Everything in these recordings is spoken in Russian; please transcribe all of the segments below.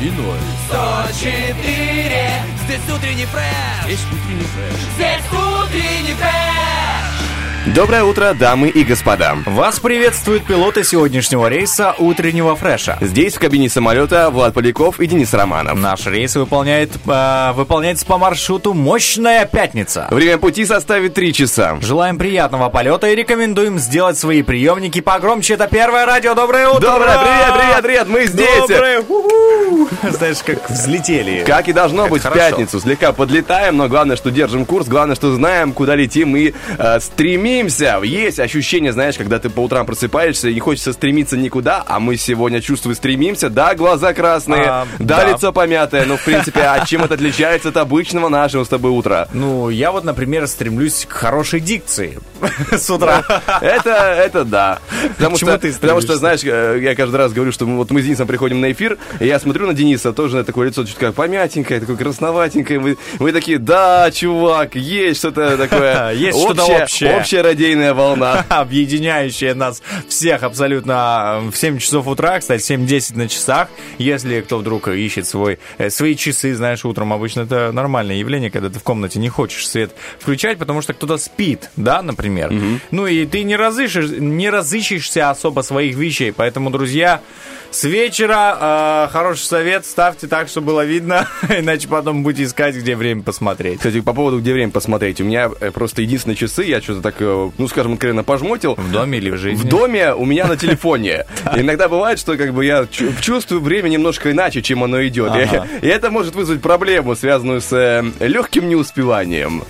И ноль. 104 Здесь утренний фреш Здесь утренний фреш. Здесь утренний фреш Доброе утро, дамы и господа. Вас приветствуют пилоты сегодняшнего рейса утреннего фреша. Здесь в кабине самолета Влад Поляков и Денис Романов. Наш рейс выполняет, э, выполняется по маршруту «Мощная пятница». Время пути составит 3 часа. Желаем приятного полета и рекомендуем сделать свои приемники погромче. Это первое радио. Доброе утро! Доброе, привет, привет, привет, мы здесь. Доброе! У-ху! Знаешь, как взлетели. Как и должно Как быть хорошо. в пятницу. Слегка подлетаем, но главное, что держим курс, главное, что знаем, куда летим и э, стремимся. Есть ощущение, знаешь, когда ты по утрам просыпаешься и не хочется стремиться никуда, а мы сегодня, чувствую, стремимся. Да, глаза красные, А, да, да. лицо помятое, но, в принципе, а чем это отличается от обычного нашего с тобой утра? Ну, я вот, например, стремлюсь к хорошей дикции с утра. Это, это да. Потому что, потому что, знаешь, э, я каждый раз говорю, что мы, вот мы с Денисом приходим на эфир, и я смотрю на Дениса, тоже такое лицо чуть как помятенькое, такое красноватенькое. Вы, вы такие, да, чувак, есть что-то такое. Есть что-то общее. Радийная волна. объединяющая нас всех абсолютно в 7 часов утра, кстати, 7-10 на часах. Если кто вдруг ищет свой, э, свои часы, знаешь, утром обычно это нормальное явление, когда ты в комнате не хочешь свет включать, потому что кто-то спит, да, например. Ну и ты не, разыщешь, не разыщешься особо своих вещей, поэтому, друзья, с вечера э, хороший совет, ставьте так, чтобы было видно, иначе потом будете искать, где время посмотреть. Кстати, по поводу, где время посмотреть. У меня э, просто единственные часы, я что-то так, э, ну, скажем, откровенно пожмотил. В доме или в жизни? В доме у меня на телефоне. Иногда бывает, что как бы я чу- чувствую время немножко иначе, чем оно идет. И это может вызвать проблему, связанную с э, легким неуспеванием.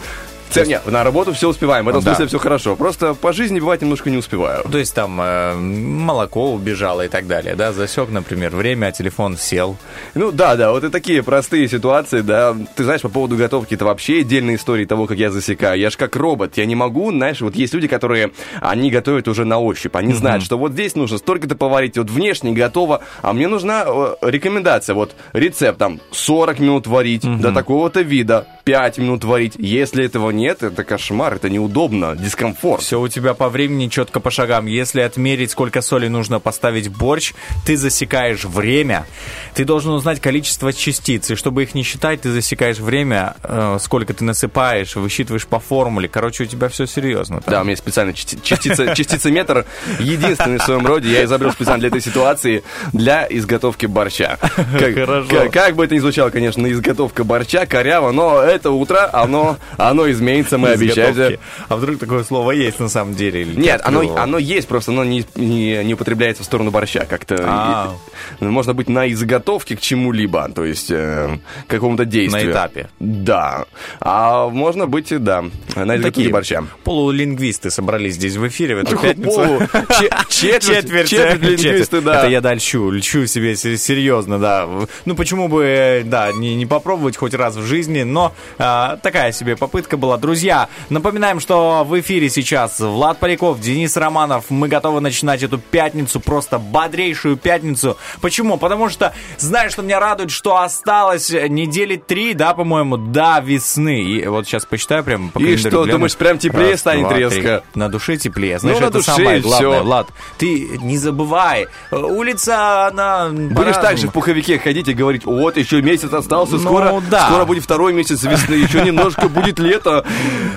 Ц- не, на работу все успеваем, в этом Да. смысле все хорошо. Просто по жизни бывает немножко не успеваю. То есть там э, молоко убежало и так далее, да, засек, например, время, а телефон сел. Ну да, да, вот и такие простые ситуации, да. Ты знаешь, по поводу готовки, это вообще отдельная история того, как я засекаю. Я же как робот, я не могу, знаешь, вот есть люди, которые, они готовят уже на ощупь, они знают, что вот здесь нужно столько-то поварить, вот внешне готово, а мне нужна э, рекомендация, вот рецепт, там, 40 минут варить, до такого-то вида, 5 минут варить. Если этого нет, это кошмар, это неудобно, дискомфорт. Все у тебя по времени четко по шагам. Если отмерить, сколько соли нужно поставить в борщ, ты засекаешь время. Ты должен узнать количество частиц. И чтобы их не считать, ты засекаешь время, э, сколько ты насыпаешь, высчитываешь по формуле. Короче, у тебя все серьезно. там. Да, у меня есть специальный части- частица, частицеметр, единственный в своем роде, я изобрел специально для этой ситуации, для изготовки борща. Как, Хорошо. как- как бы это ни звучало, конечно, изготовка борща, коряво, но это утро, оно, оно изменится, мы обещаем. Изготовки. А вдруг такое слово есть на самом деле? Нет, оно, оно есть, просто оно не, не, не употребляется в сторону борща. Как-то А. и- можно быть на изготовке к чему-либо, то есть э, к какому-то действию. На этапе. Да. А можно быть, да, на изготовке Такие борща. полулингвисты собрались здесь в эфире в эту Полу- пятницу. че- четверть, четверть лингвисты, да. Это я дальщу, льчу себе се- серьезно, да. Ну, почему бы, э, да, не, не попробовать хоть раз в жизни, но а, такая себе попытка была. Друзья, напоминаем, что в эфире сейчас Влад Поляков, Денис Романов. Мы готовы начинать эту пятницу, просто бодрейшую пятницу. Почему? Потому что, знаешь, что меня радует, что осталось недели три, да, по-моему, до весны. И вот сейчас посчитаю прям по И что, гляну. думаешь, прям теплее Раз, станет два, три. резко? На душе теплее. Знаешь, Ну, на это душе самое главное. всё. Влад, ты не забывай. Улица, она... Будешь так же в пуховике ходить и говорить, вот, еще месяц остался, Ну, скоро, да. скоро будет второй месяц весны, еще немножко будет лето,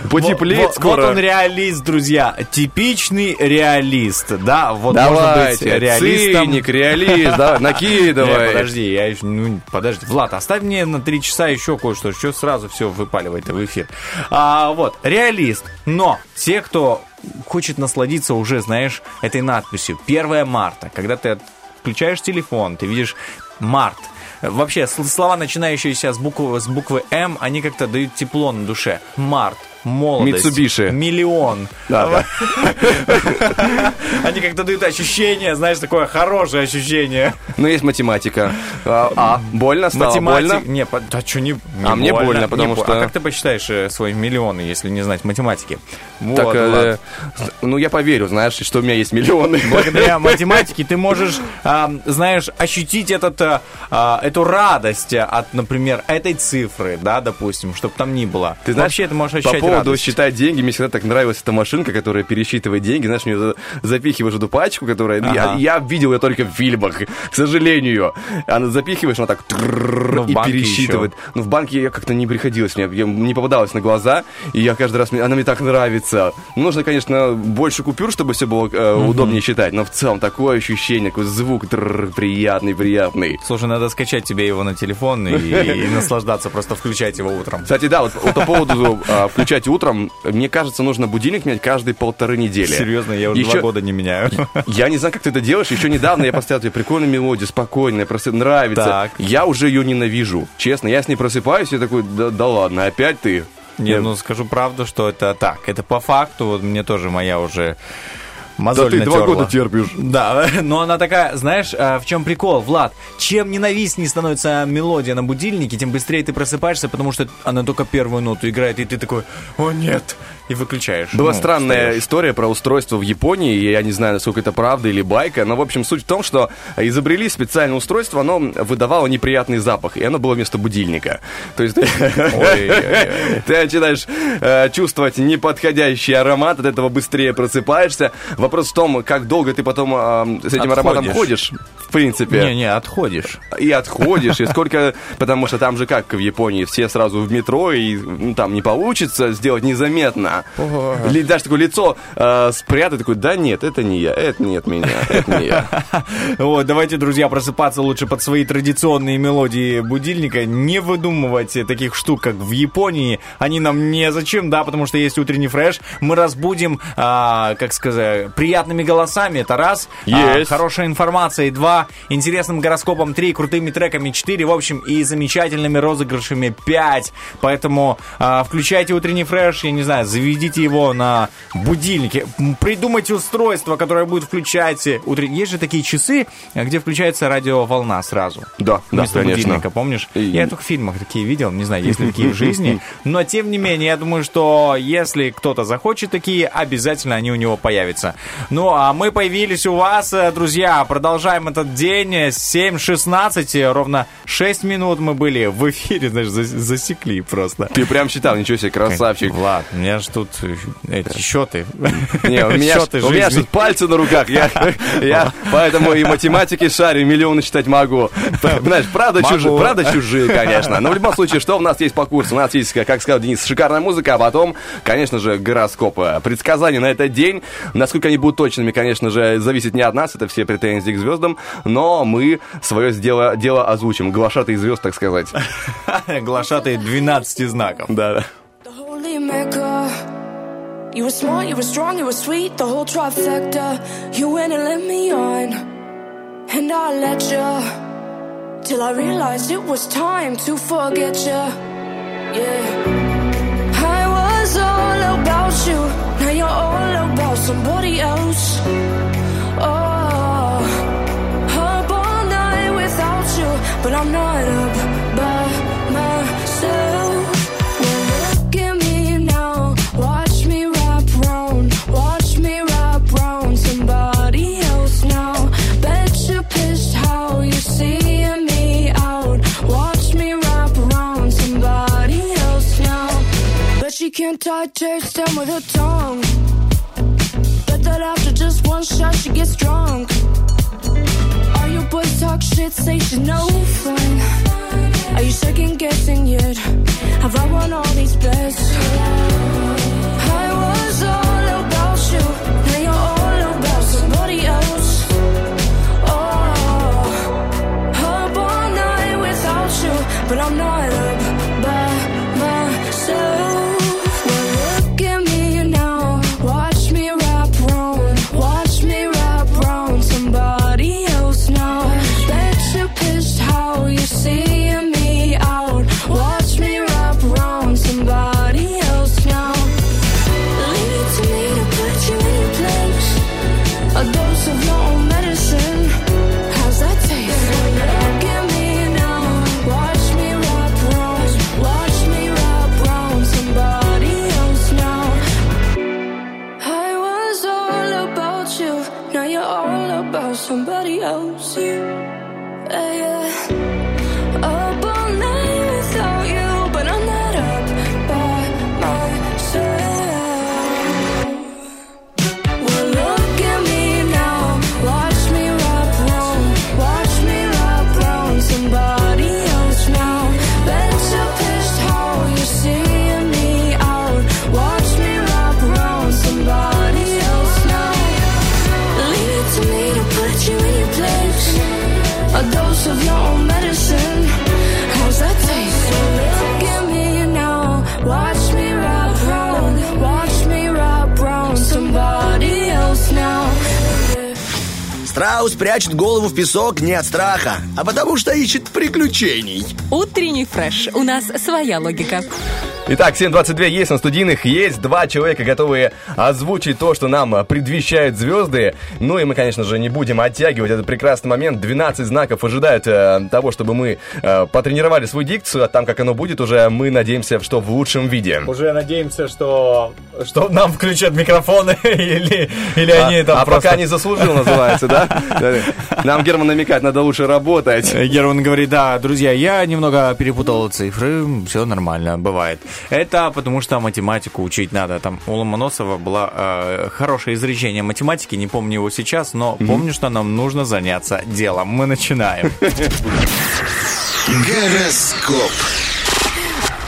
потеплеет вот, скоро. Вот он реалист, друзья. Типичный реалист. Да, вот можно быть Давайте, реалистом. циник, реалист, давай, накидывай. подожди, я еще, ну, подожди. Влад, оставь мне на три часа еще кое-что, что сразу все выпаливает в эфир. А, вот, реалист. Но те, кто хочет насладиться уже, знаешь, этой надписью 1 марта, когда ты включаешь телефон, ты видишь март, Вообще, сл- слова, начинающиеся с буквы, с буквы М, они как-то дают тепло на душе. Март. Молодость. Mitsubishi. Миллион. Да, Они как-то дают ощущение, знаешь, такое хорошее ощущение. Но есть математика. А, а, больно стало? Математик... Больно? Не, а что не, не А мне больно, потому что- А как ты посчитаешь э, свои миллионы, если не знать математики? Вот, Так, э, ну я поверю, знаешь, что у меня есть миллионы. Благодаря математике ты можешь, знаешь, ощутить этот, а, а, эту радость от, например, этой цифры, да, допустим, чтобы там ни было. Ты знаешь, Вообще ты можешь ощущать поводу радость. считать деньги, мне всегда так нравилась эта машинка, которая пересчитывает деньги, знаешь, мне запихиваешь эту пачку, которая... Ага. Я, я видел ее только в фильмах, к сожалению. Она запихиваешь, она так ну, трррр, и пересчитывает. Еще. Но ну, в банке я как-то не приходилось, мне не попадалось на глаза, и я каждый раз... Она мне так нравится. Ну, нужно, конечно, больше купюр, чтобы все было э, угу. удобнее считать, но в целом такое ощущение, такой звук приятный, приятный. Слушай, надо скачать тебе его на телефон и, и наслаждаться, просто включать его утром. Кстати, да, вот, вот по поводу а, включать 5 утром, мне кажется, нужно будильник менять каждые полторы недели. Серьезно, я уже еще... два года не меняю. Я не знаю, как ты это делаешь. Еще недавно я поставил тебе прикольную мелодию, спокойная, просто нравится. Так. Я уже ее ненавижу. Честно, я с ней просыпаюсь и такой, да, да ладно, опять ты. Не, я... ну скажу правду, что это так. Это по факту, вот мне тоже моя уже да мозоль ты два натерла. года терпишь. Да, но она такая, знаешь, а, в чем прикол, Влад? Чем ненавистнее становится мелодия на будильнике, тем быстрее ты просыпаешься, потому что она только первую ноту играет, и ты такой, о нет, и выключаешь. Была Ну, странная встаешь. история про устройство в Японии. Я не знаю, насколько это правда или байка. Но, в общем, суть в том, что изобрели специальное устройство, оно выдавало неприятный запах, и оно было вместо будильника. То есть ты, ты начинаешь э, чувствовать неподходящий аромат, от этого быстрее просыпаешься. Вопрос в том, как долго ты потом э, с этим ароматом Отходишь. ходишь, в принципе. Не-не, отходишь. И отходишь, и сколько... Потому что там же как в Японии, все сразу в метро, и ну, там не получится сделать незаметно. Или даже такое лицо э, спрятать, такой, да нет, это не я, это нет меня, это не я. Вот, давайте, друзья, просыпаться лучше под свои традиционные мелодии будильника, не выдумывать таких штук, как в Японии. Они нам незачем, да, потому что есть утренний фреш. Мы разбудим, а, как сказать, приятными голосами, это раз. А, Есть. хорошей информацией, два. Интересным гороскопом, три. Крутыми треками, четыре. В общем, и замечательными розыгрышами, пять. Поэтому а, включайте утренний фреш, я не знаю, заведите его на будильнике. Придумайте устройство, которое будет включать утренний... Есть же такие часы, где включается радиоволна сразу. Да, да, конечно. будильника, помнишь? И- Я только в фильмах такие видел, не знаю, есть ли такие в жизни. Но, тем не менее, я думаю, что если кто-то захочет такие, обязательно они у него появятся. Ну, а мы появились у вас, э, друзья. Продолжаем этот день. 7.16, ровно 6 минут мы были в эфире, знаешь, зас- засекли просто. Ты прям считал, ничего себе, красавчик. Влад, у меня же тут э, эти счеты. Не, у меня, Счеты у меня ж жизни. тут пальцы на руках, я, я поэтому и математики шарю, миллионы считать могу. Знаешь, правда, чужие, правда чужие, конечно. Но в любом случае, что у нас есть по курсу? У нас есть, как сказал Денис, шикарная музыка, а потом, конечно же, гороскопы. Предсказания на этот день, насколько они будут точными, конечно же, зависит не от нас, это все претензии к звездам, но мы свое дело, дело озвучим. Глашатый звезд, так сказать. Глашатые 12 знаков. Да. Mecca. You were smart, you were strong, you were sweet, the whole trifecta. You went and led me on, and I let you till I realized it was time to forget you. Yeah, I was all about you, now you're all about somebody else. Oh, up all night without you, but I'm not up by myself. Well, look at me now, watch me watch me somebody else now. Bet you're pissed how you me out. Watch me somebody else now. Bet she can't digest them with her tongue. That after just one shot she gets drunk. All your boys talk shit, say she's no fun. Are you second guessing yet? Have I won all these bets? Страус прячет голову в песок не от страха, а потому что ищет приключений. Утренний фреш. У нас своя логика. Итак, 7.22 есть на студийных, есть два человека, готовые озвучить то, что нам предвещают звезды. Ну и мы, конечно же, не будем оттягивать этот прекрасный момент. 12 знаков ожидают э, того, чтобы мы э, потренировали свою дикцию, а там, как оно будет, уже мы надеемся, что в лучшем виде. Уже надеемся, что, что нам включат микрофоны или, или А, они там а просто... пока не заслужил, называется, да? Нам Герман намекает, надо лучше работать. Герман говорит, да, друзья, я немного перепутал цифры, все нормально, бывает. Это потому что математику учить надо. Там у Ломоносова было э, хорошее изречение математики, не помню его сейчас, но помню, что нам нужно заняться делом. Мы начинаем. Гороскоп.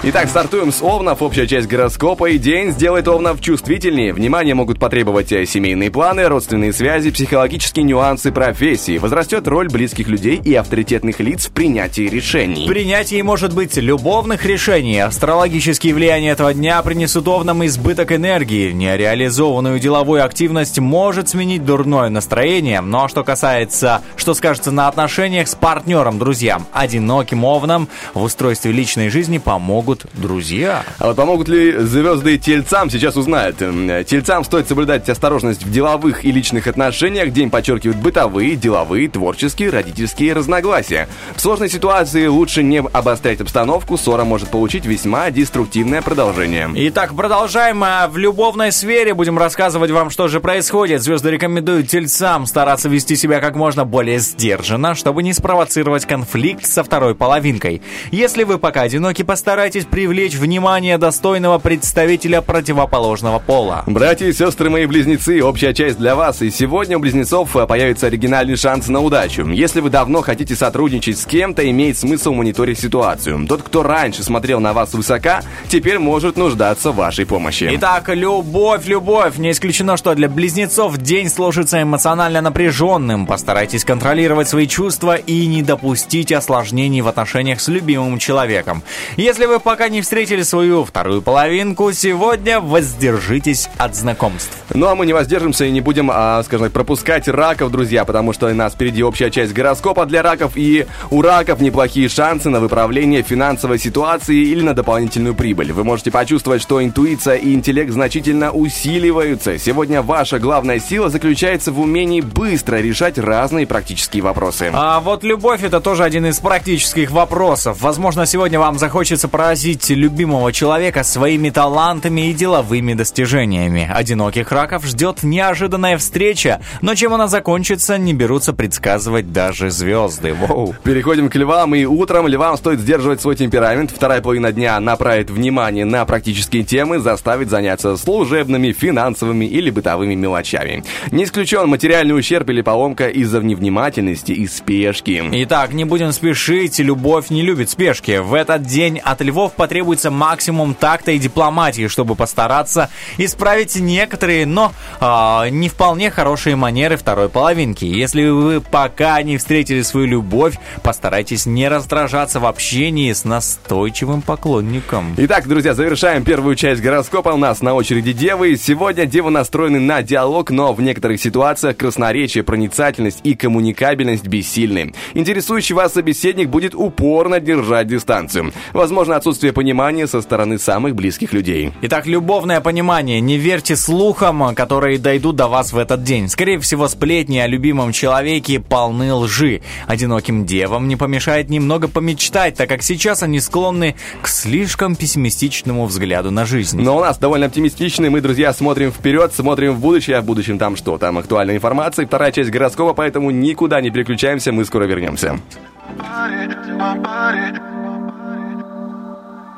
Итак, стартуем с Овнов. Общая часть гороскопа и день сделает Овнов чувствительнее. Внимание могут потребовать семейные планы, родственные связи, психологические нюансы профессии. Возрастет роль близких людей и авторитетных лиц в принятии решений. Принятие может быть любовных решений. Астрологические влияния этого дня принесут овнам избыток энергии. Нереализованную деловую активность может сменить дурное настроение. Но что касается, что скажется на отношениях с партнером, друзьям, одиноким овнам в устройстве личной жизни помогут друзья. А вот помогут ли звезды тельцам, сейчас узнают. Эм, Тельцам стоит соблюдать осторожность в деловых и личных отношениях. День подчеркивает бытовые, деловые, творческие, родительские разногласия. В сложной ситуации лучше не обострять обстановку, ссора может получить весьма деструктивное продолжение. Итак, продолжаем. А В любовной сфере будем рассказывать вам, что же происходит. Звезды рекомендуют тельцам стараться вести себя как можно более сдержанно, чтобы не спровоцировать конфликт со второй половинкой. Если вы пока одиноки, постарайтесь привлечь внимание достойного представителя противоположного пола. Братья и сестры мои близнецы, общая часть для вас. И сегодня у близнецов э, появится оригинальный шанс на удачу. Если вы давно хотите сотрудничать с кем-то, имеет смысл мониторить ситуацию. Тот, кто раньше смотрел на вас высока, теперь может нуждаться в вашей помощи. Итак, любовь, любовь. Не исключено, что для близнецов день сложится эмоционально напряженным. Постарайтесь контролировать свои чувства и не допустить осложнений в отношениях с любимым человеком. Если вы пока не встретили свою вторую половинку, сегодня воздержитесь от знакомств. Ну а мы не воздержимся и не будем, а, скажем так, пропускать раков, друзья, потому что у нас впереди общая часть гороскопа для раков, и у раков неплохие шансы на выправление финансовой ситуации или на дополнительную прибыль. Вы можете почувствовать, что интуиция и интеллект значительно усиливаются. Сегодня ваша главная сила заключается в умении быстро решать разные практические вопросы. А вот любовь это тоже один из практических вопросов. Возможно, сегодня вам захочется поразить любимого человека своими талантами и деловыми достижениями. Одиноких раков ждет неожиданная встреча, но чем она закончится, не берутся предсказывать даже звезды. Воу. Переходим к львам, и утром львам стоит сдерживать свой темперамент. Вторая половина дня направит внимание на практические темы, заставит заняться служебными, финансовыми или бытовыми мелочами. Не исключен материальный ущерб или поломка из-за невнимательности и спешки. Итак, не будем спешить, любовь не любит спешки. В этот день от львов потребуется максимум такта и дипломатии, чтобы постараться исправить некоторые, но а, не вполне хорошие манеры второй половинки. Если вы пока не встретили свою любовь, постарайтесь не раздражаться в общении с настойчивым поклонником. Итак, друзья, завершаем первую часть гороскопа. У нас на очереди девы. Сегодня девы настроены на диалог, но в некоторых ситуациях красноречие, проницательность и коммуникабельность бессильны. Интересующий вас собеседник будет упорно держать дистанцию. Возможно, отсутствие отсутствие понимания со стороны самых близких людей. Итак, любовное понимание. Не верьте слухам, которые дойдут до вас в этот день. Скорее всего, сплетни о любимом человеке полны лжи. Одиноким девам не помешает немного помечтать, так как сейчас они склонны к слишком пессимистичному взгляду на жизнь. Но у нас довольно оптимистичный. Мы, друзья, смотрим вперед, смотрим в будущее. А в будущем там что? Там актуальная информация, вторая часть гороскопа, поэтому никуда не переключаемся, мы скоро вернемся.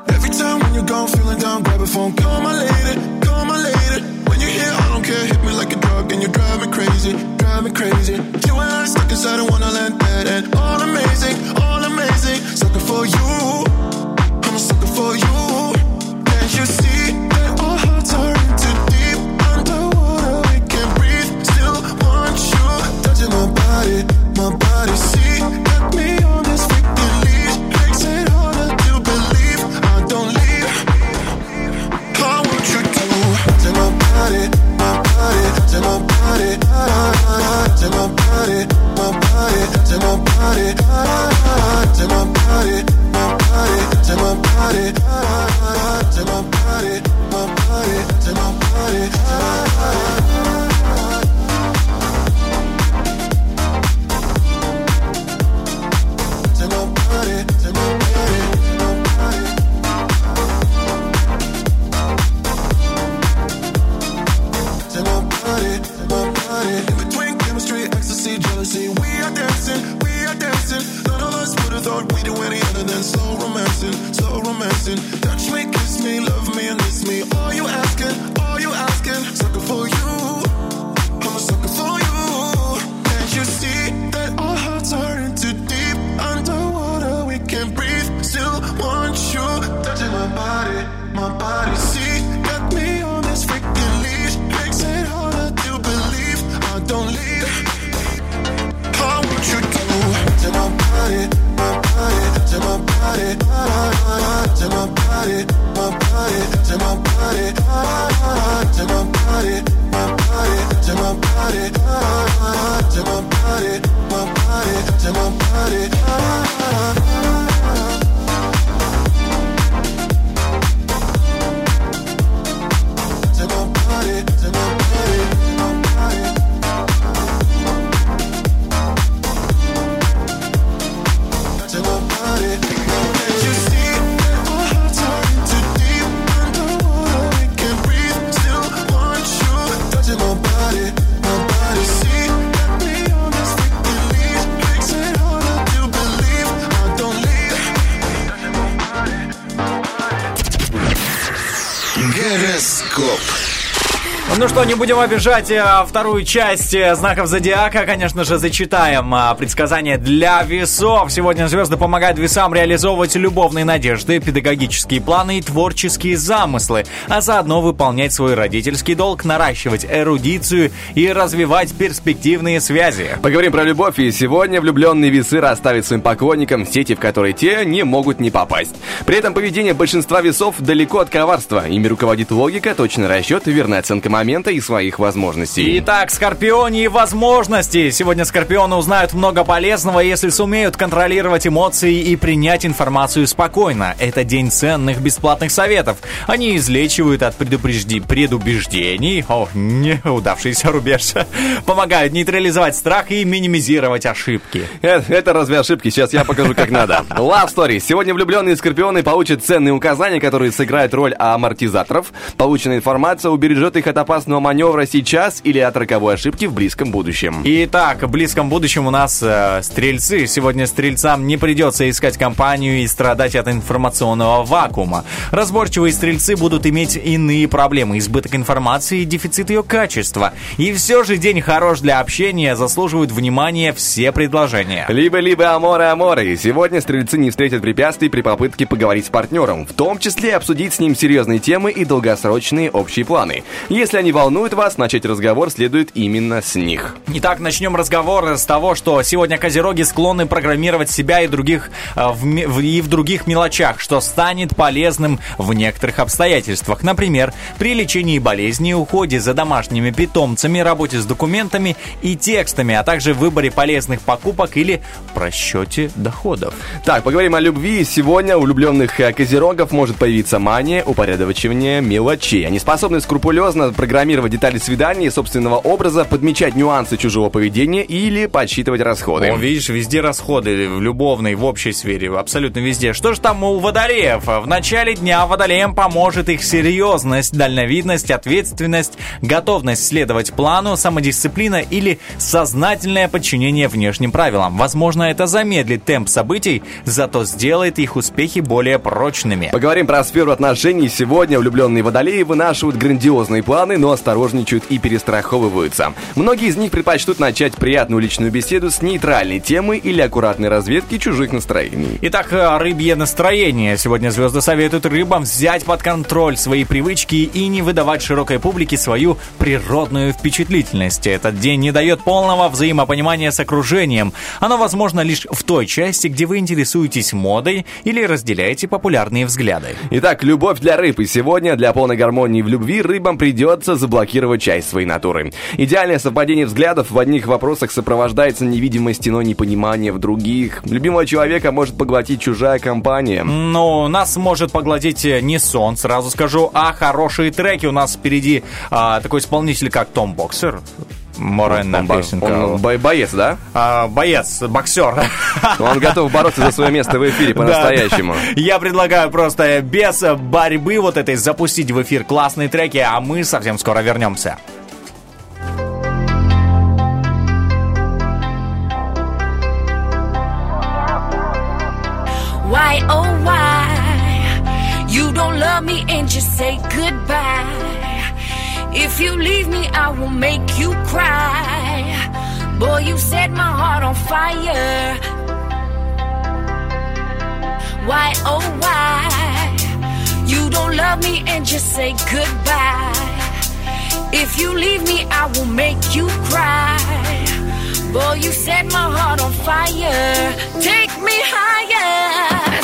Every time when you're gone, feeling down, grab a phone, call my lady, call my lady. When you're here, I don't care, hit me like a drug, and you drive me crazy, drive me crazy. You and I stuck inside a wonderland, that and all amazing, all amazing. Sucker for you, I'm a sucker for you. Can't you see that our hearts are in too deep underwater? We can't breathe, still want you touching my body, my body. See, touch my body, my body, touch my body, touch my body, my body, touch my body, touch my body, my body, touch my body. Romancing, slow romancing. Touch me, kiss me, love me, and miss me. All you asking, all you asking, sucker for body, touch my body, my body, touch my body, touch my body, my body, touch my body, touch my body, my body, touch my body. Ну что, не будем обижать а, вторую часть э, знаков зодиака. Конечно же, зачитаем а, предсказания для весов. Сегодня звезды помогают весам реализовывать любовные надежды, педагогические планы и творческие замыслы, а заодно выполнять свой родительский долг, наращивать эрудицию и развивать перспективные связи. Поговорим про любовь, и сегодня влюбленные весы расставят своим поклонникам сети, в которые те не могут не попасть. При этом поведение большинства весов далеко от коварства. Ими руководит логика, точный расчет и верная оценка момента и своих возможностей. Итак, скорпионе и возможности. Сегодня скорпионы узнают много полезного, если сумеют контролировать эмоции и принять информацию спокойно. Это день ценных бесплатных советов. Они излечивают от предупрежди... предубеждений, о, неудавшийся рубеж, помогают нейтрализовать страх и минимизировать ошибки. Это, это разве ошибки? Сейчас я покажу, как надо. Love Story. Сегодня влюбленные скорпионы получат ценные указания, которые сыграют роль амортизаторов. Полученная информация убережет их от опасного маневра сейчас или от роковой ошибки в близком будущем. Итак, в близком будущем у нас э, стрельцы. Сегодня стрельцам не придется искать компанию и страдать от информационного вакуума. Разборчивые стрельцы будут иметь иные проблемы, избыток информации и дефицит ее качества. И все же день хорош для общения, заслуживают внимания все предложения. Либо-либо аморы аморы. Сегодня стрельцы не встретят препятствий при попытке поговорить с партнером, в том числе обсудить с ним серьезные темы и долгосрочные общие планы. Если они волнуют вас, начать разговор следует именно с них. Итак, начнем разговор с того, что сегодня козероги склонны программировать себя и других э, в, в- и в других мелочах, что станет полезным в некоторых обстоятельствах. Например, при лечении болезней, уходе за домашними питомцами, работе с документами и текстами, а также выборе полезных покупок или просчете доходов. Так, поговорим о любви. Сегодня у влюбленных э, козерогов может появиться мания упорядочивания мелочей. Они способны скрупулезно программировать детали свидания и собственного образа, подмечать нюансы чужого поведения или подсчитывать расходы. О, видишь, везде расходы, в любовной, в общей сфере, абсолютно везде. Что же там у водолеев? В начале дня водолеям поможет их серьезность, дальновидность, ответственность, готовность следовать плану, самодисциплина или сознательное подчинение внешним правилам. Возможно, это замедлит темп событий, зато сделает их успехи более прочными. Поговорим про сферу отношений. Сегодня влюбленные водолеи вынашивают грандиозные планы, но осторожничают и перестраховываются. Многие из них предпочтут начать приятную личную беседу с нейтральной темы или аккуратной разведки чужих настроений. Итак, э, рыбье настроение. Сегодня звезды советуют рыбам взять под контроль свои привычки и не выдавать широкой публике свою природную впечатлительность. Этот день не дает полного взаимопонимания с окружением. Оно возможно лишь в той части, где вы интересуетесь модой или разделяете популярные взгляды. Итак, любовь для рыб. И сегодня для полной гармонии в любви рыбам придется заблокировать часть своей натуры. Идеальное совпадение взглядов в одних вопросах сопровождается невидимой стеной непонимания в других. Любимого человека может поглотить чужая компания. Ну, нас может поглотить э, не сон, сразу скажу, а хорошие треки. У нас впереди а, такой исполнитель, как Том Боксер. Моренна Он, бо- песенка. он бо- боец, да? А, боец, боксер. Он готов бороться за свое место в эфире по-настоящему. Да, да. Я предлагаю просто без борьбы вот этой запустить в эфир классные треки, а мы совсем скоро вернемся. Why, oh, why? You don't love me and just say goodbye. If you leave me, I will make you cry. Boy, you set my heart on fire. Why, oh, why? You don't love me and just say goodbye. If you leave me, I will make you cry. Boy, you set my heart on fire. Take me higher.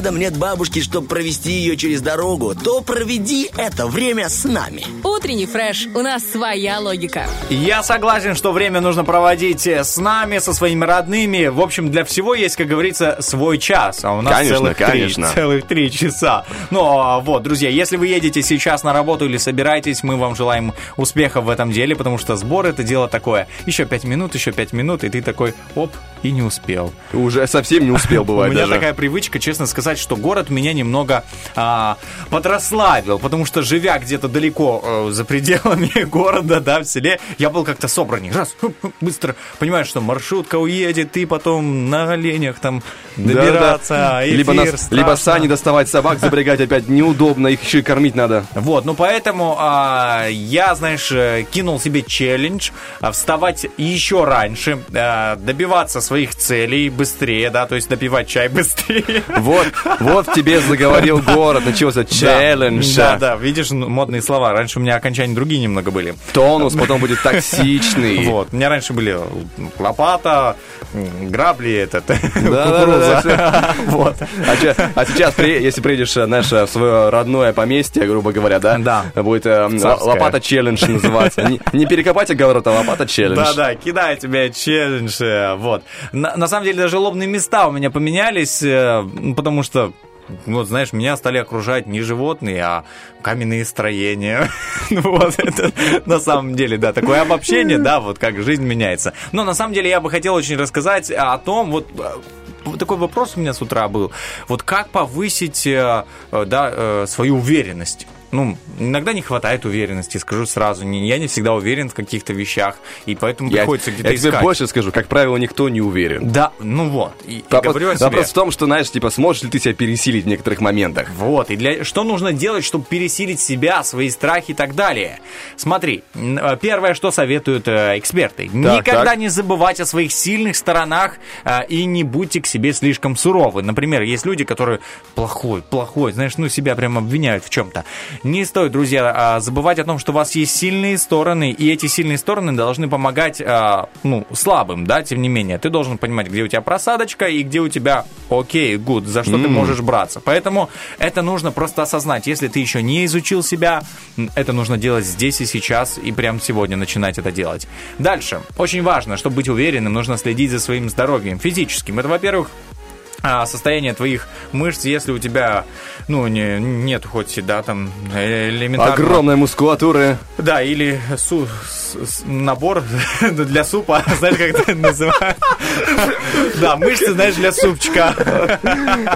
Рядом нет бабушки, чтобы провести ее через дорогу, то проведи это время с нами. Утренний фреш. У нас своя логика. Я согласен, что время нужно проводить э, с нами, со своими родными. В общем, для всего есть, как говорится, свой час. А у нас Конечно, целых, конечно. Три, целых три часа. Ну, а вот, друзья, если вы едете сейчас на работу или собираетесь, мы вам желаем успехов в этом деле, потому что сбор это дело такое. Еще пять минут, еще пять минут, и ты такой, оп, и не успел. Уже совсем не успел, У бывает меня даже. такая привычка, честно сказать, что город меня немного а, подрославил, потому что живя где-то далеко э, за пределами города, да, в селе, я был как-то собранней. Раз, хуп, хуп, быстро, понимаешь, что маршрутка уедет, ты потом на оленях там добираться, эфир, либо, нас- либо сани доставать собак, запрягать опять неудобно, их еще и кормить надо. Вот, ну поэтому а, я, знаешь, э, кинул себе челлендж а, вставать еще раньше, а, добиваться своих целей быстрее, да, то есть допивать чай быстрее. Вот, вот тебе заговорил город, начался челлендж. Да, да, видишь, модные слова. Раньше у меня окончания другие немного были. Тонус потом будет токсичный. Вот, у меня раньше были лопата, грабли, этот, кукуруза. Вот. А, а сейчас, если приедешь, э, знаешь, в свое родное поместье, грубо говоря, да? Да. Будет э, лопата челлендж называться. Не, не перекопать огород, а лопата челлендж. Да-да, кидаю тебе челлендж, э, вот. На, на самом деле даже лобные места у меня поменялись, э, ну, потому что вот, знаешь, меня стали окружать не животные, а каменные строения. Ну, вот это на самом деле, да, такое обобщение, да, вот как жизнь меняется. Но на самом деле я бы хотел очень рассказать о том, э, вот такой вопрос у меня с утра был. Вот как повысить, э, э, да, э, свою уверенность? Ну, иногда не хватает уверенности, скажу сразу. Не- Я не всегда уверен в каких-то вещах, и поэтому Я, приходится где-то я тебе искать. больше скажу, как правило, никто не уверен. Да, ну вот. И, и Вопрос, говорю о себе. вопрос в том, что, знаешь, типа, сможешь ли ты себя пересилить в некоторых моментах? Вот, и для что нужно делать, чтобы пересилить себя, свои страхи и так далее? Смотри, э, первое, что советуют э, эксперты. Никогда так. не забывать о своих сильных сторонах э, и не будьте к себе слишком суровы. Например, есть люди, которые плохой, плохой, знаешь, ну себя прям обвиняют в чем-то. Не стоит, друзья, а, забывать о том, что у вас есть сильные стороны, и эти сильные стороны должны помогать, а, ну, слабым, да, тем не менее. Ты должен понимать, где у тебя просадочка и где у тебя окей, гуд, за что ты можешь браться. Поэтому это нужно просто осознать. Если ты еще не изучил себя, это нужно делать здесь и сейчас, и прямо сегодня начинать это делать. Дальше. Очень важно, чтобы быть уверенным, нужно следить за своим здоровьем физическим. Это, во-первых, состояние твоих мышц, если у тебя, ну, не, нет хоть, да, там, э, элементарно... Огромная мускулатура. Да, или су- с- набор для супа, знаешь, как это называют? Да, мышцы, знаешь, для супчика.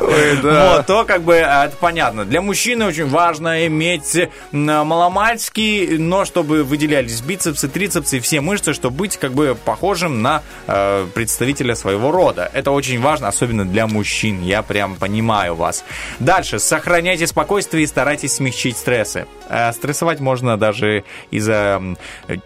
Ой, да. Вот, то как бы а, это понятно. Для мужчины очень важно иметь маломальский, но чтобы выделялись бицепсы, трицепсы и все мышцы, чтобы быть как бы похожим на э, представителя своего рода. Это очень важно, особенно для мужчин. Я прям понимаю вас. Дальше. Сохраняйте спокойствие и старайтесь смягчить стрессы. Э, стрессовать можно даже из-за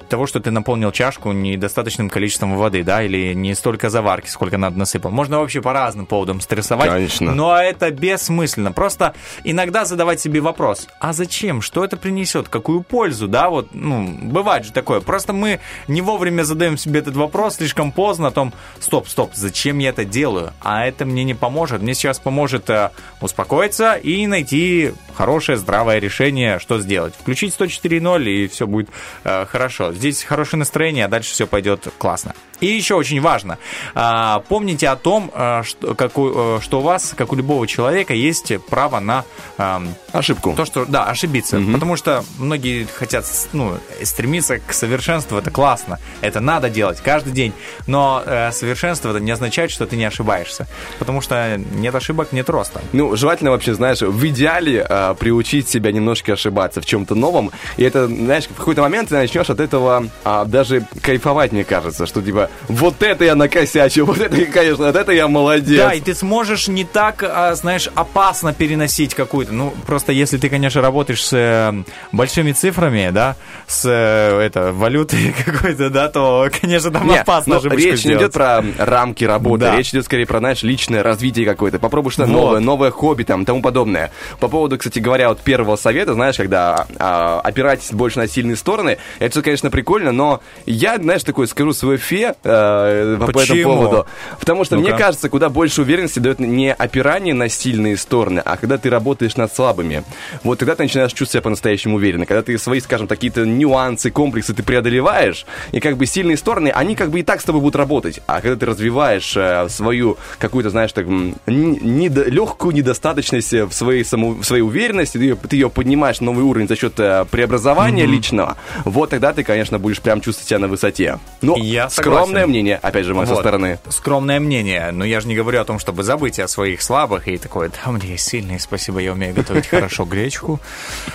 того, что ты наполнил чашку недостаточным количеством воды, да, или не столько заварки, сколько надо насыпал. Можно вообще по разным поводам стрессовать. Конечно. Но это бессмысленно. Просто иногда задавать себе вопрос, а зачем? Что это принесет? Какую пользу? Да, вот, ну, бывает же такое. Просто мы не вовремя задаем себе этот вопрос, слишком поздно, о том, стоп, стоп, зачем я это делаю? А это мне не поможет. Мне сейчас поможет э, успокоиться и найти хорошее, здравое решение, что сделать. Включить 104.0, и все будет э, хорошо. Здесь хорошее настроение, а дальше все пойдет классно. И еще очень важно, а, помните о том, а, что, как у, э, что у вас, как у любого человека, есть право на ам, Ошибку. то, что, да, ошибиться. Потому что многие хотят, ну, стремиться к совершенству, это классно, это надо делать каждый день. Но э, совершенство это не означает, что ты не ошибаешься. Потому что нет ошибок, нет роста. Ну, желательно вообще, знаешь, в идеале а, приучить себя немножко ошибаться в чем-то новом. И это, знаешь, в какой-то момент ты начнешь от этого а, даже кайфовать, мне кажется, что типа вот это я накосячил, вот это, конечно, вот это я молодец. Да, и ты сможешь не так, а, знаешь, опасно переносить какую-то. Ну, просто если ты, конечно, работаешь с э, большими цифрами, да, с э, это, валютой какой-то, да, то, конечно, там Не, опасно но же речь не идет про рамки работы, Да. речь идет скорее про, знаешь, личное развитие какое-то, попробуй что-то Вот. новое, новое хобби там, тому подобное. По поводу, кстати говоря, вот первого совета, знаешь, когда а, опирайтесь больше на сильные стороны, это все, конечно, прикольно, но я, знаешь, такое скажу свое фе э, по этому поводу. Потому что мне Ну-ка. кажется, куда больше уверенности дает не опирание на сильные стороны, а когда ты работаешь над слабыми. Вот тогда ты начинаешь чувствовать себя по-настоящему уверенно. Когда ты свои, скажем, какие-то нюансы, комплексы ты преодолеваешь, и как бы сильные стороны, они как бы и так с тобой будут работать. А когда ты развиваешь э, свою какую-то, знаешь, так, недо- легкую недостаточность в своей, само, в своей уверенности, ты ее, ты ее поднимаешь на новый уровень за счет э, преобразования личного, вот тогда ты, конечно, будешь прям чувствовать себя на высоте. Ну, Я скромное согласен. мнение, опять же, мое со Вот. стороны. Скромное мнение, но я же не говорю о том, чтобы забыть о своих слабых и такое, да, у меня есть сильные, спасибо, я умею готовить хорошо гречку,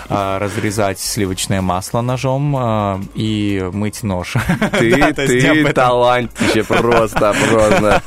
а, разрезать сливочное масло ножом а, и мыть нож. Ты, ты талантище просто, просто.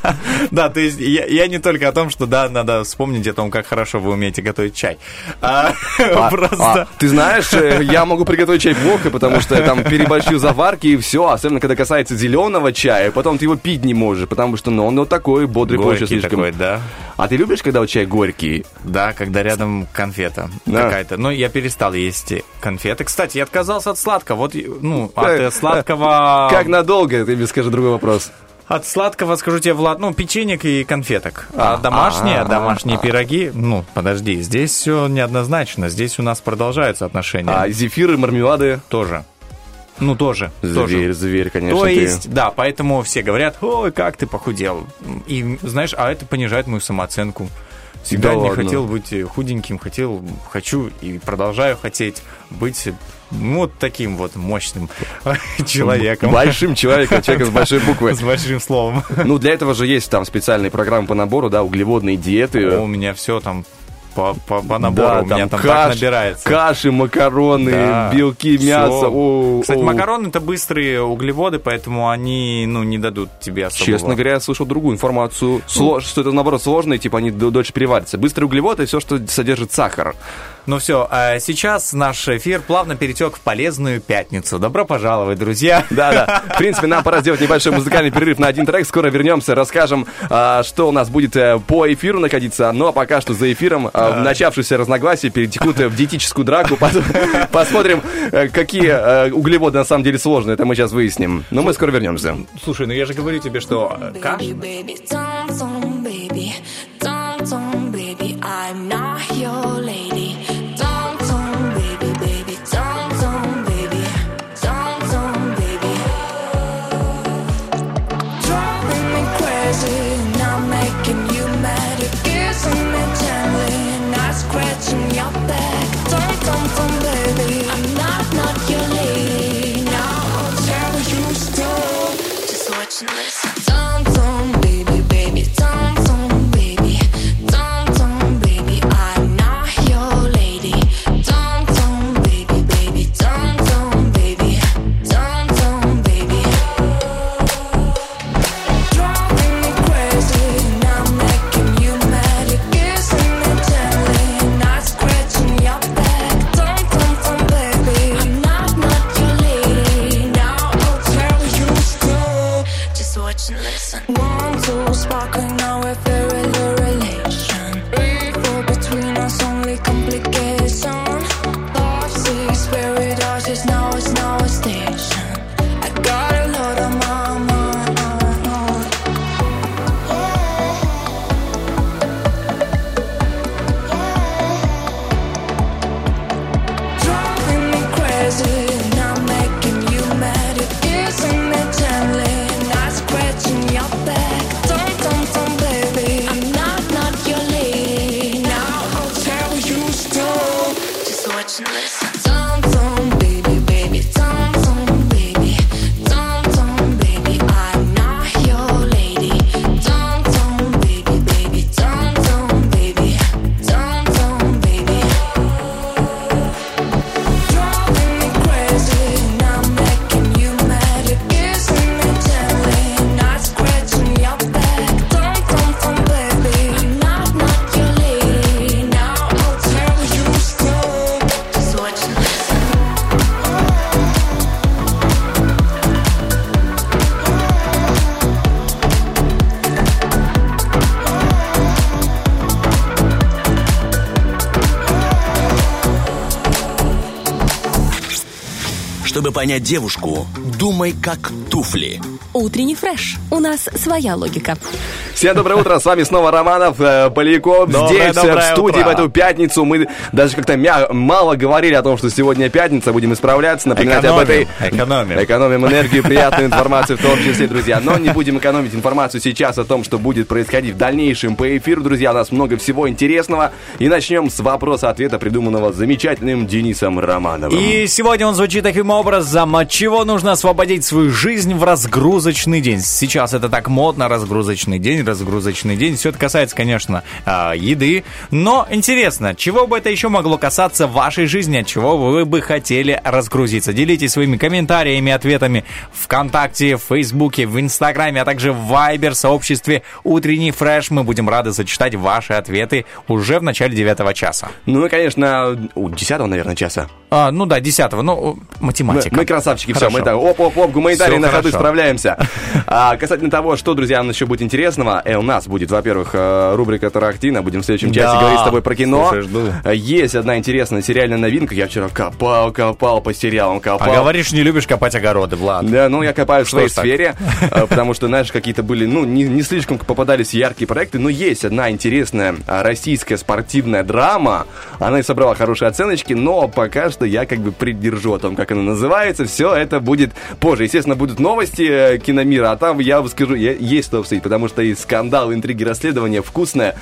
Да, то есть я, не только о том, что да, надо вспомнить о том, как хорошо вы умеете готовить чай. А, Просто... ты знаешь, э, я могу приготовить чай плохо, потому что я там переборщу заварки и все, особенно когда касается зеленого чая, потом ты его пить не можешь, потому что ну, он вот такой бодрый Горький слишком. такой, да. А ты любишь, когда вот чай горький? Да, когда рядом конфета Да. какая-то. Но я перестал есть конфеты. Кстати, я отказался от сладкого. Вот, ну, от Э, э, сладкого... Как надолго? Ты мне скажи другой вопрос. От сладкого, скажу тебе, Влад, ну, печенек и конфеток. А, А, домашние, а, домашние пироги, ну, подожди, здесь все неоднозначно. Здесь у нас продолжаются отношения. А зефиры, мармелады? Тоже. Ну, тоже. тоже. Зверь, зверь, конечно. То ты. есть, да, поэтому все говорят, ой, как ты похудел. И, знаешь, а это понижает мою самооценку. Всегда Да не ладно. хотел быть худеньким, хотел, хочу и продолжаю хотеть быть вот таким вот мощным человеком. Большим человеком, человеком с большой буквы. С большим словом. Ну, для этого же есть там специальные программы по набору, да, углеводные диеты. У меня все там по, по, по набору, Да, у меня там каш- так набирается. Каши, макароны, Да, белки, всё. мясо. О, Кстати, о. макароны это быстрые углеводы, поэтому они, ну, не дадут тебе особого. Честно говоря, я слышал другую информацию, Сло- что это наоборот сложно, и типа они дольше переварятся. Быстрый углевод это все, что содержит сахар. Ну все, сейчас наш эфир плавно перетек в полезную пятницу. Добро пожаловать, друзья. Да-да. В принципе, нам пора сделать небольшой музыкальный перерыв на один трек. Скоро вернемся, расскажем, а, что у нас будет э, по эфиру находиться. Ну а пока что за эфиром а, начавшиеся разногласия перетекут э, в диетическую драку. Пос- Посмотрим, э, какие углеводы на самом деле сложные. Это мы сейчас выясним. Но мы скоро вернемся. Слушай, ну я же говорю тебе, что каш... Baby, baby, don't, don't, baby, don't, don't, baby, I'm not your lady. Понять девушку, думай как туфли. Утренний фреш. У нас своя логика. Всем доброе утро, с вами снова Романов, э, Поляков. Здесь, э, в студии в эту пятницу. Мы даже как-то мало говорили о том, что сегодня пятница, будем исправляться, напоминать об этой... экономим. Экономим энергию, приятную информацию в том числе, друзья. Но не будем экономить информацию сейчас о том, что будет происходить в дальнейшем по эфиру, друзья. У нас много всего интересного. И начнем с вопроса-ответа, придуманного замечательным Денисом Романовым. И сегодня он звучит таким образом. От чего нужно освободить свою жизнь в разгрузочный день? Сейчас это так модно, разгрузочный день, разгрузочный день. Все это касается, конечно, а, еды. Но интересно, чего бы это еще могло касаться вашей жизни? От чего вы бы хотели разгрузиться? Делитесь своими комментариями, ответами ВКонтакте, в Фейсбуке, в Инстаграме, а также в Вайбер, сообществе «Утренний фреш». Мы будем рады зачитать ваши ответы уже в начале девятого часа. Ну и, конечно, у 10 наверное, часа. А, ну да, десятого, ну, Мы, математика. мы красавчики, все, Хорошо. мы так, оп-оп-оп, гуманитарий на ходу справляемся. А, касательно того, что, друзья, нам еще будет интересного, э, у нас будет, во-первых, э, рубрика Тарахтина, будем в следующем часе Да. говорить с тобой про кино. Слушай, жду. Э, Есть одна интересная сериальная новинка, я вчера копал, копал по сериалам, А копал. говоришь, не любишь копать огороды, Влад. Да, ну я копаю в Что своей ж так? сфере, э, потому что, знаешь, какие-то были, ну, не, не слишком попадались яркие проекты, но есть одна интересная а, российская спортивная драма. Она и собрала хорошие оценочки, но пока что я как бы придержу о том, как она называется. Все это будет позже. Естественно, будут новости киномира, а там я скажу, я- есть что обсудить, потому что и скандал, интриги, расследования вкусное.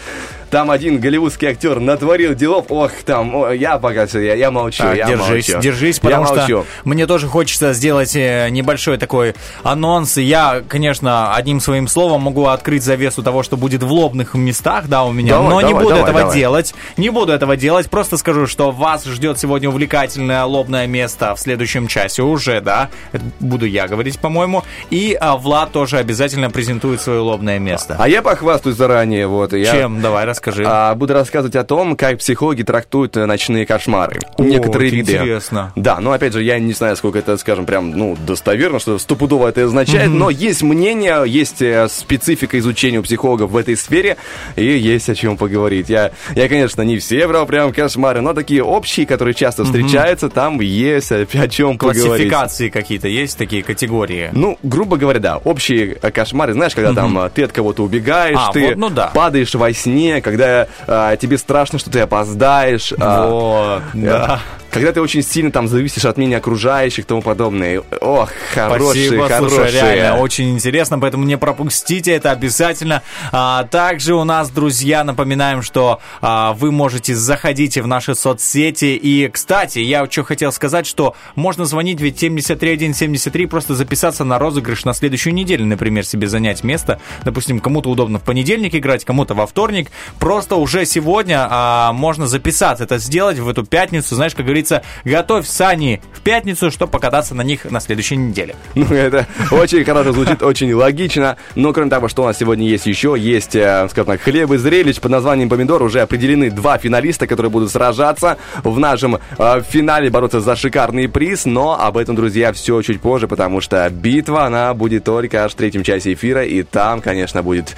Там один голливудский актер натворил делов, ох, там, о, я пока все, я, я молчу, Так, я держись, молчу. держись, Я потому что молчу. мне тоже хочется сделать э, небольшой такой анонс. И Я, конечно, одним своим словом могу открыть завесу того, что будет в лобных местах, да, у меня, Давай, но не давай, буду давай, этого давай. делать. Не буду этого делать, просто скажу, что вас ждет сегодня увлекательное лобное место в следующем часе уже, да, это буду я говорить, по-моему. И а, Влад тоже обязательно презентует свое лобное место. А я похвастаюсь заранее, вот. Я, Чем? Давай, расскажи. а, буду рассказывать о том, как психологи трактуют э, ночные кошмары. Некоторые это виды. интересно. Да, но опять же, я не знаю, сколько это, скажем, прям, ну, достоверно, что стопудово это означает, но есть мнение, есть э, специфика изучения у психологов в этой сфере, и есть о чем поговорить. Я, я конечно, не все брал прям кошмары, но такие общие, которые часто встречаются, там есть о, о чем поговорить. Классификации какие-то есть, такие категории? Ну, грубо говоря, да, общие э, кошмары, знаешь, когда там ты от кого-то убегаешь, А, ты вот, ну да. падаешь во сне, когда э, тебе страшно, что ты опоздаешь. а, Вот, да. Когда ты очень сильно там зависишь от мнения окружающих и тому подобное. Ох, хорошие, Спасибо, хорошие. слушай, реально очень интересно, поэтому не пропустите это обязательно. А, также у нас, друзья, напоминаем, что а, вы можете заходить в наши соцсети. И, кстати, я что хотел сказать, что можно звонить ведь 73173, просто записаться на розыгрыш на следующую неделю, например, себе занять место. Допустим, кому-то удобно в понедельник играть, кому-то во вторник. Просто уже сегодня а, можно записаться, это сделать в эту пятницу. Знаешь, как говорится, готовь сани в пятницу, чтобы покататься на них на следующей неделе. Ну, это очень хорошо звучит, очень логично. Но, кроме того, что у нас сегодня есть еще, есть, э, скажем так, хлеб и зрелищ под названием «Помидор». Уже определены два финалиста, которые будут сражаться в нашем э, финале, бороться за шикарный приз. Но об этом, друзья, все чуть позже, потому что битва, она будет только аж в третьем часе эфира. И там, конечно, будет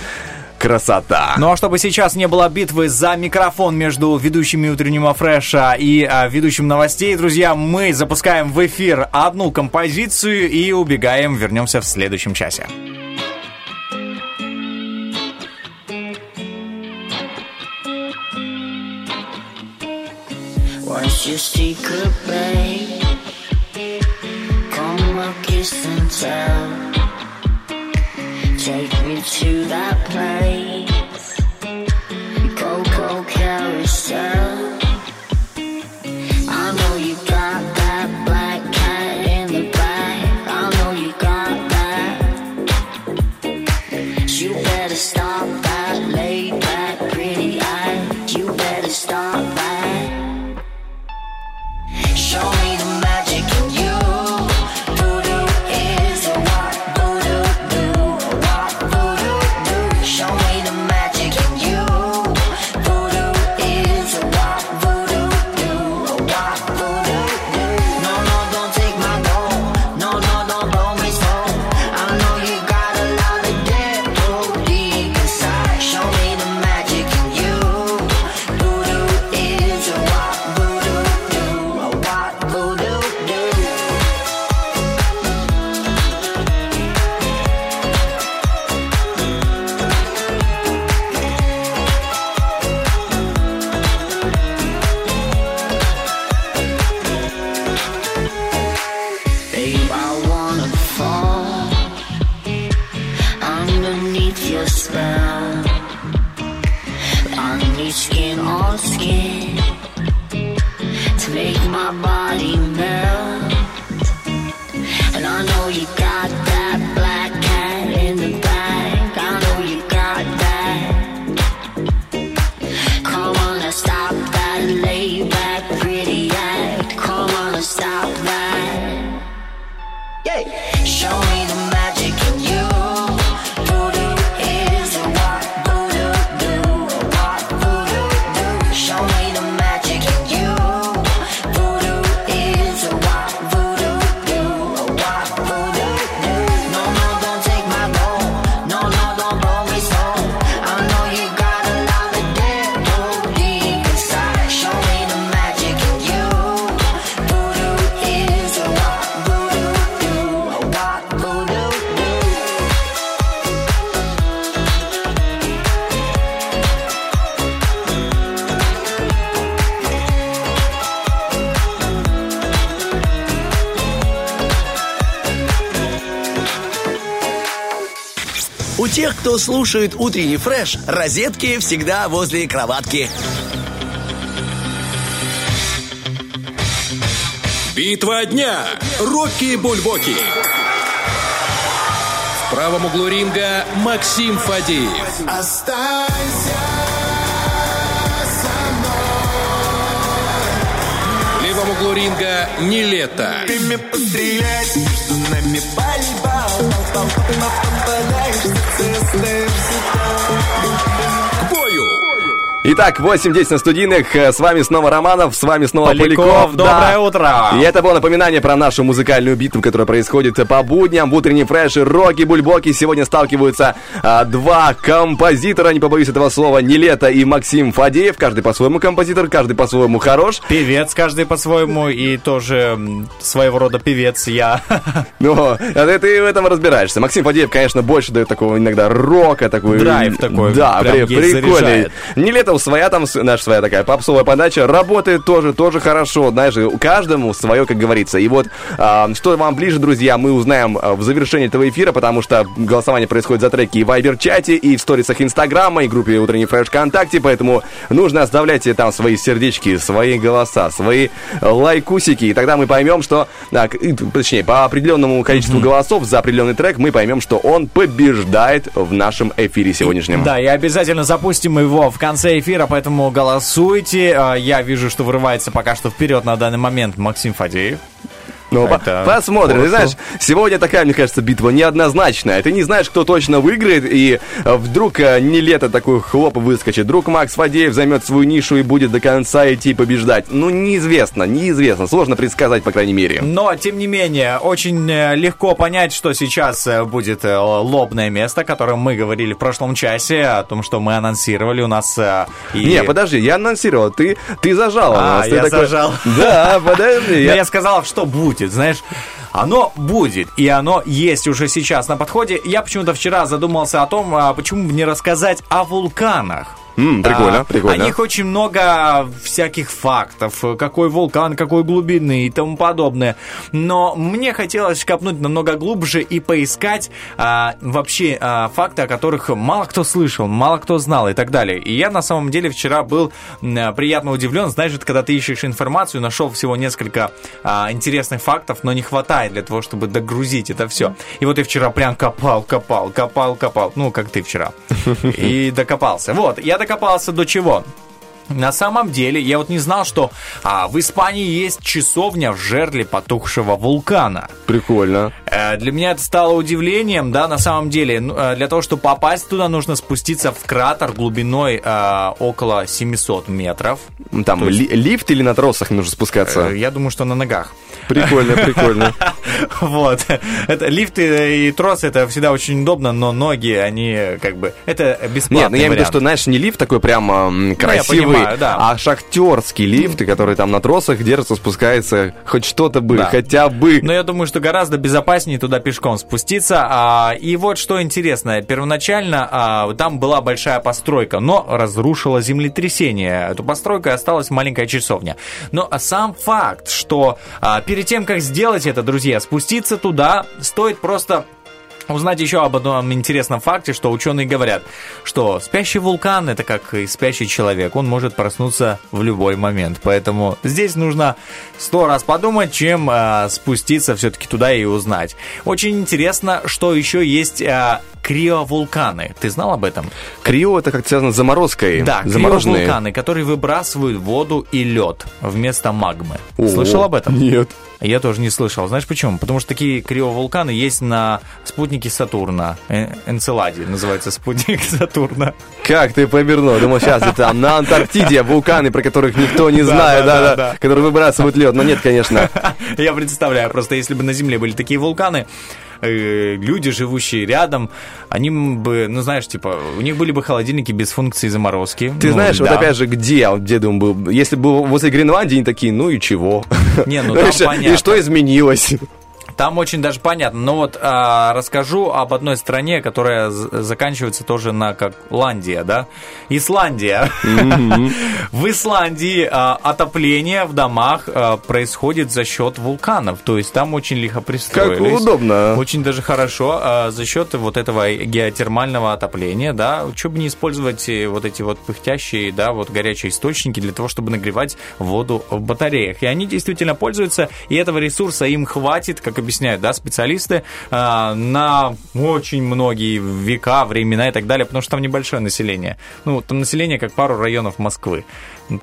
красота. Ну а чтобы сейчас не было битвы за микрофон между ведущими утреннего фреша и а, ведущим новостей, друзья, мы запускаем в эфир одну композицию и убегаем. Вернемся в следующем часе. What's your secret, babe? Come on, kiss and tell. Take me to that place. Кто слушает утренний фреш, розетки всегда возле кроватки. Битва дня. Рокки Бульбоки. В правом углу ринга Максим Фадеев. Останься В левом углу ринга Нилета. Ты мне пострелять, между нами пальба. Попадаешь, ты остаешься К бою. Итак, 8-10 на студийных. Э, С вами снова Романов, с вами снова Поляков, Поляков. доброе утро. И это было напоминание про нашу музыкальную битву, которая происходит по будням в утренней фреше. Роки Бульбоки. Сегодня сталкиваются а, два композитора, не побоюсь этого слова, Нилета и Максим Фадеев. Каждый по-своему композитор, каждый по-своему хорош. Певец каждый по-своему и тоже своего рода певец я. Ну, а ты, в этом разбираешься. Максим Фадеев, конечно, больше дает такого иногда рока, такой... Драйв такой, Да, при- прикольный. заряжает. Нилетов своя там, наша своя такая попсовая подача, работает тоже, тоже хорошо. Знаешь, у каждому свое, как говорится. И вот, а, что вам ближе, друзья, мы узнаем а, в завершении этого эфира, потому что голосование происходит за треки и в Вайбер-чате, и в сторисах Инстаграма, и группе Утренний Фреш ВКонтакте, поэтому нужно оставлять там свои сердечки, свои голоса, свои э, лайкусики, и тогда мы поймем, что, к- и, точнее, по определенному количеству голосов за определенный трек мы поймем, что он побеждает в нашем эфире сегодняшнем. Да, и обязательно запустим его в конце эфира, поэтому голосуйте. А, Я вижу, что вырывается пока что вперед на данный момент Максим Фадеев. Ну, по- Это посмотрим. Ты знаешь, сегодня такая, мне кажется, битва неоднозначная. Ты не знаешь, кто точно выиграет, и э, вдруг э, не лето такой хлоп выскочит. Вдруг Макс Фадеев займет свою нишу и будет до конца идти побеждать. Ну, неизвестно, неизвестно. Сложно предсказать, по крайней мере. Но, тем не менее, очень э, легко понять, что сейчас будет лобное место, о котором мы говорили в прошлом часе, о том, что мы анонсировали у нас. и- Не, подожди, я анонсировал, ты, ты зажал у А, нас. Ты я такой- зажал. Да, подожди. Я- я сказал, что будет, знаешь. Оно будет, и оно есть уже сейчас на подходе. Я почему-то вчера задумался о том, а почему бы не рассказать о вулканах. М, прикольно, А, прикольно. О них очень много всяких фактов, какой вулкан, какой глубины и тому подобное. Но мне хотелось копнуть намного глубже и поискать а, вообще а, факты, о которых мало кто слышал, мало кто знал и так далее. И я на самом деле вчера был приятно удивлен. Знаешь, когда ты ищешь информацию, нашел всего несколько а, интересных фактов, но не хватает для того, чтобы догрузить это все. И вот я вчера прям копал, копал, копал, копал. Ну, как ты вчера. И докопался. Вот, я докопался до чего? На самом деле, я вот не знал, что а, в Испании есть часовня в жерле потухшего вулкана. Прикольно. Э, Для меня это стало удивлением, да, на самом деле. Ну, э, Для того, чтобы попасть туда, нужно спуститься в кратер глубиной э, около 700 метров. Там То есть- ли- лифт или на тросах нужно спускаться? Э, Я думаю, что на ногах. Прикольно, прикольно. Вот. Это лифты и тросы это всегда очень удобно, но ноги, они как бы это бесплатный Нет, ну я имею в виду, что, знаешь, не лифт такой прям красивый, понимаю, да. а шахтерские лифты, которые там на тросах держатся, спускается, хоть что-то бы, Да. хотя бы. Но я думаю, что гораздо безопаснее туда пешком спуститься. А, и вот что интересно. Первоначально а, там была большая постройка, но разрушило землетрясение. Эту постройку осталась маленькая часовня. Но сам факт, что а, перед тем, как сделать это, друзья, спуститься туда, стоит просто узнать еще об одном интересном факте, что ученые говорят, что спящий вулкан это как и спящий человек, он может проснуться в любой момент. Поэтому здесь нужно сто раз подумать, чем а, спуститься все-таки туда и узнать. Очень интересно, что еще есть а, криовулканы. Ты знал об этом? Крио это как связано с заморозкой. Да, замороженные. криовулканы, которые выбрасывают воду и лед вместо магмы. О, Слышал об этом? Нет. Я тоже не слышал. Знаешь почему? Потому что такие криовулканы есть на спутнике Сатурна. Э, Энцеладе называется спутник Сатурна. Как ты повернул? Думал, сейчас это там на Антарктиде вулканы, про которых никто не знает, да, да. которые выбрасывают лед. Но нет, конечно. Я представляю, просто если бы на Земле были такие вулканы, э, люди, живущие рядом, они бы, ну знаешь, типа, у них были бы холодильники без функции заморозки. Ты Ну, знаешь, вот да. опять же, где, вот где думаю, был, если бы возле Гренландии, они такие, ну и чего? Не, ну там понятно. И что изменилось? Там очень даже понятно. Но вот а, расскажу об одной стране, которая заканчивается тоже на как Ландия, да? Исландия. В Исландии а, отопление в домах а, происходит за счет вулканов. То есть там очень лихо пристроились. Как удобно. Очень даже хорошо а, за счет вот этого геотермального отопления, да, что бы не использовать э, вот эти вот пыхтящие, да, вот горячие источники для того, чтобы нагревать воду в батареях. И они действительно пользуются, и этого ресурса им хватит, как объясняют, да, специалисты, а, на очень многие века, времена и так далее, потому что там небольшое население. Ну, там население как пару районов Москвы. Ну,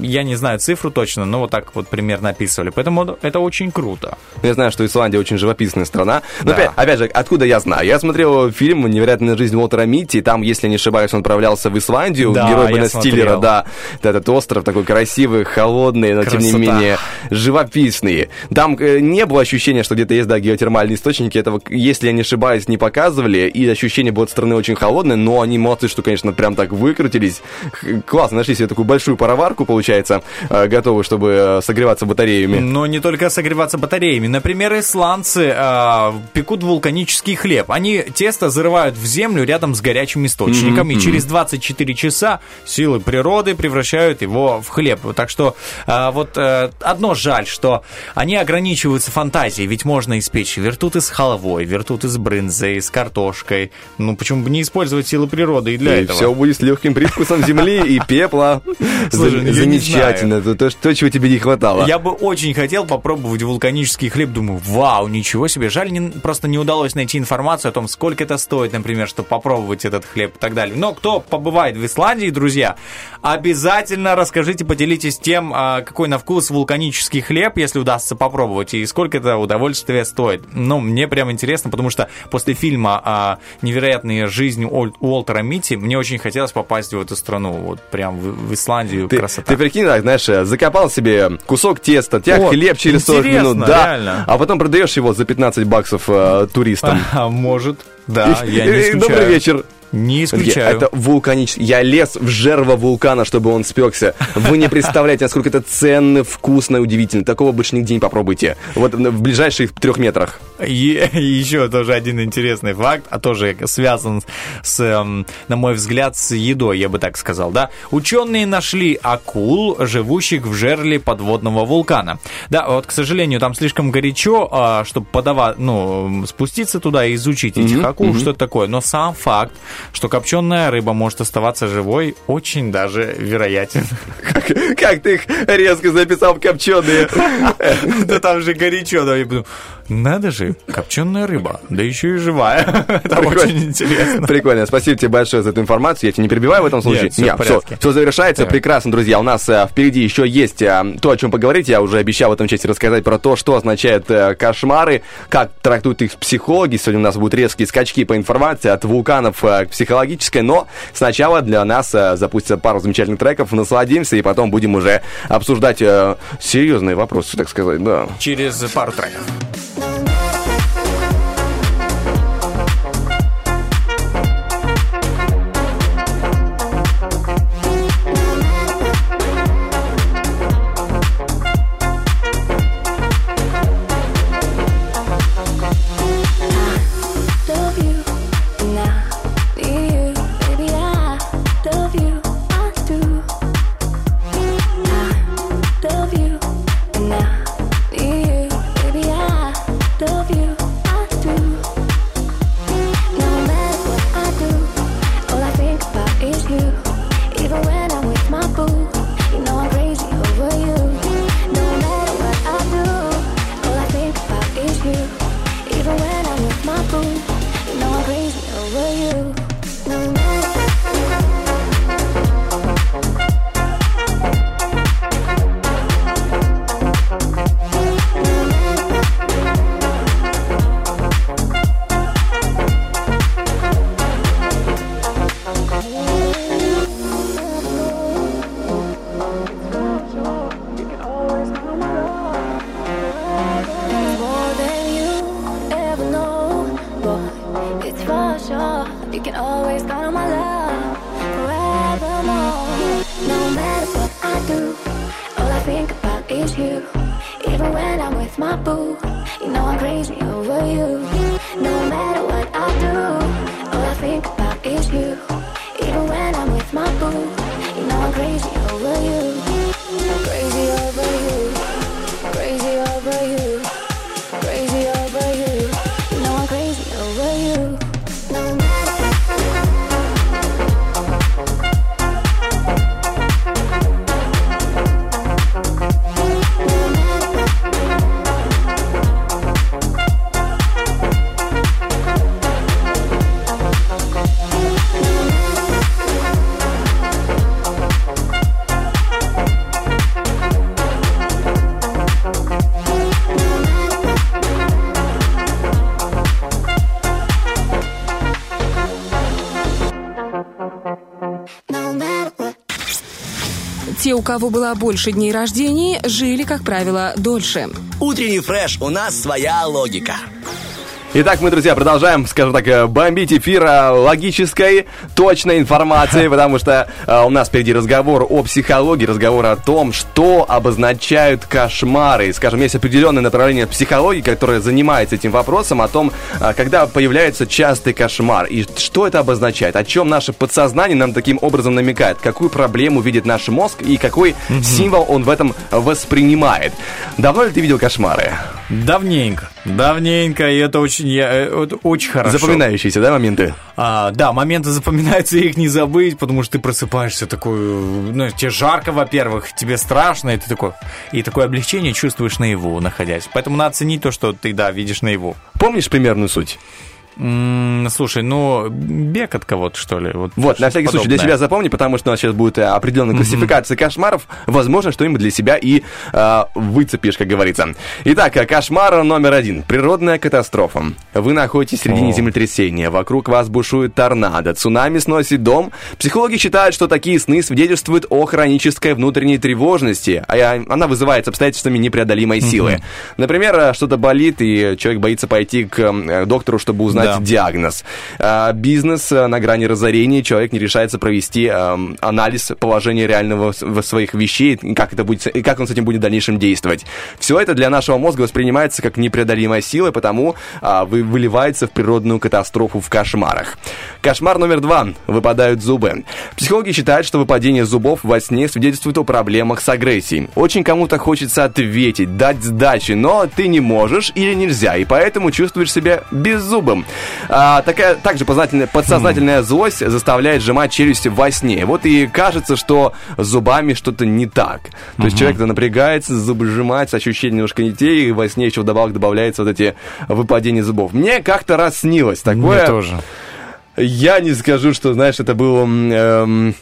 я не знаю цифру точно, но вот так вот примерно описывали. Поэтому это очень круто. Я знаю, что Исландия очень живописная страна. Но Да. опять, опять же, откуда я знаю? Я смотрел фильм «Невероятная жизнь Уолтера Митти», и там, если не ошибаюсь, он отправлялся в Исландию, Да, герой Бена. Стиллера, да. Этот остров такой красивый, холодный, но тем не Красота. менее живописный. Там э, не было ощущения, что где-то есть, да, геотермальные источники. Этого, если я не ошибаюсь, не показывали, и ощущение было от стороны очень холодное, но они молодцы, что, конечно, прям так выкрутились. Классно, нашли себе такую большую пароварку, получается, э, готовую, чтобы э, согреваться батареями. Но не только согреваться батареями. Например, исландцы а, пекут вулканический хлеб. Они тесто зарывают в землю рядом с горячим источником, и через 24 часа силы природы превращают его в хлеб. Так что а, вот э, одно жаль, что они ограничиваются фантазией, ведь можно испечь вертуты с халвой, вертуты с брынзой, с картошкой. Ну, почему бы не использовать силы природы и для и этого? все будет с легким привкусом земли и пепла. Слушай, ну, Замечательно. Это то, то, чего тебе не хватало. Я бы очень хотел попробовать вулканический хлеб. Думаю, вау, ничего себе. Жаль, не- просто не удалось найти информацию о том, сколько это стоит, например, чтобы попробовать этот хлеб и так далее. Но кто побывает в Исландии, друзья, обязательно расскажите, поделитесь тем, а, какой на вкус вулканический хлеб, если удастся попробовать, и сколько это удовольствие стоит. Ну, мне прям интересно, потому что после фильма а, «Невероятная жизнь Уол- Уолтера Митти» мне очень хотелось попасть в эту страну, вот прям в, в Исландию. Ты, Красота. ты прикинь, так, знаешь, э, закопал себе кусок теста, тебя О, хлеб через 40 интересно, минут, да, реально. а потом продаешь его за 15 баксов э, туристам. А, может, да, я не исключаю. Добрый вечер. Не исключаю. Это вулканический. Я лез в жерло вулкана, чтобы он спекся. Вы не представляете, насколько это ценно, вкусно и удивительно. Такого больше нигде не попробуйте. Вот в ближайших трех метрах. И, и еще тоже один интересный факт, а тоже связан с, на мой взгляд, с едой, я бы так сказал, да. Ученые нашли акул, живущих в жерле подводного вулкана. Да, вот, к сожалению, там слишком горячо, чтобы подавать, ну, спуститься туда и изучить этих акул, что это такое. Но сам факт, что копченая рыба может оставаться живой, очень даже вероятен. Как ты их резко записал в копченые. Да там же горячо, да, надо же, копченая рыба, да еще и живая. Это очень интересно. Прикольно. Спасибо тебе большое за эту информацию. Я тебя не перебиваю в этом случае. Нет, всё в все, все завершается. Так. Прекрасно, друзья. У нас э, впереди еще есть э, то, о чем поговорить. Я уже обещал в этом части рассказать про то, что означают э, кошмары, как трактуют их психологи. Сегодня у нас будут резкие скачки по информации от вулканов к психологической. Но сначала для нас запустится пару замечательных треков. Насладимся и потом будем уже обсуждать серьезные вопросы, так сказать. Да. Через пару треков. Кого было больше дней рождений, жили, как правило, дольше. Утренний фреш, у нас своя логика. Итак, мы, друзья, продолжаем, скажем так, э, бомбить эфир э, логической, точной информацией, потому что э, у нас впереди разговор о психологии, разговор о том, что обозначают кошмары. И, Скажем, есть определенное направление психологии, которое занимается этим вопросом, о том, когда появляется частый кошмар, и что это обозначает, о чем наше подсознание нам таким образом намекает, какую проблему видит наш мозг и какой символ он в этом воспринимает. Давно ли ты видел кошмары? Давненько. Давненько, и это очень, я, это очень хорошо. Запоминающиеся, да, моменты? А, да, моменты запоминаются, их не забыть, потому что ты просыпаешься такой, ну, тебе жарко, во-первых, тебе страшно, и ты такой, и такое облегчение чувствуешь наяву, находясь. Поэтому надо ценить то, что ты, да, видишь наяву. Помнишь примерную суть? Слушай, ну, бег от кого-то, что ли? Вот, Вот, на всякий случай, для подобное. себя запомни, потому что у нас сейчас будет э, определенная классификация кошмаров. Возможно, что-нибудь для себя и э, выцепишь, как говорится. Итак, э, кошмар номер один. Природная катастрофа. Вы находитесь в середине О. землетрясения. Вокруг вас бушует торнадо. Цунами сносит дом. Психологи считают, что такие сны свидетельствуют о хронической внутренней тревожности. А она вызывается обстоятельствами непреодолимой силы. Например, э, что-то болит, и человек боится пойти к доктору, чтобы узнать Да. диагноз. А, Бизнес э, на грани разорения, человек не решается провести эм, анализ положения реального своих вещей, как, это будет, и как он с этим будет в дальнейшем действовать. Все это для нашего мозга воспринимается как непреодолимая сила, потому а, вы, выливается в природную катастрофу в кошмарах. Кошмар номер два. Выпадают зубы. Психологи считают, что выпадение зубов во сне свидетельствует о проблемах с агрессией. Очень кому-то хочется ответить, дать сдачи, но ты не можешь или нельзя, и поэтому чувствуешь себя беззубым. А, такая также подсознательная злость заставляет сжимать челюсть во сне. Вот и кажется, что зубами что-то не так. То есть человек напрягается, зубы сжимаются, ощущения немножко не те, и во сне еще вдобавок добавляются вот эти выпадения зубов. Мне как-то раз снилось такое. Мне тоже. Я не скажу, что, знаешь, это было эм,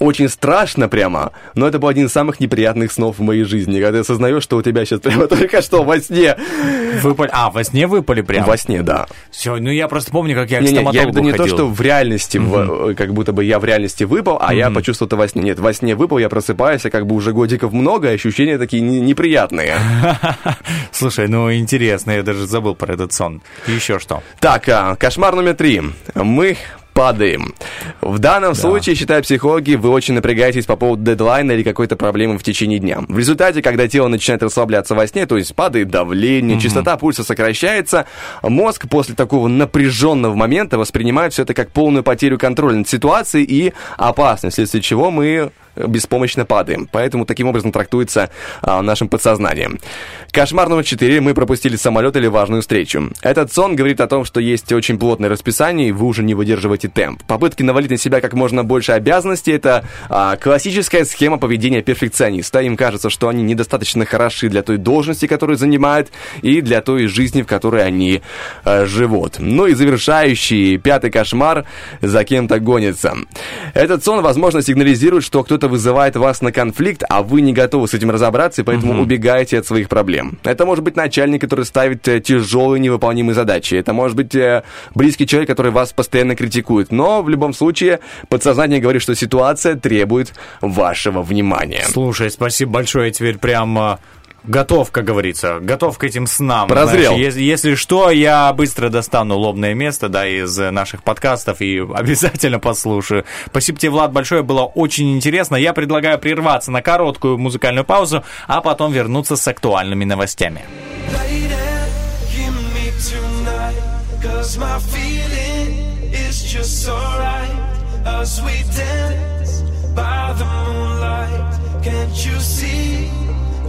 очень страшно прямо, но это был один из самых неприятных снов в моей жизни, когда ты осознаешь, что у тебя сейчас прямо только что во сне. Выпали... А, во сне выпали прям? Во сне, да. Все, ну я просто помню, как я к Не, не, я стоматологу в виду не то, что в реальности, в- как будто бы я в реальности выпал, а я почувствовал это во сне. Нет, во сне выпал, я просыпаюсь, а как бы уже годиков много, ощущения такие не- неприятные. Слушай, ну интересно, я даже забыл про этот сон. Еще что? Так, а, кошмар номер три. Мы падаем. В данном случае, считают психологи, вы очень напрягаетесь по поводу дедлайна или какой-то проблемы в течение дня. В результате, когда тело начинает расслабляться во сне, то есть падает давление, частота пульса сокращается, мозг после такого напряженного момента воспринимает все это как полную потерю контроля над ситуацией и опасность, вследствие чего мы беспомощно падаем. Поэтому таким образом трактуется а, нашим подсознанием. Кошмар номер 4. Мы пропустили самолет или важную встречу. Этот сон говорит о том, что есть очень плотное расписание, и вы уже не выдерживаете темп. Попытки навалить на себя как можно больше обязанностей – это а, классическая схема поведения перфекциониста. Им кажется, что они недостаточно хороши для той должности, которую занимают, и для той жизни, в которой они а, живут. Ну и завершающий пятый кошмар – за кем-то гонится. Этот сон, возможно, сигнализирует, что кто-то вызывает вас на конфликт, а вы не готовы с этим разобраться, и поэтому убегаете от своих проблем. Это может быть начальник, который ставит э, тяжелые невыполнимые задачи. Это может быть э, близкий человек, который вас постоянно критикует. Но в любом случае подсознание говорит, что ситуация требует вашего внимания. Слушай, спасибо большое, я теперь прям... готов, как говорится, готов к этим снам. Прозрел. Знаешь, если, если что, я быстро достану лобное место, да, из э, наших подкастов и обязательно послушаю. Спасибо тебе, Влад, большое, было очень интересно. Я предлагаю прерваться на короткую музыкальную паузу, а потом вернуться с актуальными новостями. Lady, give me tonight, cause my feeling is just so right. A sweet dance by the moonlight. Can't you see?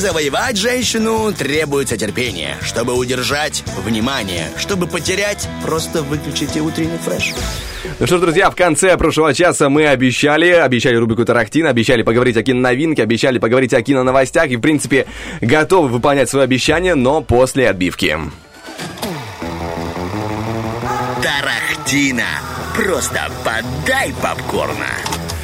завоевать женщину, требуется терпение. Чтобы удержать – внимание. Чтобы потерять – просто выключите утренний фреш. Ну что ж, друзья, в конце прошлого часа мы обещали, обещали рубрику Тарахтин, обещали поговорить о киноновинке, обещали поговорить о киноновостях и, в принципе, готовы выполнять свои обещания, но после отбивки. Тарахтина. Просто подай попкорна.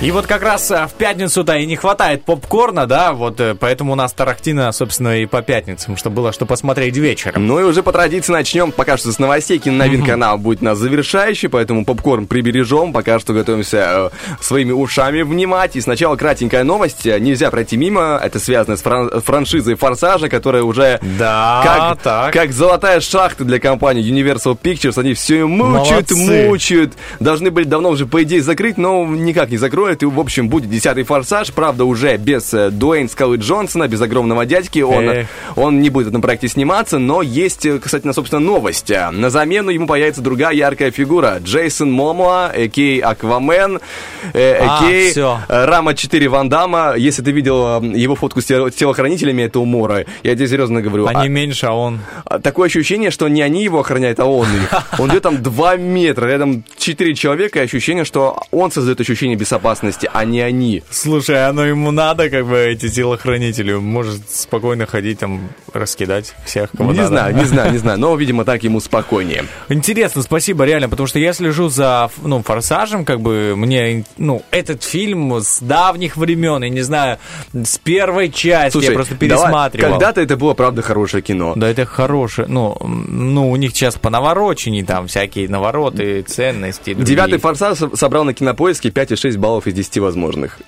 И вот как раз а, в пятницу-то и не хватает попкорна, да, вот э, поэтому у нас Тарахтина, собственно, и по пятницам, чтобы было что посмотреть вечером. Ну и уже по традиции начнем пока что с новостей. Киноновинка она будет у нас завершающей, поэтому попкорн прибережем. Пока что готовимся э, своими ушами внимать. И сначала кратенькая новость. Э, Нельзя пройти мимо. Это связано с фран- франшизой «Форсажа», которая уже Да, как, так. как золотая шахта для компании Universal Pictures. Они все мучают, Молодцы. мучают. Должны были давно уже, по идее, закрыть, но никак не закроют. И, в общем, будет десятый «Форсаж». Правда, уже без э, Дуэйн Скалы Джонсона, без огромного дядьки. Он, Эх. он не будет в этом проекте сниматься, но есть, э, кстати, на, собственно, новость. Э, На замену ему появится другая яркая фигура. Джейсон Момоа, а.к.а. Аквамен, э, А, э, Рама 4 Ван Дамма. Если ты видел его фотку с тело- телохранителями, это умора. Я тебе серьезно говорю. Они А- меньше, а он... а Такое ощущение, что не они его охраняют, а он их. Он идет там 2 метра, рядом 4 человека, и ощущение, что он создает ощущение безопасности, а не они. Слушай, оно ему надо, как бы, эти телохранители. Может спокойно ходить там, раскидать всех, кого не надо. знаю, не знаю, не знаю, но, видимо, так ему спокойнее. Интересно, спасибо, реально, потому что я слежу за, ну, «Форсажем», как бы, мне, ну, этот фильм с давних времен, я не знаю, с первой части я просто пересматривал. когда-то это было, правда, хорошее кино. Да, это хорошее, ну, ну, у них сейчас по наворочении там всякие навороты, другие. Девятый «Форсаж» собрал на кинопоиске 5,6 баллов из 10 возможных.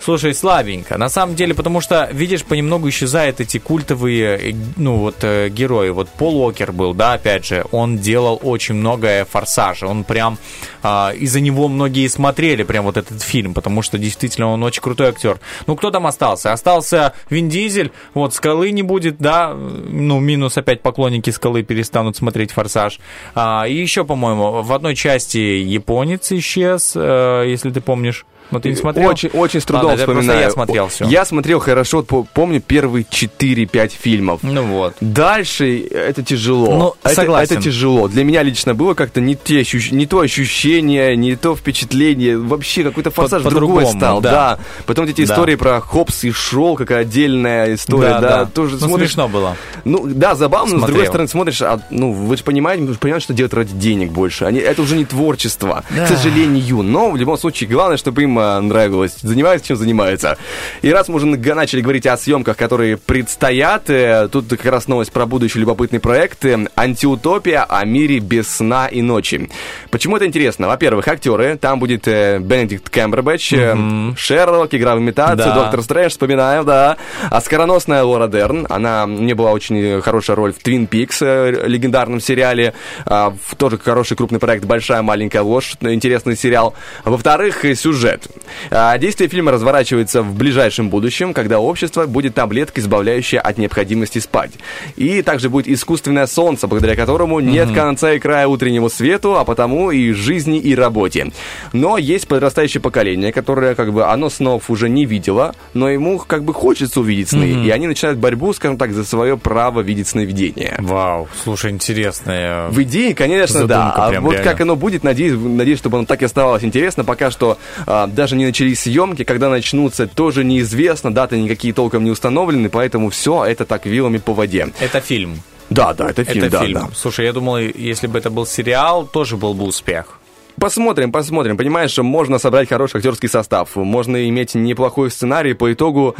Слушай, слабенько. На самом деле, потому что, видишь, понемногу исчезают эти культовые, э, ну, вот, э, герои. Вот Пол Уокер был, да, опять же, он делал очень многое форсажа. Он прям, а, из-за него многие смотрели прям вот этот фильм, потому что действительно он очень крутой актер. Ну, кто там остался? Остался Вин Дизель, вот, Скалы не будет, да, ну, минус опять поклонники Скалы перестанут смотреть форсаж. А, и еще, по-моему, в одной части японец исчез, э, если ты помнишь. Но ты не смотрел? Очень, очень с трудом Ладно, вспоминаю. я смотрел всё. Я смотрел хорошо, по- помню первые 4-5 фильмов. Ну вот. Дальше это тяжело. Ну, это, согласен. это тяжело. Для меня лично было как-то не, те ощущ- не то ощущение, не то впечатление. Вообще какой-то форсаж По- другой по-другому, стал. да. Да. Потом эти Да. истории про Хопс и Шоу, какая отдельная история, Да, да. да. Тоже Ну, смотришь. смешно было. Ну, да, забавно, но с другой Смотрел. стороны смотришь, а, ну, вы же понимаете, вы же понимаете, что делают ради денег больше. Они, это уже не творчество, Да. к сожалению. Но в любом случае, главное, чтобы им нравилось. Занимаются, чем занимаются. И раз мы уже начали говорить о съемках, которые предстоят, э, тут как раз новость про будущий любопытный проект э, «Антиутопия о мире без сна и ночи». Почему это интересно? Во-первых, актеры. Там будет э, Бенедикт Кэмбербэтч, э, Шерлок, игра в имитацию, Да. Доктор Стрэндж, вспоминаю, да. А скороносная Лора Дерн, она, мне была очень хорошая роль в Твин Пикс, легендарном сериале. А, тоже хороший крупный проект «Большая маленькая ложь», интересный сериал. Во-вторых, сюжет. А, Действие фильма разворачивается в ближайшем будущем, когда общество будет таблеткой, избавляющая от необходимости спать. И также будет искусственное солнце, благодаря которому нет конца и края утреннему свету, а потому и жизни, и работе. Но есть подрастающее поколение, которое как бы оно снов уже не видело, но ему как бы хочется увидеть сны, и они начинают борьбу, скажем так, за свое право видеть сновидения. Вау, слушай, интересная. В идее, конечно, да. А вот реально. как оно будет, надеюсь, надеюсь, чтобы оно так и оставалось интересно. Пока что а, даже не начались съемки, когда начнутся, тоже неизвестно, даты никакие толком не установлены, поэтому все это так вилами по воде. Это фильм. Да, да, это фильм, это да, фильм. да. Слушай, я думал, если бы это был сериал, тоже был бы успех. Посмотрим, посмотрим. Понимаешь, что можно собрать хороший актерский состав, можно иметь неплохой сценарий, по итогу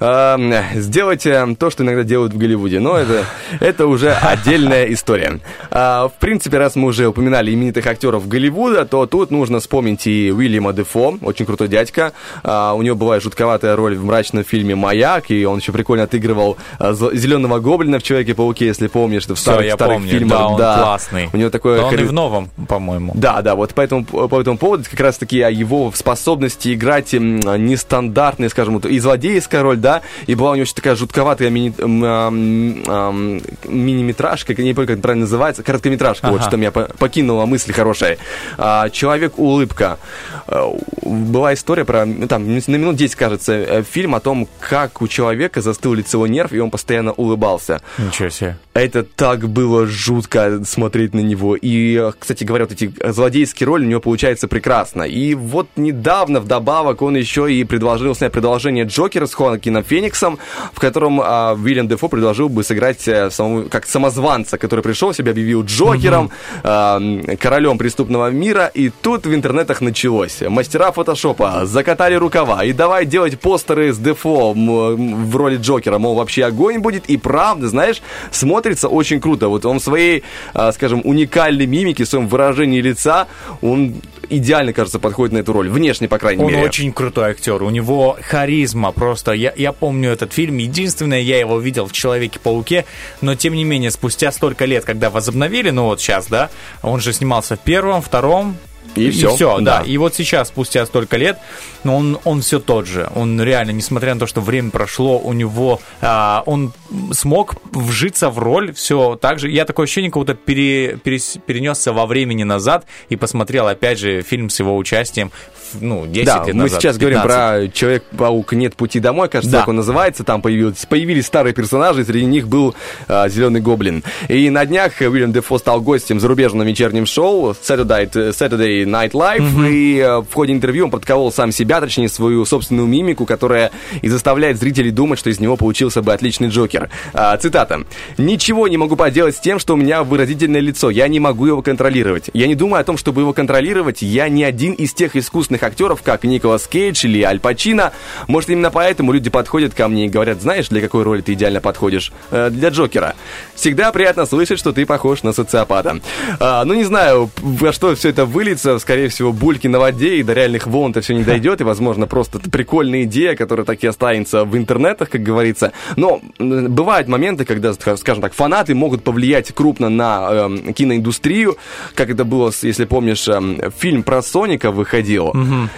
эм, сделать э, то, что иногда делают в Голливуде. Но это, это уже отдельная история. А, в принципе, раз мы уже упоминали именитых актеров Голливуда, то тут нужно вспомнить и Уильяма Дефо, очень крутой дядька. А, у него бывает жутковатая роль в мрачном фильме «Маяк», и он еще прикольно отыгрывал зл- зеленого гоблина в «Человеке-пауке», если помнишь, в Всё, старых, я старых помню. фильмах. Да, он классный. У него такое... Да он и в новом, по-моему. да, да, вот по этому, по этому поводу это как раз таки о его способности играть нестандартные, скажем, вот, и злодейская роль, да, и была у него еще такая жутковатая мини, ам, ам, мини-метражка, я не помню, как это правильно называется, короткометражка, вот Ага. что меня по- покинула мысль хорошая. А, Человек-улыбка. А, Была история про, ну, там, на минут 10, кажется, э, фильм о том, как у человека застыл лицевой нерв, и он постоянно улыбался. Ничего себе. Это так было жутко смотреть на него. И, э, кстати говоря, вот эти злодейские роли у него получаются прекрасно. И вот недавно вдобавок он еще и предложил снять продолжение Джокера с Хоакином Фениксом, в котором а, Уильям Дефо предложил бы сыграть э, самому- как самозванца, который пришел, себя объявил Джокером, а, м, королем преступного мира. И тут в интернетах началось. Мастера фотошопа закатали рукава и давай делать постеры с Дефо в роли Джокера. Мол, вообще огонь будет. И правда, знаешь, смотрится очень круто. Вот он в своей, а, скажем, уникальной мимике, в своем выражении лица, он идеально, кажется, подходит на эту роль. Внешне, по крайней Он мере. очень крутой актер. У него харизма просто. Я, я помню этот фильм. Единственное, я его видел в Человеке-пауке. Но тем не менее, спустя столько лет, когда возобновили, ну вот сейчас, да, он же снимался в первом, втором. И всё, да. да. И вот сейчас, спустя столько лет, но он, он все тот же. Он реально, несмотря на то, что время прошло, у него а, он смог вжиться в роль все так же. Я такое ощущение, как будто пере- перес- перенесся во времени назад и посмотрел, опять же, фильм с его участием, в, ну, 10 Да, лет мы назад. сейчас говорим 15. про Человек-паук Нет пути домой, кажется, Да. так он называется. Там появились, появились старые персонажи, среди них был а, Зеленый Гоблин. И на днях Уильям Дефо стал гостем зарубежного вечернем шоу Saturday, Saturday Night Live. И а, в ходе интервью он подколол сам себя, точнее, свою собственную мимику, которая и заставляет зрителей думать, что из него получился бы отличный Джокер. А, цитата. «Ничего не могу поделать с тем, что у меня выразительное лицо. Я не могу его контролировать. Я не думаю о том, чтобы его контролировать. Я не один из тех искусных актеров, как Николас Кейдж или Аль Пачино. Может, именно поэтому люди подходят ко мне и говорят, знаешь, для какой роли ты идеально подходишь? Э, для Джокера. Всегда приятно слышать, что ты похож на социопата. А, ну, не знаю, во что все это выльется. Скорее всего, бульки на воде, и до реальных волн это все не дойдет. И, возможно, просто прикольная идея, которая так и останется в интернетах, как говорится. Но бывают моменты, когда, ска- скажем так, фанаты могут повлиять крупно на эм, киноиндустрию, как это было, если помнишь, эм, фильм про Соника выходил,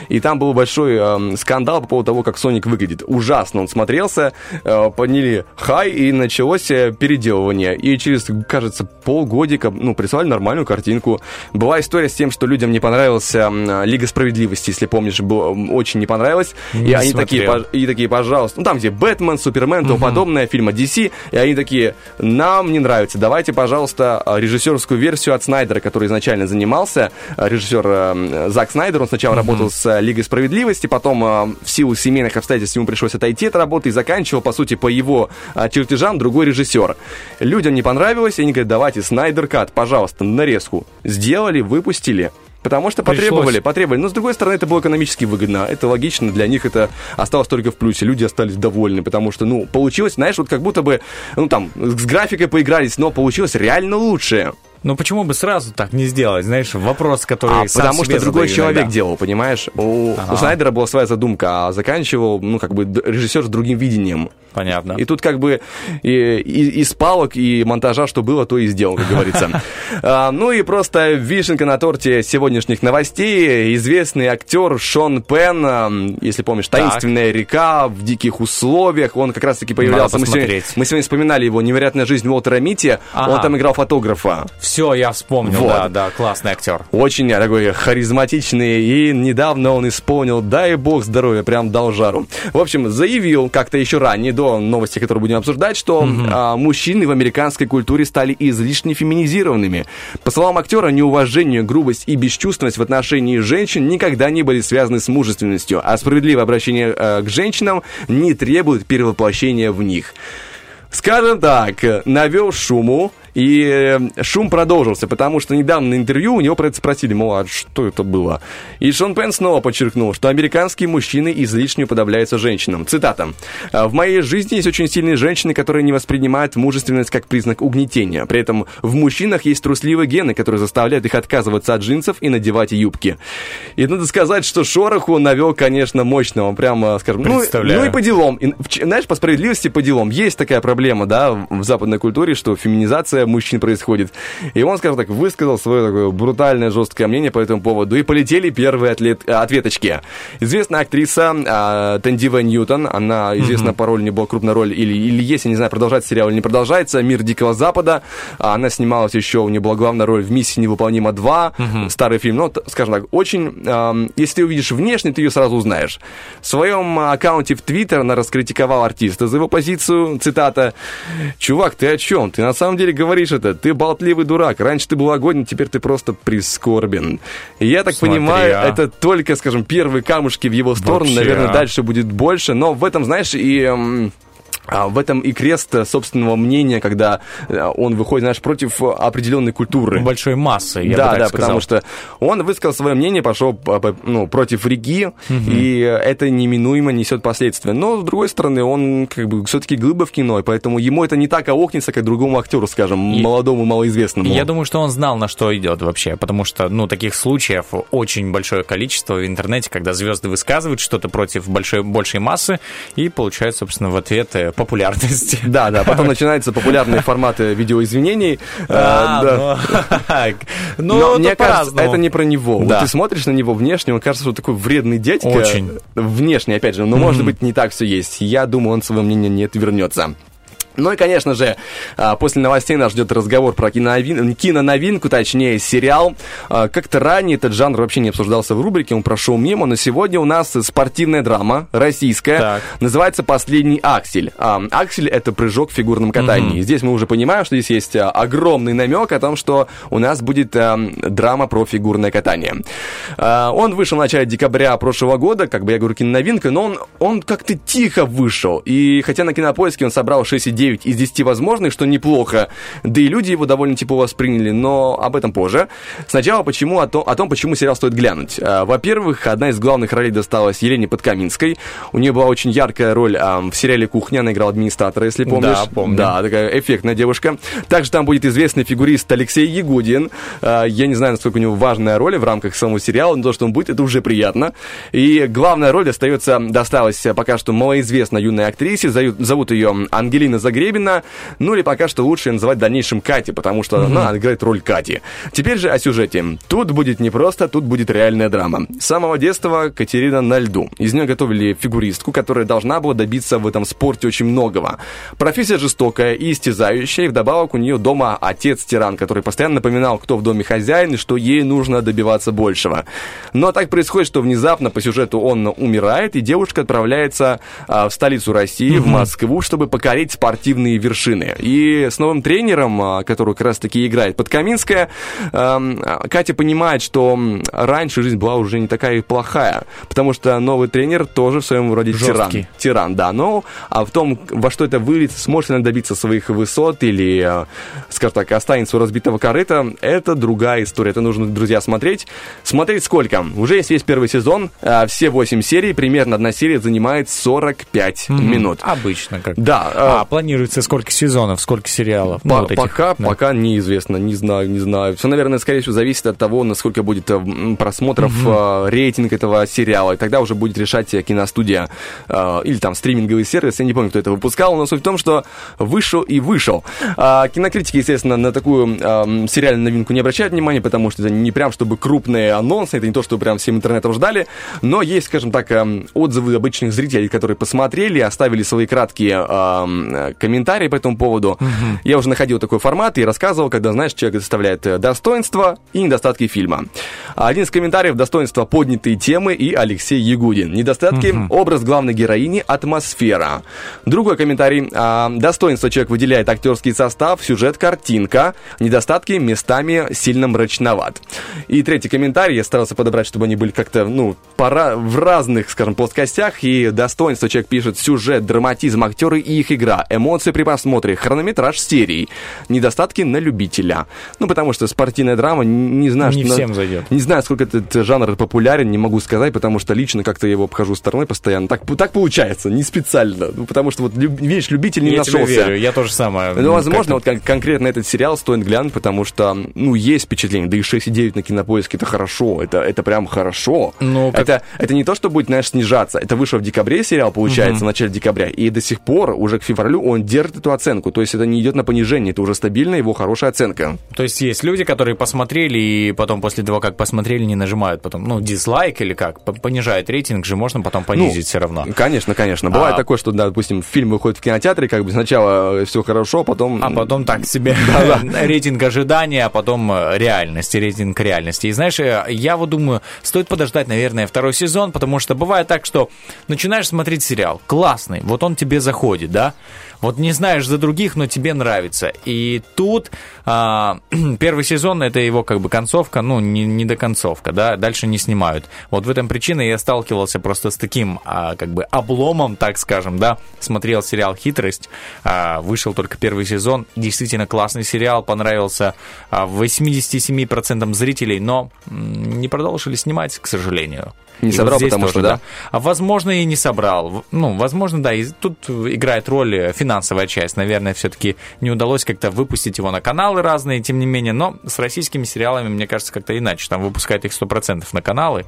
и там был большой эм, скандал по поводу того, как Соник выглядит. Ужасно он смотрелся, э, подняли хай, и началось э, переделывание. И через, кажется, полгодика, ну, прислали нормальную картинку. Была история с тем, что людям не понравилась м, Лига Справедливости, если помнишь, было, очень не понравилось. и Не они такие, и такие, пожалуйста, ну там, где Бэтмен, Супермен, тому подобное, фильма DC, и они такие, нам не нравится, давайте, пожалуйста, э, режиссерскую версию от Снайдера, который изначально занимался, э, режиссер э, Зак Снайдер, он сначала работал с э, Лигой Справедливости, потом э, в силу семейных обстоятельств ему пришлось отойти от работы и заканчивал, по сути, по его э, чертежам другой режиссер. Людям не понравилось, и они говорят, давайте, Снайдер Кат, пожалуйста, нарезку. Сделали, выпустили. Потому что Пришлось. потребовали, потребовали. Но, с другой стороны, это было экономически выгодно. Это логично, для них это осталось только в плюсе. Люди остались довольны, потому что, ну, получилось, знаешь, вот как будто бы, ну, там, с графикой поигрались, но получилось реально лучше. Ну почему бы сразу так не сделать? Знаешь, вопрос, который А, сам потому себе что другой задаю человек иногда. делал, понимаешь? У, Ага. у Снайдера была своя задумка, а заканчивал, ну, как бы, режиссер с другим видением. Понятно. И тут как бы и, и- из палок и монтажа, что было, то и сделал, как говорится. А, Ну и просто вишенка на торте сегодняшних новостей. Известный актер Шон Пен, если помнишь, «Таинственная река», «В диких условиях». Он как раз-таки появлялся. Мы сегодня, вспоминали его «Невероятная жизнь Уолтера Митти». Ага. Он там играл фотографа. Все, я вспомнил, Вот. да, да, классный актер. Очень такой харизматичный, и недавно он исполнил, дай бог здоровья, прям дал жару. В общем, заявил как-то еще ранее, до новости, которую будем обсуждать, что а, мужчины в американской культуре стали излишне феминизированными. По словам актера, неуважение, грубость и бесчувственность в отношении женщин никогда не были связаны с мужественностью, а справедливое обращение э, к женщинам не требует перевоплощения в них. Скажем так, навел шуму, и э, шум продолжился, потому что недавно на интервью у него про это спросили, мол, а что это было? И Шон Пен снова подчеркнул, что американские мужчины излишне уподобляются женщинам. Цитата. «А «В моей жизни есть очень сильные женщины, которые не воспринимают мужественность как признак угнетения. При этом в мужчинах есть трусливые гены, которые заставляют их отказываться от джинсов и надевать юбки. И надо сказать, что шороху навел, конечно, мощно. Он прямо, скажем, ну, ну и по делам. И, знаешь, по справедливости по делам. Есть такая проблема, да, в западной культуре, что феминизация мужчин происходит. И он, скажем так, высказал свое такое брутальное, жесткое мнение по этому поводу. И полетели первые атлет, э, ответочки. Известная актриса э, Тендива Ньютон, она известна по роли, не была крупная роль, или, или есть, я не знаю, продолжается сериал или не продолжается, «Мир Дикого Запада». А Она снималась еще, у нее была главная роль в «Миссии невыполнима 2», старый фильм. Ну, т- скажем так, очень... эм, если ты увидишь внешне, ты ее сразу узнаешь. В своем э, аккаунте в Твиттер она раскритиковала артиста за его позицию, цитата, «Чувак, ты о чем? Ты на самом деле говоришь это. Ты болтливый дурак. Раньше ты был огонь, теперь ты просто прискорбен». И я так Смотри, понимаю, а. это только, скажем, первые камушки в его сторону. Вообще, Наверное, а. дальше будет больше. Но в этом, знаешь, и... а, в этом и крест э, собственного мнения, когда э, он выходит, знаешь, против э, определенной культуры. Большой массы, я да, бы так да, сказал. потому что он высказал свое мнение, пошел по- по- ну, против реки, и это неминуемо несет последствия. Но, с другой стороны, он как бы все-таки глыба в кино, и поэтому ему это не так аукнется, как другому актеру, скажем, И- молодому, малоизвестному. Я думаю, что он знал, на что идет вообще, потому что, ну, таких случаев очень большое количество в интернете, когда звезды высказывают что-то против большой, большей массы и получают, собственно, в ответ э, популярность. Да, да, потом начинаются популярные форматы видеоизвинений. Э, А, да. ну, ну, Но мне кажется, это не про него. Да. Вот ты смотришь на него внешне, он кажется, что такой вредный дядька. Очень. Внешне, опять же, но может быть не так все есть. Я думаю, он свое мнение не отвернется. Ну и, конечно же, а, после новостей нас ждет разговор про киноновин- киноновинку, точнее, сериал. А, Как-то ранее этот жанр вообще не обсуждался в рубрике, он прошел мимо, но сегодня у нас спортивная драма, российская, Так. называется «Последний аксель». А, Аксель — это прыжок в фигурном катании. Здесь мы уже понимаем, что здесь есть огромный намек о том, что у нас будет драма про фигурное катание. Он вышел в начале декабря прошлого года, как бы я говорю, киноновинка, но он, он как-то тихо вышел. И хотя на кинопоиске он собрал 6,9 из 10 возможных, что неплохо, да и люди его довольно тепло восприняли, но об этом позже. Сначала почему, о, том, о том, почему сериал стоит глянуть. А, Во-первых, одна из главных ролей досталась Елене Подкаминской. У нее была очень яркая роль в сериале «Кухня», она играла администратора, если помнишь. Да, помню. Да, такая эффектная девушка. Также там будет известный фигурист Алексей Ягудин. А, Я не знаю, насколько у него важная роль в рамках самого сериала, но то, что он будет, это уже приятно. И главная роль остается, досталась пока что малоизвестной юной актрисе. Зовут, ее Ангелина Загребина. Ну или пока что лучше называть в дальнейшем Кати, потому что она играет роль Кати. Теперь же о сюжете. Тут будет не просто, тут будет реальная драма. С самого детства Катерина на льду. Из нее готовили фигуристку, которая должна была добиться в этом спорте очень многого. Профессия жестокая и истязающая, и вдобавок у нее дома отец-тиран, который постоянно напоминал, кто в доме хозяин, и что ей нужно добиваться большего. Но так происходит, что внезапно по сюжету он умирает, и девушка отправляется а, в столицу России, в Москву, чтобы покорить спортивные вершины. И с новым тренером, а, который как раз-таки играет Подкаминская, ам, а, Катя понимает, что раньше жизнь была уже не такая и плохая, потому что новый тренер тоже в своем роде тиран. Жесткий. Тиран, да. Но а в том, во что это выльется, сможет ли она добиться своих высот или, э, скажем так, останется у разбитого корыта, это другая история. Это нужно, друзья, смотреть. Смотреть сколько? Уже есть весь первый сезон, а, все 8 серий, примерно одна серия занимает 45 минут. Обычно как. Да, А, а, планируется сколько сезонов, сколько сериалов? Ну, По- вот этих, пока, да. пока неизвестно, не знаю, не знаю. Все, наверное, скорее всего, зависит от того, насколько будет э, просмотров, э, рейтинг этого сериала. И тогда уже будет решать э, киностудия или там стриминговый сервис. Я не помню, кто это выпускал, но суть в том, что вышел и вышел. А, кинокритики, естественно, на такую сериальную новинку не обращают внимания, потому что это не прям чтобы крупные анонсы, это не то, что прям всем интернетом ждали, но есть, скажем так, отзывы обычных зрителей, которые посмотрели, оставили свои краткие комментарии по этому поводу. Я уже находил такой формат и рассказывал, когда, знаешь, человек доставляет э, достоинства и недостатки фильма. Один из комментариев достоинства поднятые темы и Алексей Ягудин. Недостатки образ главной героини, атмосфера. Другой комментарий. а, достоинство человек выделяет актерский состав, сюжет, картинка. Недостатки местами сильно мрачноват. И третий комментарий, я старался подобрать, чтобы они были как-то, ну, пора в разных, скажем, плоскостях. И достоинство человек пишет сюжет, драматизм, актеры и их игра, эмоции при просмотре, хронометраж серий. Недостатки на любителя. Ну, потому что спортивная драма, не знаю, Не что на- всем зайдет. не знаю, сколько этот жанр популярен, не могу сказать, потому что лично как-то я его обхожу стороной постоянно. Так, так получается, не специально. Ну, потому что вот, люб- видишь, любитель не Я тебе нашелся. верю, я тоже самое. Ну, возможно, вот кон- конкретно этот сериал стоит глянуть, потому что, ну, есть впечатление, да и 6,9 на кинопоиске это хорошо, это, это прям хорошо. Ну, как- это, это не то, что будет, знаешь, снижаться. Это вышло в декабре сериал, получается, в начале декабря, и до сих пор, уже к февралю, он держит эту оценку. То есть это не идет на понижение, это уже стабильная его хорошая оценка. То есть есть люди, которые посмотрели и потом после того, как посмотрели, не нажимают потом, ну, дизлайк или как, понижает рейтинг же, можно потом понизить все равно. Конечно, конечно. Бывает А- такое, что, допустим, фильм выходит в кинотеатре, как бы сначала все хорошо, потом... А потом так себе рейтинг ожидания, а потом э, реальности, рейтинг реальности. И знаешь, э, я вот думаю, стоит подождать, наверное, второй сезон, потому что бывает так, что начинаешь смотреть сериал, классный, вот он тебе заходит, да, вот не знаешь за других, но тебе нравится. И тут а, первый сезон, это его как бы концовка, ну, не, не до концовка, да, дальше не снимают. Вот в этом причина я сталкивался просто с таким, а, как бы, обломом, так скажем, да, смотрел сериал «Хитрость», а, вышел только первый сезон, действительно классный сериал, понравился а, 87% зрителей, но не продолжили снимать, к сожалению. Не И собрал, здесь потому что, да? А возможно, и не собрал. Ну, возможно, да. И тут играет роль э, финансовая часть. Наверное, все-таки не удалось как-то выпустить его на каналы разные, тем не менее. Но с российскими сериалами, мне кажется, как-то иначе. Там выпускают их 100% на каналы.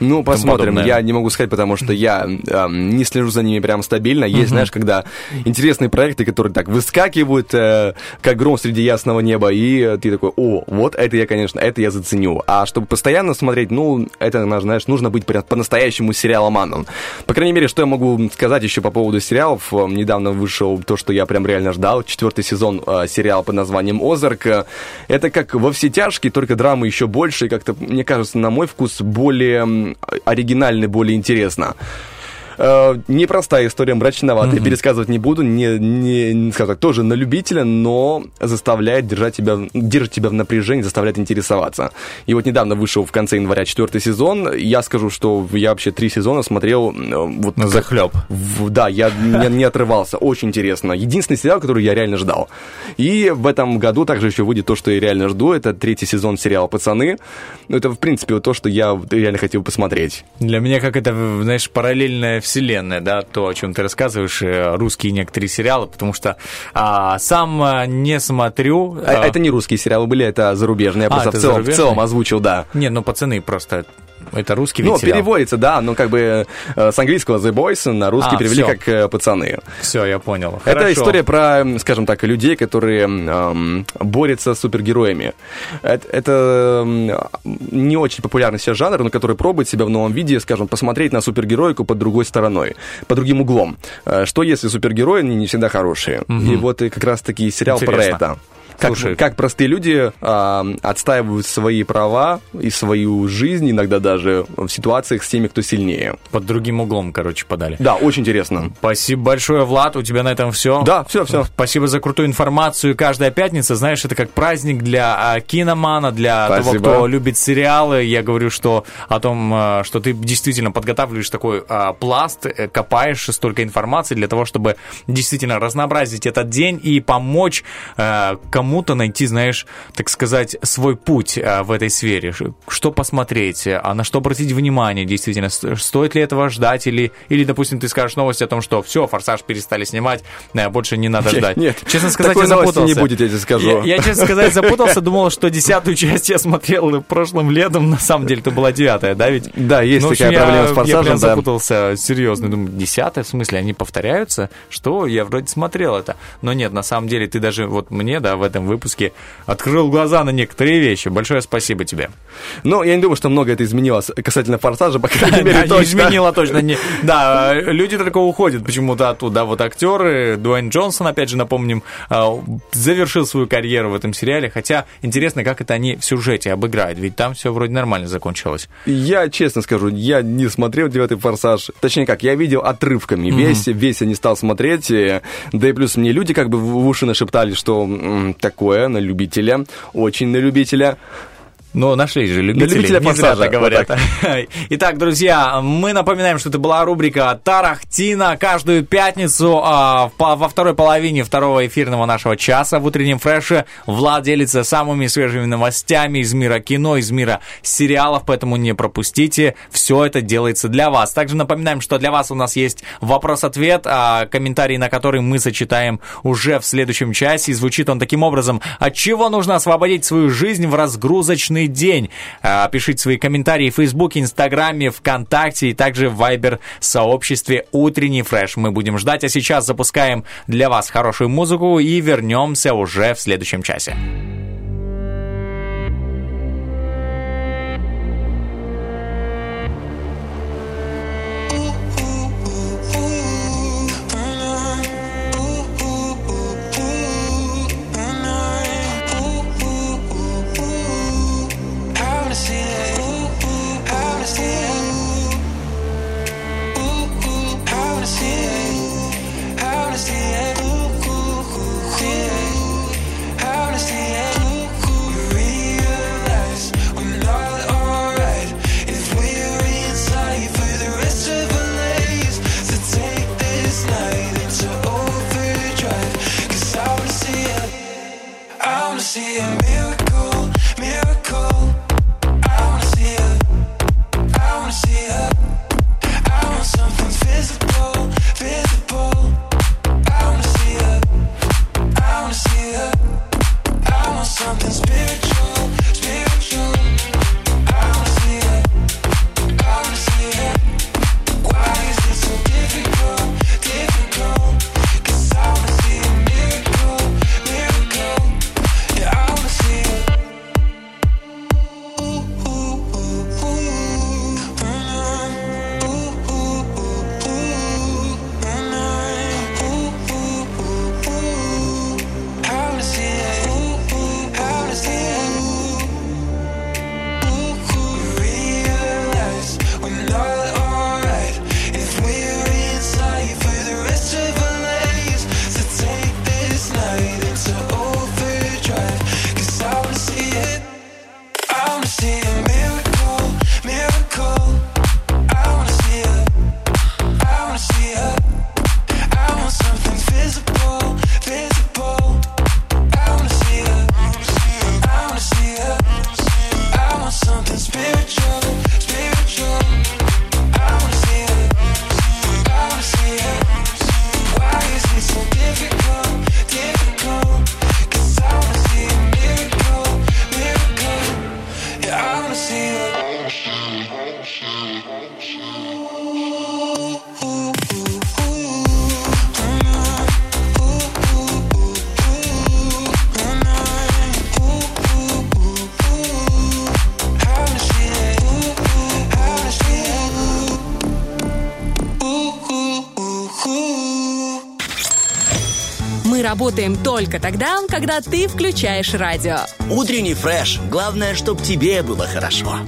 Ну, посмотрим. подобное. Я не могу сказать, потому что я эм, не слежу за ними прям стабильно. Есть, знаешь, когда интересные проекты, которые так выскакивают, э, как гром среди ясного неба, и э, ты такой, о, вот это я, конечно, это я заценю. А чтобы постоянно смотреть, ну, это, знаешь, нужно быть по-настоящему сериаломаном. По крайней мере, что я могу сказать еще по поводу сериалов. Э, Недавно вышел то, что я прям реально ждал. Четвертый сезон э, сериала под названием «Озарк». Э, Это как во все тяжкие, только драмы еще больше, и как-то, мне кажется, на мой вкус, более оригинально, более интересно. Э, непростая история, мрачноватая, пересказывать не буду, не, не, не, скажем так, тоже на любителя, но заставляет держать тебя, держит тебя в напряжении, заставляет интересоваться. И вот недавно вышел в конце января четвертый сезон, я скажу, что я вообще три сезона смотрел э, вот На захлеб. в- да, я не, не отрывался, очень интересно. Единственный сериал, который я реально ждал. И в этом году также еще выйдет то, что я реально жду, это третий сезон сериала «Пацаны». Ну, это, в принципе, вот то, что я реально хотел посмотреть. Для меня как это, знаешь, параллельная вселенная, да, то, о чем ты рассказываешь, э, русские некоторые сериалы, потому что а, сам а, не смотрю. А, а, Это не русские сериалы были, это зарубежные. Я А, просто в, целом, в зарубежные? целом озвучил, да. Не, ну пацаны просто. Это русский Ну, ведь сериал. переводится, да, но как бы э, с английского The Boys на русский А, перевели всё. как э, «Пацаны». Все, я понял. Это Хорошо. история про, скажем так, людей, которые м, борются с супергероями. Это, это, не очень популярный сейчас жанр, но который пробует себя в новом виде, скажем, посмотреть на супергероику под другой стороной, под другим углом. Э, Что если супергерои не всегда хорошие? И вот и как раз-таки сериал про Интересно. это. Как, Слушай. как простые люди а, отстаивают свои права и свою жизнь, иногда даже в ситуациях с теми, кто сильнее. Под другим углом, короче, подали. Да, очень интересно. Спасибо большое, Влад. У тебя на этом все. Да, все, все. Спасибо за крутую информацию. Каждая пятница, знаешь, это как праздник для а, киномана, для Спасибо. того, кто любит сериалы. Я говорю, что о том, а, что ты действительно подготавливаешь такой а, пласт, э, копаешь столько информации для того, чтобы действительно разнообразить этот день и помочь а, кому-то найти, знаешь, так сказать, свой путь а, в этой сфере. Что посмотреть, а на что обратить внимание, действительно, стоит ли этого ждать или, или допустим, ты скажешь новость о том, что все, «Форсаж» перестали снимать, э, больше не надо ждать. Нет, честно сказать, я запутался. не будет, я тебе скажу. Я, я, честно сказать, запутался, думал, что десятую часть я смотрел прошлым летом, на самом деле это была девятая, да, ведь? Да, есть Ну, общем, такая я- проблема с Я «Форсажем», прям да. запутался, серьезно. Думаю, десятая, в смысле, они повторяются? Что? Я вроде смотрел это. Но нет, на самом деле, ты даже вот мне, да, в этом выпуске открыл глаза на некоторые вещи. Большое спасибо тебе. Ну, я не думаю, что много это изменилось касательно «Форсажа», по крайней мере, Да, точно. изменило точно. Не... Да, люди только уходят почему-то оттуда. Вот актеры, Дуэйн Джонсон, опять же, напомним, э, завершил свою карьеру в этом сериале. Хотя интересно, как это они в сюжете обыграют. Ведь там все вроде нормально закончилось. Я честно скажу, я не смотрел «Девятый форсаж». Точнее как, я видел отрывками. Весь, весь я не стал смотреть. э, Да и плюс мне люди как бы в уши нашептали, что такое на любителя, очень на любителя. Но нашли же любители, любителя так говорят. вот Итак, друзья, мы напоминаем, что это была рубрика «Тарахтина» каждую пятницу а, во второй половине второго эфирного нашего часа в утреннем фреше Влад делится самыми свежими новостями из мира кино, из мира сериалов, поэтому не пропустите. Все это делается для вас. Также напоминаем, что для вас у нас есть вопрос-ответ, а, комментарий на который мы зачитаем уже в следующем часе. И звучит он таким образом. От чего нужно освободить свою жизнь в разгрузочный день? А, Пишите свои комментарии в Фейсбуке, Инстаграме, ВКонтакте и также в Вайбер сообществе «Утренний фреш». Мы будем ждать, а сейчас запускаем для вас хорошую музыку и вернемся уже в следующем часе. Только тогда, когда ты включаешь радио. Утренний фреш. Главное, чтобы тебе было хорошо.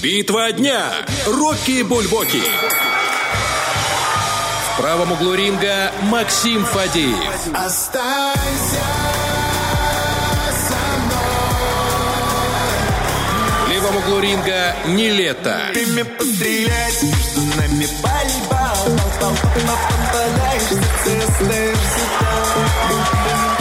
Битва дня. Рокки Бульбоки. В правом углу ринга Максим Фадеев. Останься В левом углу ринга Нилета. Время пострелять, между нами пальба Попадаешь в сердце, остаешься К бою.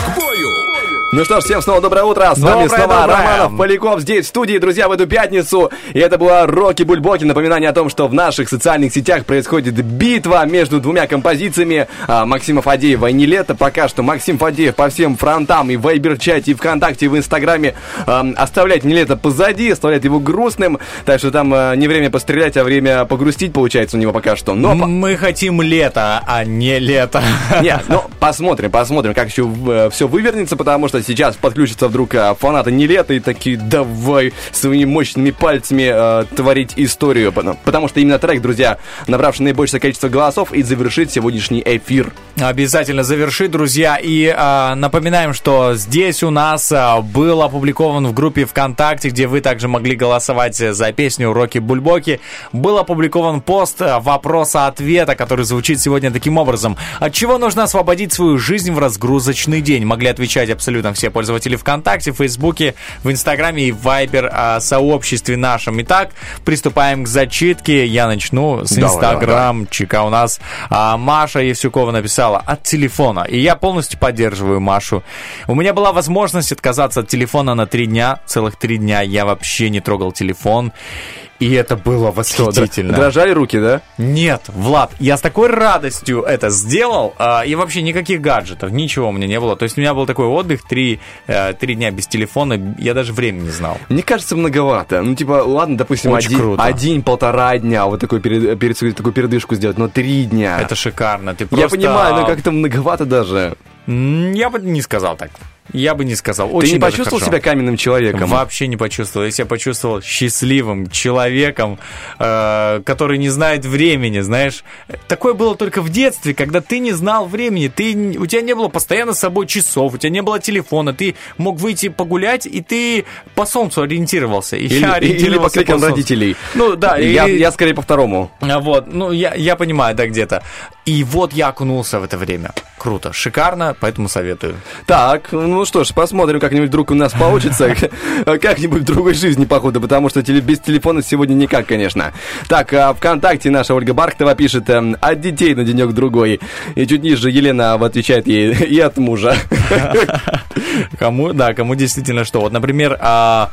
Ну что ж, всем снова доброе утро. С вами Доброе, снова доброе. Романов Поляков здесь, в студии, друзья, в эту пятницу. И это была Рокки Бульбоки. Напоминание о том, что в наших социальных сетях происходит битва между двумя композициями а, Максима Фадеева и Нилета. Пока что Максим Фадеев по всем фронтам и в Вайбер-чате, и ВКонтакте, и в Инстаграме ам, оставляет Нилета позади, оставляет его грустным. Так что там а, не время пострелять, а время погрустить получается у него пока что. Но Мы хотим лето, а не лето. нет, ну, посмотрим, посмотрим, как еще все вывернется, потому что сейчас подключатся вдруг а, фанаты Нилета и такие, давай своими мощными пальцами а, творить историю. Потому- что именно трек, друзья, набравший наибольшее количество голосов и завершит сегодняшний эфир. Обязательно завершит, друзья. И а, напоминаем, что здесь у нас а, был опубликован в группе ВКонтакте, где вы также могли голосовать за песню «Роки Бульбоки». Был опубликован пост вопроса-ответа, который звучит сегодня таким образом. От чего нужно освободить свою жизнь в разгрузочный день? Могли отвечать абсолютно все пользователи ВКонтакте, в Фейсбуке, в Инстаграме и в Вайбер а, сообществе нашем. Итак, приступаем к зачитке. Я начну с Инстаграмчика. У нас а, Маша Евсюкова написала от телефона. И я полностью поддерживаю Машу. У меня была возможность отказаться от телефона на три дня. Целых три дня я вообще не трогал телефон. И это было восхитительно. Дрожали руки, да? Нет, Влад, я с такой радостью это сделал, а, и вообще никаких гаджетов, ничего у меня не было. То есть у меня был такой отдых, три, э, три дня без телефона, я даже времени не знал. Мне кажется, многовато. Ну, типа, ладно, допустим, Очень один, круто. один-полтора дня, вот такой перед, перед такую передышку сделать, но три дня. Это шикарно. Ты Я просто... понимаю, но как-то многовато даже. Я бы не сказал так. Я бы не сказал. Очень Ты не почувствовал хорошо. себя каменным человеком? Вообще не почувствовал. Я себя почувствовал счастливым человеком, э, который не знает времени, знаешь. Такое было только в детстве, когда ты не знал времени, ты, у тебя не было постоянно с собой часов, у тебя не было телефона, ты мог выйти погулять, и ты по солнцу ориентировался. И Или, я или по ориентировался крикам родителей. Ну да, я, или- я скорее по второму. а Вот, ну я, я понимаю, да, где-то. И вот я окунулся в это время. Круто, шикарно, поэтому советую. Так, ну что ж, посмотрим, как-нибудь вдруг у нас получится. Как-нибудь в другой жизни, походу, потому что без телефона сегодня никак, конечно. Так, а ВКонтакте наша Ольга Бархтова пишет эм, от детей на денек-другой. И чуть ниже Елена отвечает ей и от мужа. Кому, да, кому действительно что. Вот, например, а,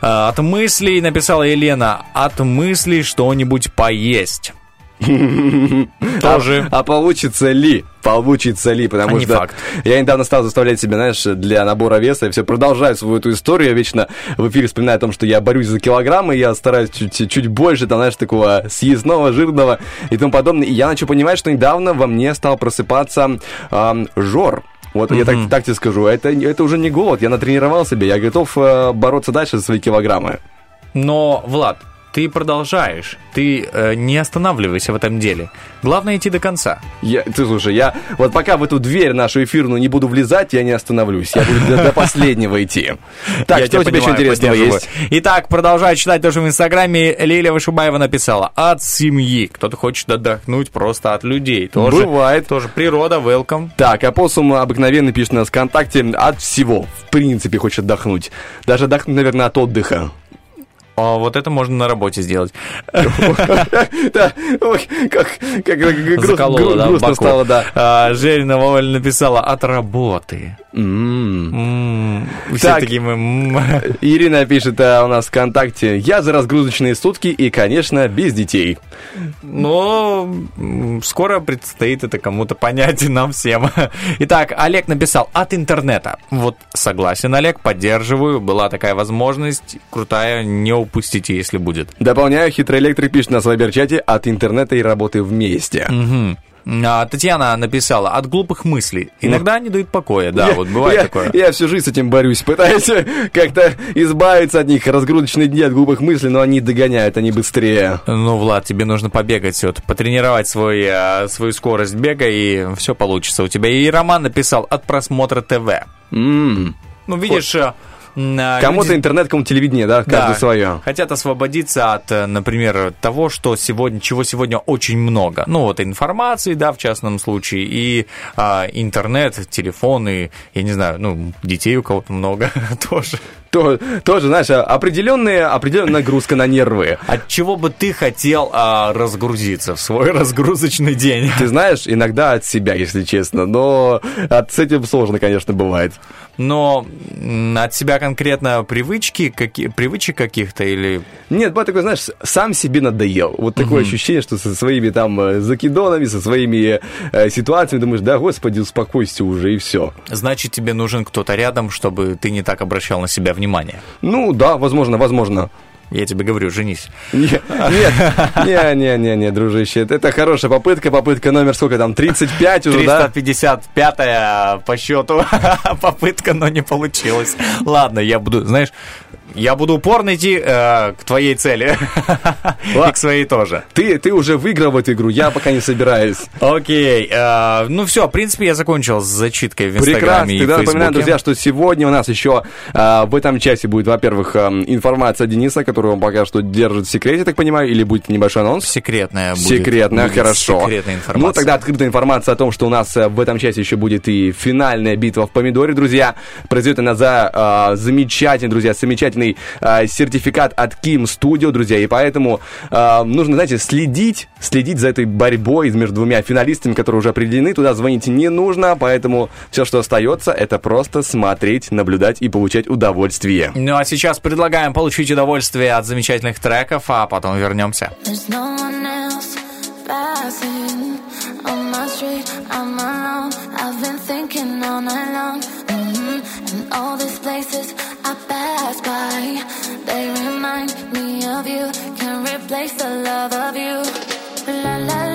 а, от мыслей написала Елена, от мыслей что-нибудь поесть. Тоже. А, а получится ли? Получится ли? Потому А что факт. я недавно стал заставлять себя, знаешь, для набора веса. Я все продолжаю свою эту историю. Я вечно в эфире вспоминаю о том, что я борюсь за килограммы. Я стараюсь чуть, чуть больше, там, знаешь, такого съестного, жирного и тому подобное. И я начал понимать, что недавно во мне стал просыпаться жор. Вот я так, так тебе скажу, это, это уже не голод, я натренировал себя, я готов э, бороться дальше за свои килограммы. Но, Влад, ты продолжаешь, ты э, не останавливайся в этом деле. Главное идти до конца. Я, ты слушай, я вот пока в эту дверь нашу эфирную не буду влезать, я не остановлюсь. Я буду до, до последнего идти. Так, Я что у тебя еще интересного есть? Итак, продолжаю читать тоже в Инстаграме. Лилия Вышибаева написала «От семьи». Кто-то хочет отдохнуть просто от людей. Тоже, Бывает. Тоже природа, welcome. Так, апоссум обыкновенно пишет на ВКонтакте от всего. В принципе, хочет отдохнуть. Даже отдохнуть, наверное, от отдыха. А вот это можно на работе сделать. Да, как, грустно стало, да. А, Жерина Воваль написала «От работы». Все Так. такие мы... Ирина пишет а, у нас ВКонтакте. Я за разгрузочные сутки и, конечно, без детей. Но скоро предстоит это кому-то понять и нам всем. Итак, Олег написал «От интернета». Вот согласен, Олег, поддерживаю. Была такая возможность. Крутая, не упустите, если будет. Дополняю, хитрый электрик пишет на своем чате от интернета и работы вместе. А, Татьяна написала, от глупых мыслей. Иногда они дают покоя, да, Я- вот бывает я, такое. Я всю жизнь с этим борюсь, пытаюсь как-то избавиться от них. Разгрузочные дни от глупых мыслей, но они догоняют, они быстрее. Ну, Влад, тебе нужно побегать, вот, потренировать свой, а, свою скорость бега, и все получится у тебя. И Роман написал от просмотра ТВ. М. Ну, видишь, м, а, Кому-то люди- интернет, кому телевидение, да, каждый Да, свое. Хотят освободиться от, э, например, того, что сегодня, чего сегодня очень много. Ну, вот информации, да, в частном случае, и а, интернет, телефоны, я не знаю, ну, детей у кого-то много тоже. То- тоже, знаешь, определенная, определенная нагрузка на нервы. От чего бы ты хотел а, разгрузиться в свой разгрузочный день? Ты знаешь, иногда от себя, если честно, но от, с этим сложно, конечно, бывает. Но от себя конкретно привычки, какие, привычек каких-то или... Нет, бывает такой, знаешь, сам себе надоел. Вот такое ощущение, что со своими там э, закидонами, со своими э, ситуациями думаешь, да, господи, успокойся уже, и все. Значит, тебе нужен кто-то рядом, чтобы ты не так обращал на себя внимание. Ну, да, возможно, возможно. Я тебе говорю, женись. Не- Нет, не, не, не, не, дружище, это хорошая попытка, попытка номер сколько там, 35 уже, да? 355 по счету попытка, но не получилось. Ладно, я буду, знаешь, я буду упорно идти э, к твоей цели. И к своей тоже. Ты, ты уже выиграл в эту игру, я пока не собираюсь. Окей, э, ну все, в принципе, я закончил с зачиткой в Инстаграме Прекрасно. Тогда напоминаю, друзья, что сегодня у нас еще а, в этом часе будет, во-первых, а, информация Дениса, которую он пока что держит в секрете, так понимаю, или будет небольшой анонс? Секретная будет. Секретная, будет хорошо. Секретная информация. Ну, тогда открытая информация о том, что у нас э, в этом часе еще будет и финальная битва в помидоре, друзья. Произойдет она за а, замечательный, друзья, замечательный а, сертификат от Kim Studio, друзья. И поэтому а, нужно, знаете, следить, следить за этой борьбой между двумя финалистами, которые уже определены. Туда звонить не нужно, поэтому все, что остается, это просто смотреть, наблюдать и получать удовольствие. Ну а сейчас предлагаем получить удовольствие от замечательных треков, а потом вернемся. There's no one else passing on my street. I'm alone. I've been thinking all night long. hmm And all these places I pass by, they remind me of you. Can't replace the love of you. La la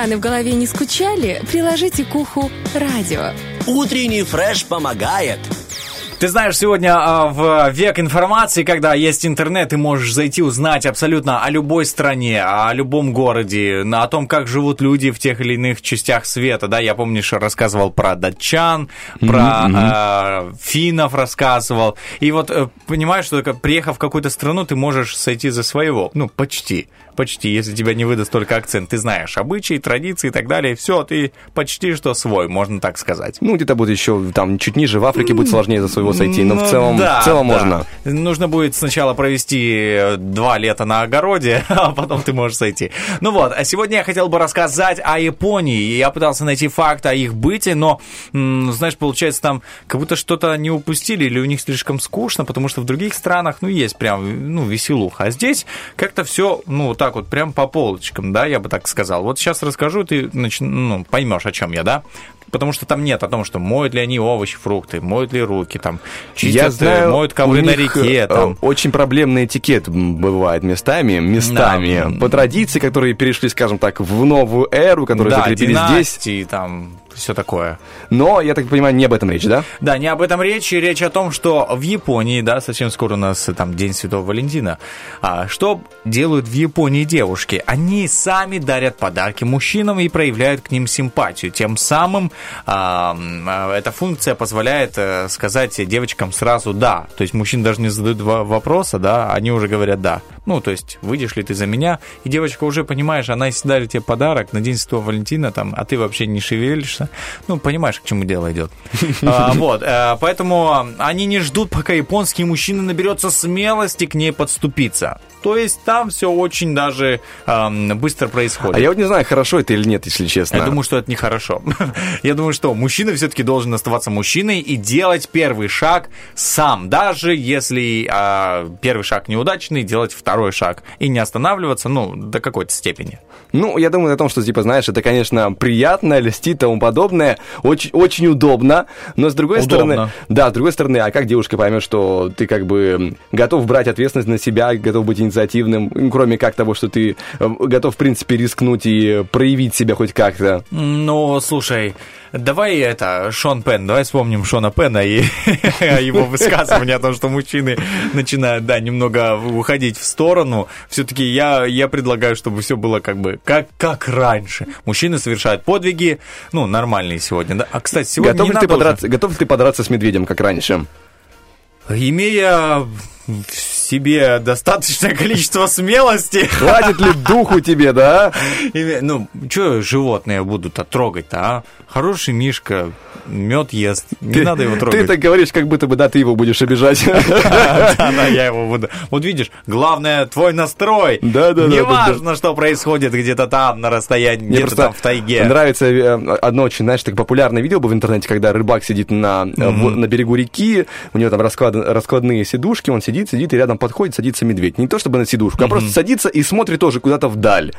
тараканы в голове не скучали, приложите к уху радио. Утренний фреш помогает. Ты знаешь, сегодня а, в век информации, когда есть интернет, ты можешь зайти узнать абсолютно о любой стране, о любом городе, на- о том, как живут люди в тех или иных частях света. Да, я помнишь, рассказывал про датчан, про а, финнов рассказывал. И вот э, понимаешь, что как- приехав в какую-то страну, ты можешь сойти за своего. Ну, почти. Почти, если тебя не выдаст только акцент. Ты знаешь обычаи, традиции и так далее. Все, ты почти что свой, можно так сказать. Ну, где-то будет еще там чуть ниже, в Африке будет сложнее за своего сойти, но в Ну, целом, да, в целом да. можно. Нужно будет сначала провести э, два лета на огороде, а потом ты можешь сойти. Ну вот, а сегодня я хотел бы рассказать о Японии. Я пытался найти факт о их быте, но, знаешь, получается, там как будто что-то не упустили, или у них слишком скучно, потому что в других странах, ну, есть прям, ну, веселуха. А здесь как-то все, ну, так вот, прям по полочкам, да, я бы так сказал. Вот сейчас расскажу, ты нач- ну, поймешь, о чем я, да? Потому что там нет о том, что моют ли они овощи, фрукты, моют ли руки, там, чистят, Я э, знаю, моют ковры на реке, э, там. Очень проблемный этикет бывает местами, местами. Да. По традиции, которые перешли, скажем так, в новую эру, которые да, закрепились здесь. там, все такое. Но, я так понимаю, не об этом речь, да? Да, не об этом речь. Речь о том, что в Японии, да, совсем скоро у нас э, там День Святого Валентина. А, что делают в Японии девушки? Они сами дарят подарки мужчинам и проявляют к ним симпатию. Тем самым а, а, эта функция позволяет э, сказать девочкам сразу «да». То есть мужчины даже не задают вопроса, да, они уже говорят «да». Ну, то есть, выйдешь ли ты за меня? И девочка уже, понимаешь, она если дарит тебе подарок на День Святого Валентина, там, а ты вообще не шевелишься, ну, понимаешь, к чему дело идет. А, Вот, э, поэтому они не ждут, пока японский мужчина наберется смелости к ней подступиться. То есть там все очень даже эм, быстро происходит. А я вот не знаю, хорошо это или нет, если честно. Я думаю, что это нехорошо. Я думаю, что мужчина все-таки должен оставаться мужчиной и делать первый шаг сам, даже если а, первый шаг неудачный, делать второй шаг и не останавливаться, ну, до какой-то степени. Ну, я думаю о том, что, типа, знаешь, это, конечно, приятно, льстит и тому подобное, очень, очень удобно, но с другой Удобно. стороны... Да, с другой стороны, а как девушка поймет, что ты как бы готов брать ответственность на себя, готов быть инициативным, кроме как того, что ты э, готов, в принципе, рискнуть и проявить себя хоть как-то? Ну, слушай, давай это, Шон Пен, давай вспомним Шона Пена и его высказывание о том, что мужчины начинают, да, немного уходить в сторону. Все-таки я, я предлагаю, чтобы все было как бы как, как раньше. Мужчины совершают подвиги, ну, нормальные сегодня, да. А, кстати, сегодня Готов не ли, ты подраться, готов ли ты подраться с медведем, как раньше? Имея себе достаточное количество смелости, Хватит ли духу тебе, да? Ну, что животные будут трогать-то, а? Хороший Мишка мед ест, не Ты- надо его Ты трогать. так говоришь, как будто бы, да, ты его будешь обижать. Да, да, я его буду. Вот видишь, главное твой настрой. Да, да, да, Неважно, что происходит где-то там на расстоянии, где-то там в тайге. нравится э, одно очень, знаешь, так популярное видео было в интернете, когда рыбак сидит на, э, на берегу реки, у него там расклад- раскладные сидушки, он сидит, сидит, и рядом подходит, садится медведь. Не то чтобы на сидушку, а просто садится и смотрит тоже куда-то вдаль.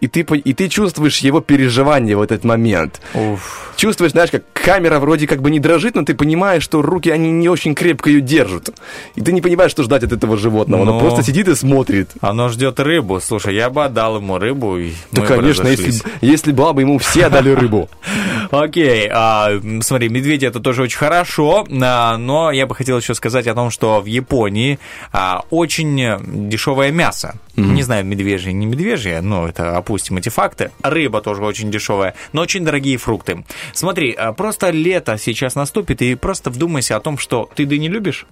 И ты, и ты чувствуешь его переживание в этот момент. Уф. Чувствуешь, знаешь, как камера вроде как бы не дрожит, но ты понимаешь, что руки, они не очень крепко ее держат. И ты не понимаешь, что ждать от этого животного. Ну. Он просто сидит и смотрит. Оно ждет рыбу. Слушай, я бы отдал ему рыбу, и Да, конечно, если, если была бы ему все отдали рыбу. Окей, а, смотри, медведи это тоже очень хорошо, а, но я бы хотел еще сказать о том, что в Японии а, очень дешевое мясо. Не знаю, медвежье, не медвежье, но это опустим эти факты. Рыба тоже очень дешевая, но очень дорогие фрукты. Смотри, а, просто лето сейчас наступит, и просто вдумайся о том, что ты дыни любишь?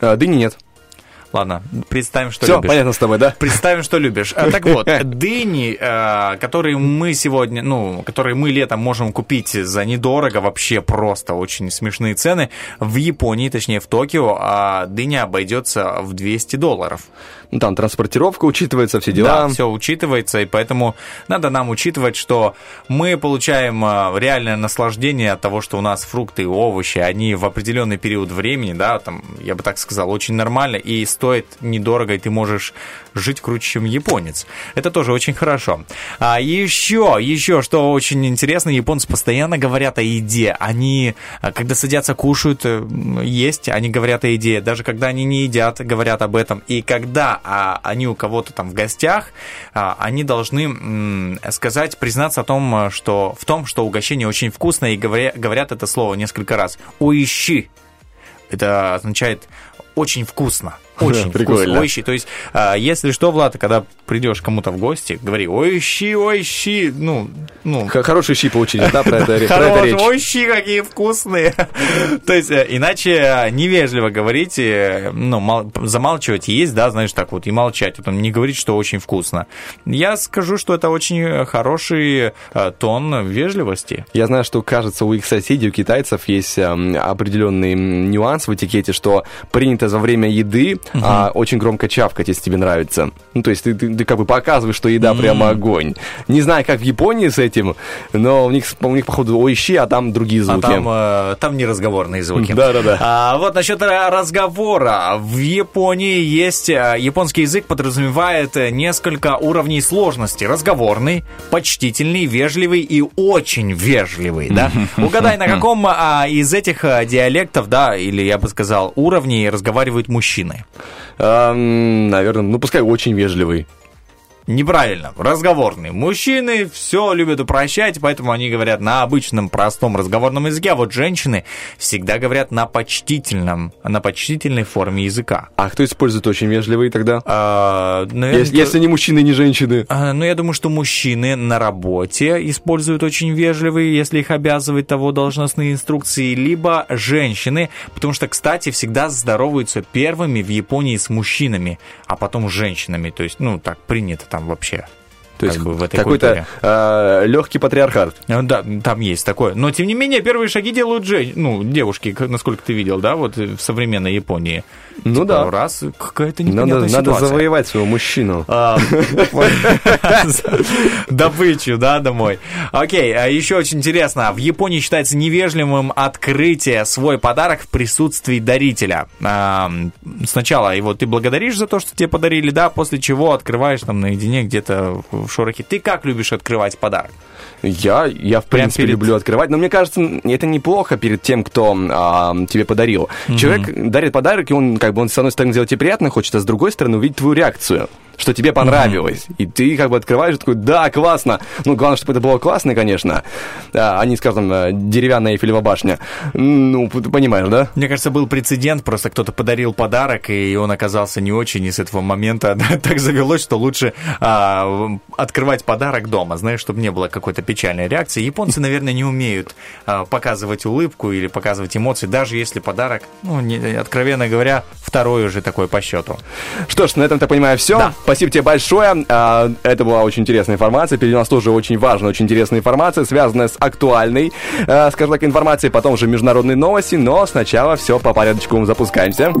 А, Дыни нет. Ладно, представим, что Все, любишь. понятно с тобой, да? Представим, что любишь. А, Так вот, дыни, э, которые мы сегодня, ну, которые мы летом можем купить за недорого, вообще просто очень смешные цены, в Японии, точнее в Токио, а дыня обойдется в 200 долларов. Ну, там транспортировка учитывается, все дела. Да, все учитывается, и поэтому надо нам учитывать, что мы получаем а, реальное наслаждение от того, что у нас фрукты и овощи, они в определенный период времени, да, там, я бы так сказал, очень нормально и стоит недорого, и ты можешь жить круче, чем японец. Это тоже очень хорошо. А еще, еще, что очень интересно, японцы постоянно говорят о еде. Они, а, когда садятся, кушают, э, есть, они говорят о еде. Даже когда они не едят, говорят об этом. И когда а, они у кого-то там в гостях, а, они должны м, сказать, признаться о том, а, что в том, что угощение очень вкусное, и говоря- говорят это слово несколько раз. Уищи. Это означает очень вкусно. Очень Прикольно. вкусно. Ойщи. То есть, а, если что, Влад, когда придешь кому-то в гости, говори, ой, щи, ой, щи, ну, ну, Х- Хороший щи получили, да, про это, про это речь. ой, щи какие вкусные. То есть, э, иначе э, невежливо говорить, ну, мал- замалчивать есть, да, знаешь, так вот, и молчать, потом не говорить, что очень вкусно. Я скажу, что это очень хороший э, тон вежливости. Я знаю, что, кажется, у их соседей, у китайцев есть эм, определенный нюанс в этикете, что принято за время еды а, очень громко чавкать, если тебе нравится. Ну, то есть ты, ты- ты как бы показываешь, что еда прямо огонь. Не знаю, как в Японии с этим, но у них, у них походу, ойщи, а там другие А звуки. там, э, там неразговорные звуки. Да-да-да. А, вот насчет ра- разговора. В Японии есть... э, Японский язык подразумевает э, несколько уровней сложности. Разговорный, почтительный, вежливый и очень вежливый, да? Угадай, на каком а, из этих а, диалектов, да, или я бы сказал, уровней разговаривают мужчины? Наверное, ну, пускай очень вежливый. Неправильно. Разговорный. Мужчины все любят упрощать, поэтому они говорят на обычном простом разговорном языке, а вот женщины всегда говорят на почтительном, на почтительной форме языка. А кто использует очень вежливый тогда? А, наверное, Если, если не мужчины, не женщины. а, Ну, я думаю, что мужчины на работе используют очень вежливые, если их обязывают того должностные инструкции, либо женщины, потому что, кстати, всегда здороваются первыми в Японии с мужчинами, а потом с женщинами. То есть, ну, так принято там вообще. То как есть бы в этой какой-то легкий патриархат. Да, там есть такое. Но, тем не менее, первые шаги делают жен... ну, девушки, насколько ты видел, да, вот в современной Японии. Ну Типа, да. Раз, какая-то непонятная Надо, надо ситуация. завоевать своего мужчину. А, Добычу, да, домой. Окей, а еще очень интересно. В Японии считается невежливым открытие свой подарок в присутствии дарителя. А, Сначала его ты благодаришь за то, что тебе подарили, да, после чего открываешь там наедине где-то в шорохе. Ты как любишь открывать подарок? Я, я в Прям принципе, перед- люблю открывать, но мне кажется, это неплохо перед тем, кто а, тебе подарил. Человек дарит подарок, и он, как бы, он, с одной стороны, сделать тебе приятно хочет, а с другой стороны, увидеть твою реакцию что тебе понравилось. И ты как бы открываешь такой, да, классно. Ну, главное, чтобы это было классно, конечно. А, а не, скажем, э, деревянная Эйфелева башня. Ну, ты понимаешь, да? Мне кажется, был прецедент, просто кто-то подарил подарок, и он оказался не очень, и с этого момента так завелось, что лучше а, открывать подарок дома, знаешь, чтобы не было какой-то печальной реакции. Японцы, наверное, не умеют а, показывать улыбку или показывать эмоции, даже если подарок, ну, не- откровенно говоря, второй уже такой по счету. Что ж, на этом, так понимаю, все. Да. Спасибо тебе большое. А, Это была очень интересная информация. Впереди у нас тоже очень важная, очень интересная информация, связанная с актуальной, э, скажем так, информацией. Потом уже международные новости. Но сначала все по порядочку запускаемся.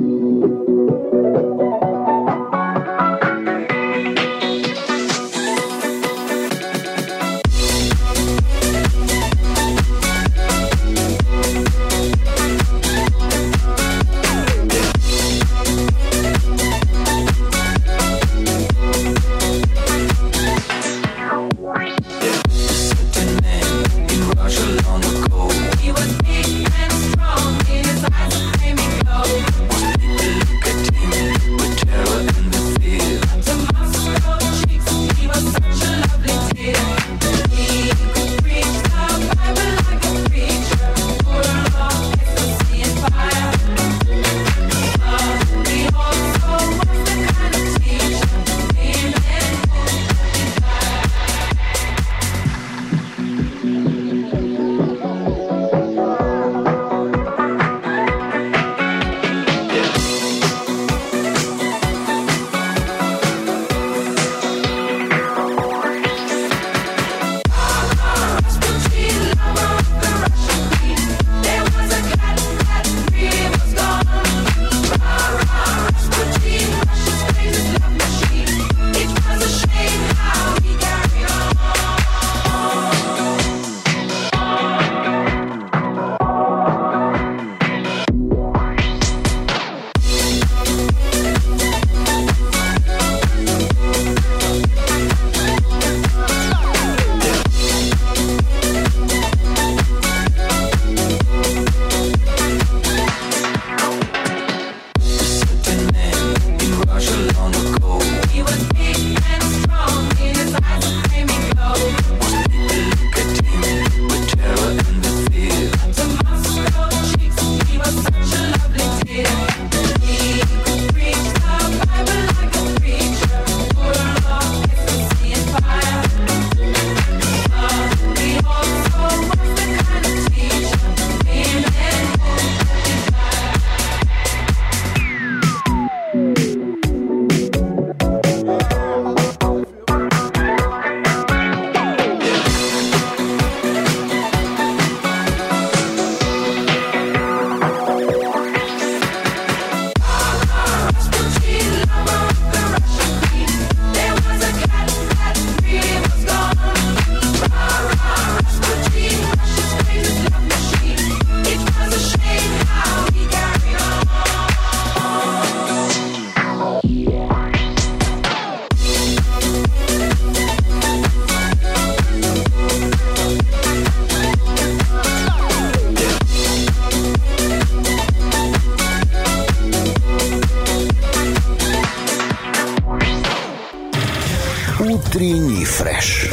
Фреш.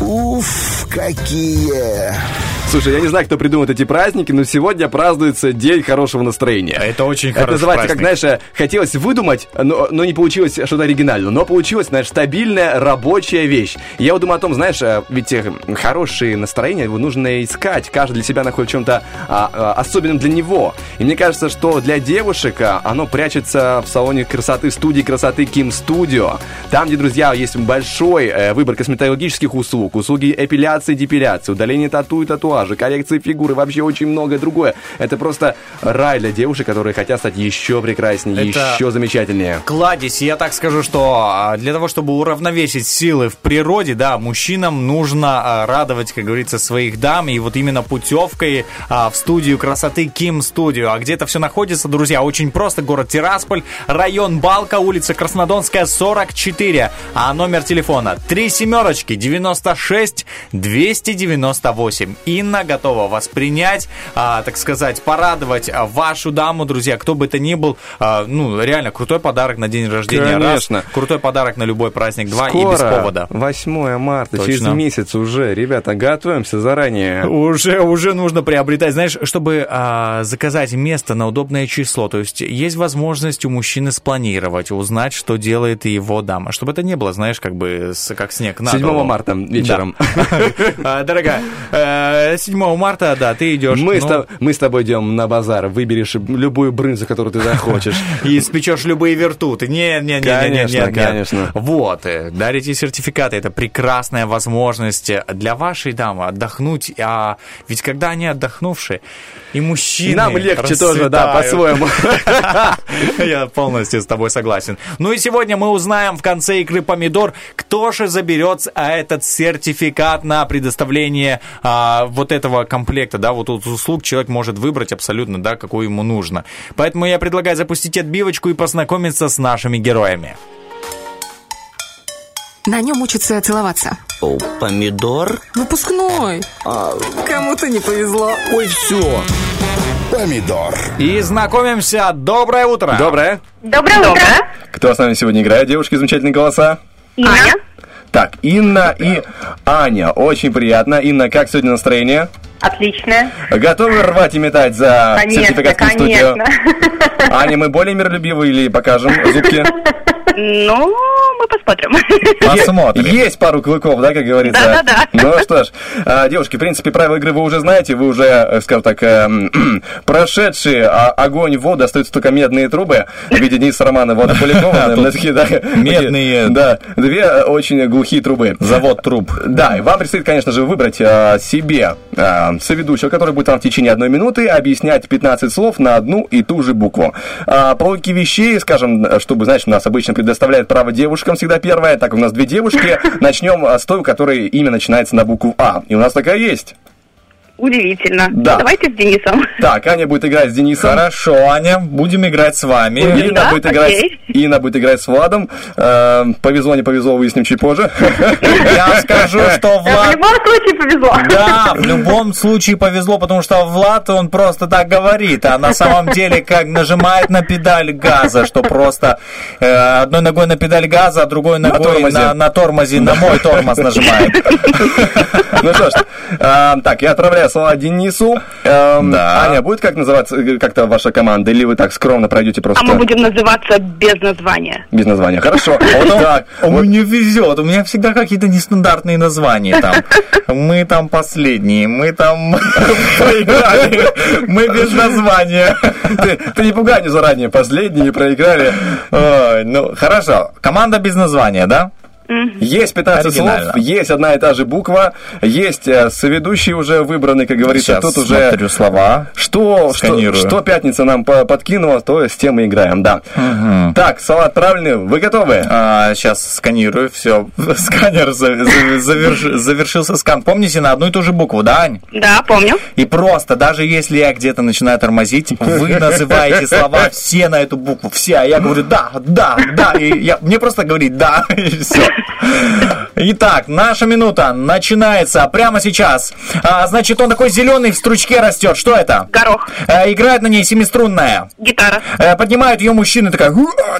Уф, какие! Слушай, я не знаю, кто придумал эти праздники, но сегодня празднуется День хорошего настроения. Это очень Это хороший называется, как, праздник. знаешь, э, хотелось выдумать, но, но не получилось что-то оригинальное. Но получилось, знаешь, стабильная рабочая вещь. Я вот думаю о том, знаешь, э, ведь э, хорошее настроение его нужно искать. Каждый для себя находит в чем-то а, а, особенным для него. И мне кажется, что для девушек оно прячется в салоне красоты, студии красоты Kim Studio. Там, где, друзья, есть большой выбор косметологических услуг, услуги эпиляции, депиляции, удаление тату и татуажа, коррекции фигуры, вообще очень многое другое. Это просто рай для девушек, которые хотят стать еще прекраснее, Это- еще замечательнее. Кладезь, я так скажу, что а, для того, чтобы уравновесить силы в природе, да, мужчинам нужно а, радовать, как говорится, своих дам, и вот именно путевкой а, в студию красоты Ким Студио. А где это все находится, друзья? Очень просто, город Тирасполь, район Балка, улица Краснодонская, 44, а номер телефона 3 семерочки 96 298. Инна готова вас принять, а, так сказать, порадовать а, вашу даму, друзья, кто бы это ни был, а, ну, реально, крутой подарок на день рождения. Конечно. Раз, крутой подарок на любой праздник. Два и без повода. 8 марта, через Точно. месяц уже. Ребята, готовимся заранее. Уже, уже нужно приобретать, знаешь, чтобы а, заказать место на удобное число. То есть есть возможность у мужчины спланировать, узнать, что делает его дама. Чтобы это не было, знаешь, как бы как снег на 7 голову. марта вечером. Дорогая, э, 7 марта, да, ты идешь. Мы, с ну, тоб- мы с тобой идем на базар, выберешь любую брынзу, которую ты захочешь. И спечешь любые вертуты. Не, не, не, не, не, Конечно, нет, нет. конечно. Вот, э, дарите сертификаты. Это прекрасная возможность для вашей дамы отдохнуть. А ведь когда они отдохнувшие, и мужчины Нам легче тоже, да, по-своему. Я полностью с тобой согласен. Ну и сегодня мы узнаем в конце игры «Помидор», кто же заберет а, этот сертификат на предоставление а, вот этого комплекта, да, вот тут услуг человек может выбрать абсолютно, да, какую ему нужно. Поэтому я предлагаю запустить отбивочку и познакомиться с нашими героями. На нем учатся целоваться. О, помидор? Выпускной. Кому-то не повезло. Ой, все. Помидор. И знакомимся. Доброе утро. Доброе. Доброе утро. Кто с нами сегодня играет? Девушки, замечательные голоса. Аня. Так, Инна и Аня. Очень приятно. Инна, как сегодня настроение? Отлично. Готовы рвать и метать за Конечно, сертификат в студию? конечно. Аня, мы более миролюбивые или покажем зубки? Ну, мы посмотрим. Посмотрим. Есть пару клыков, да, как говорится? Да-да-да. Ну что ж, а, девушки, в принципе, правила игры вы уже знаете, вы уже, э, скажем так, эм, прошедшие а, огонь воду, остаются только медные трубы в виде Дениса Романа Водополякова. наверное, такие, да, медные. Да, две э, очень глухие трубы. Завод труб. Да, и вам предстоит, конечно же, выбрать а, себе а, соведущего, который будет вам в течение одной минуты объяснять 15 слов на одну и ту же букву. А, по логике вещей, скажем, чтобы, знаешь, у нас обычно предоставляет право девушкам всегда первое, так у нас две девушки, начнем а, с той, у которой имя начинается на букву А. И у нас такая есть. Удивительно. Да. Давайте с Денисом. Так, Аня будет играть с Денисом. Хорошо, Аня, будем играть с вами. Инна, Да, будет играть, окей. Инна будет играть с Владом. Э, повезло, не повезло, выясним чуть позже. Я скажу, что В Влад... любом случае повезло. Да, в любом случае повезло, потому что Влад, он просто так говорит, а на самом деле как нажимает на педаль газа, что просто э, одной ногой на педаль газа, а другой ногой тормозе. на, на тормозе, на мой тормоз нажимает. Ну что ж, э, так, я отправляю слова Денису. Эм, Да. Аня, будет как называться э, как-то ваша команда, или вы так скромно пройдете просто А мы будем называться без названия. без названия? Хорошо. Так, У меня везет, у меня всегда какие-то нестандартные названия там. Мы там последние, мы там проиграли, мы без названия. ты, не пугай не заранее, последние проиграли. Ой, ну, хорошо. Команда без названия, да? Есть 15 Оригинально. слов, есть одна и та же буква, есть э, соведущий уже выбранный, как говорится, Сейчас тут уже... слова. Что, что, Сканирую. что пятница нам по- подкинула, то с тем мы играем, да. Так, салат правильный, вы готовы? сейчас сканирую, все. Сканер за- за- заверш- завершился скан. Помните, на одну и ту же букву, да, Ань? Да, помню. И просто, даже если я где-то начинаю тормозить, вы называете слова все на эту букву, все, а я говорю да, да, да, и я, мне просто говорить да, и все. Итак, наша минута начинается прямо сейчас. А, значит, он такой зеленый, в стручке растет. Что это? Горох. А, играет на ней семиструнная. Гитара. Э, Поднимают ее мужчины, такая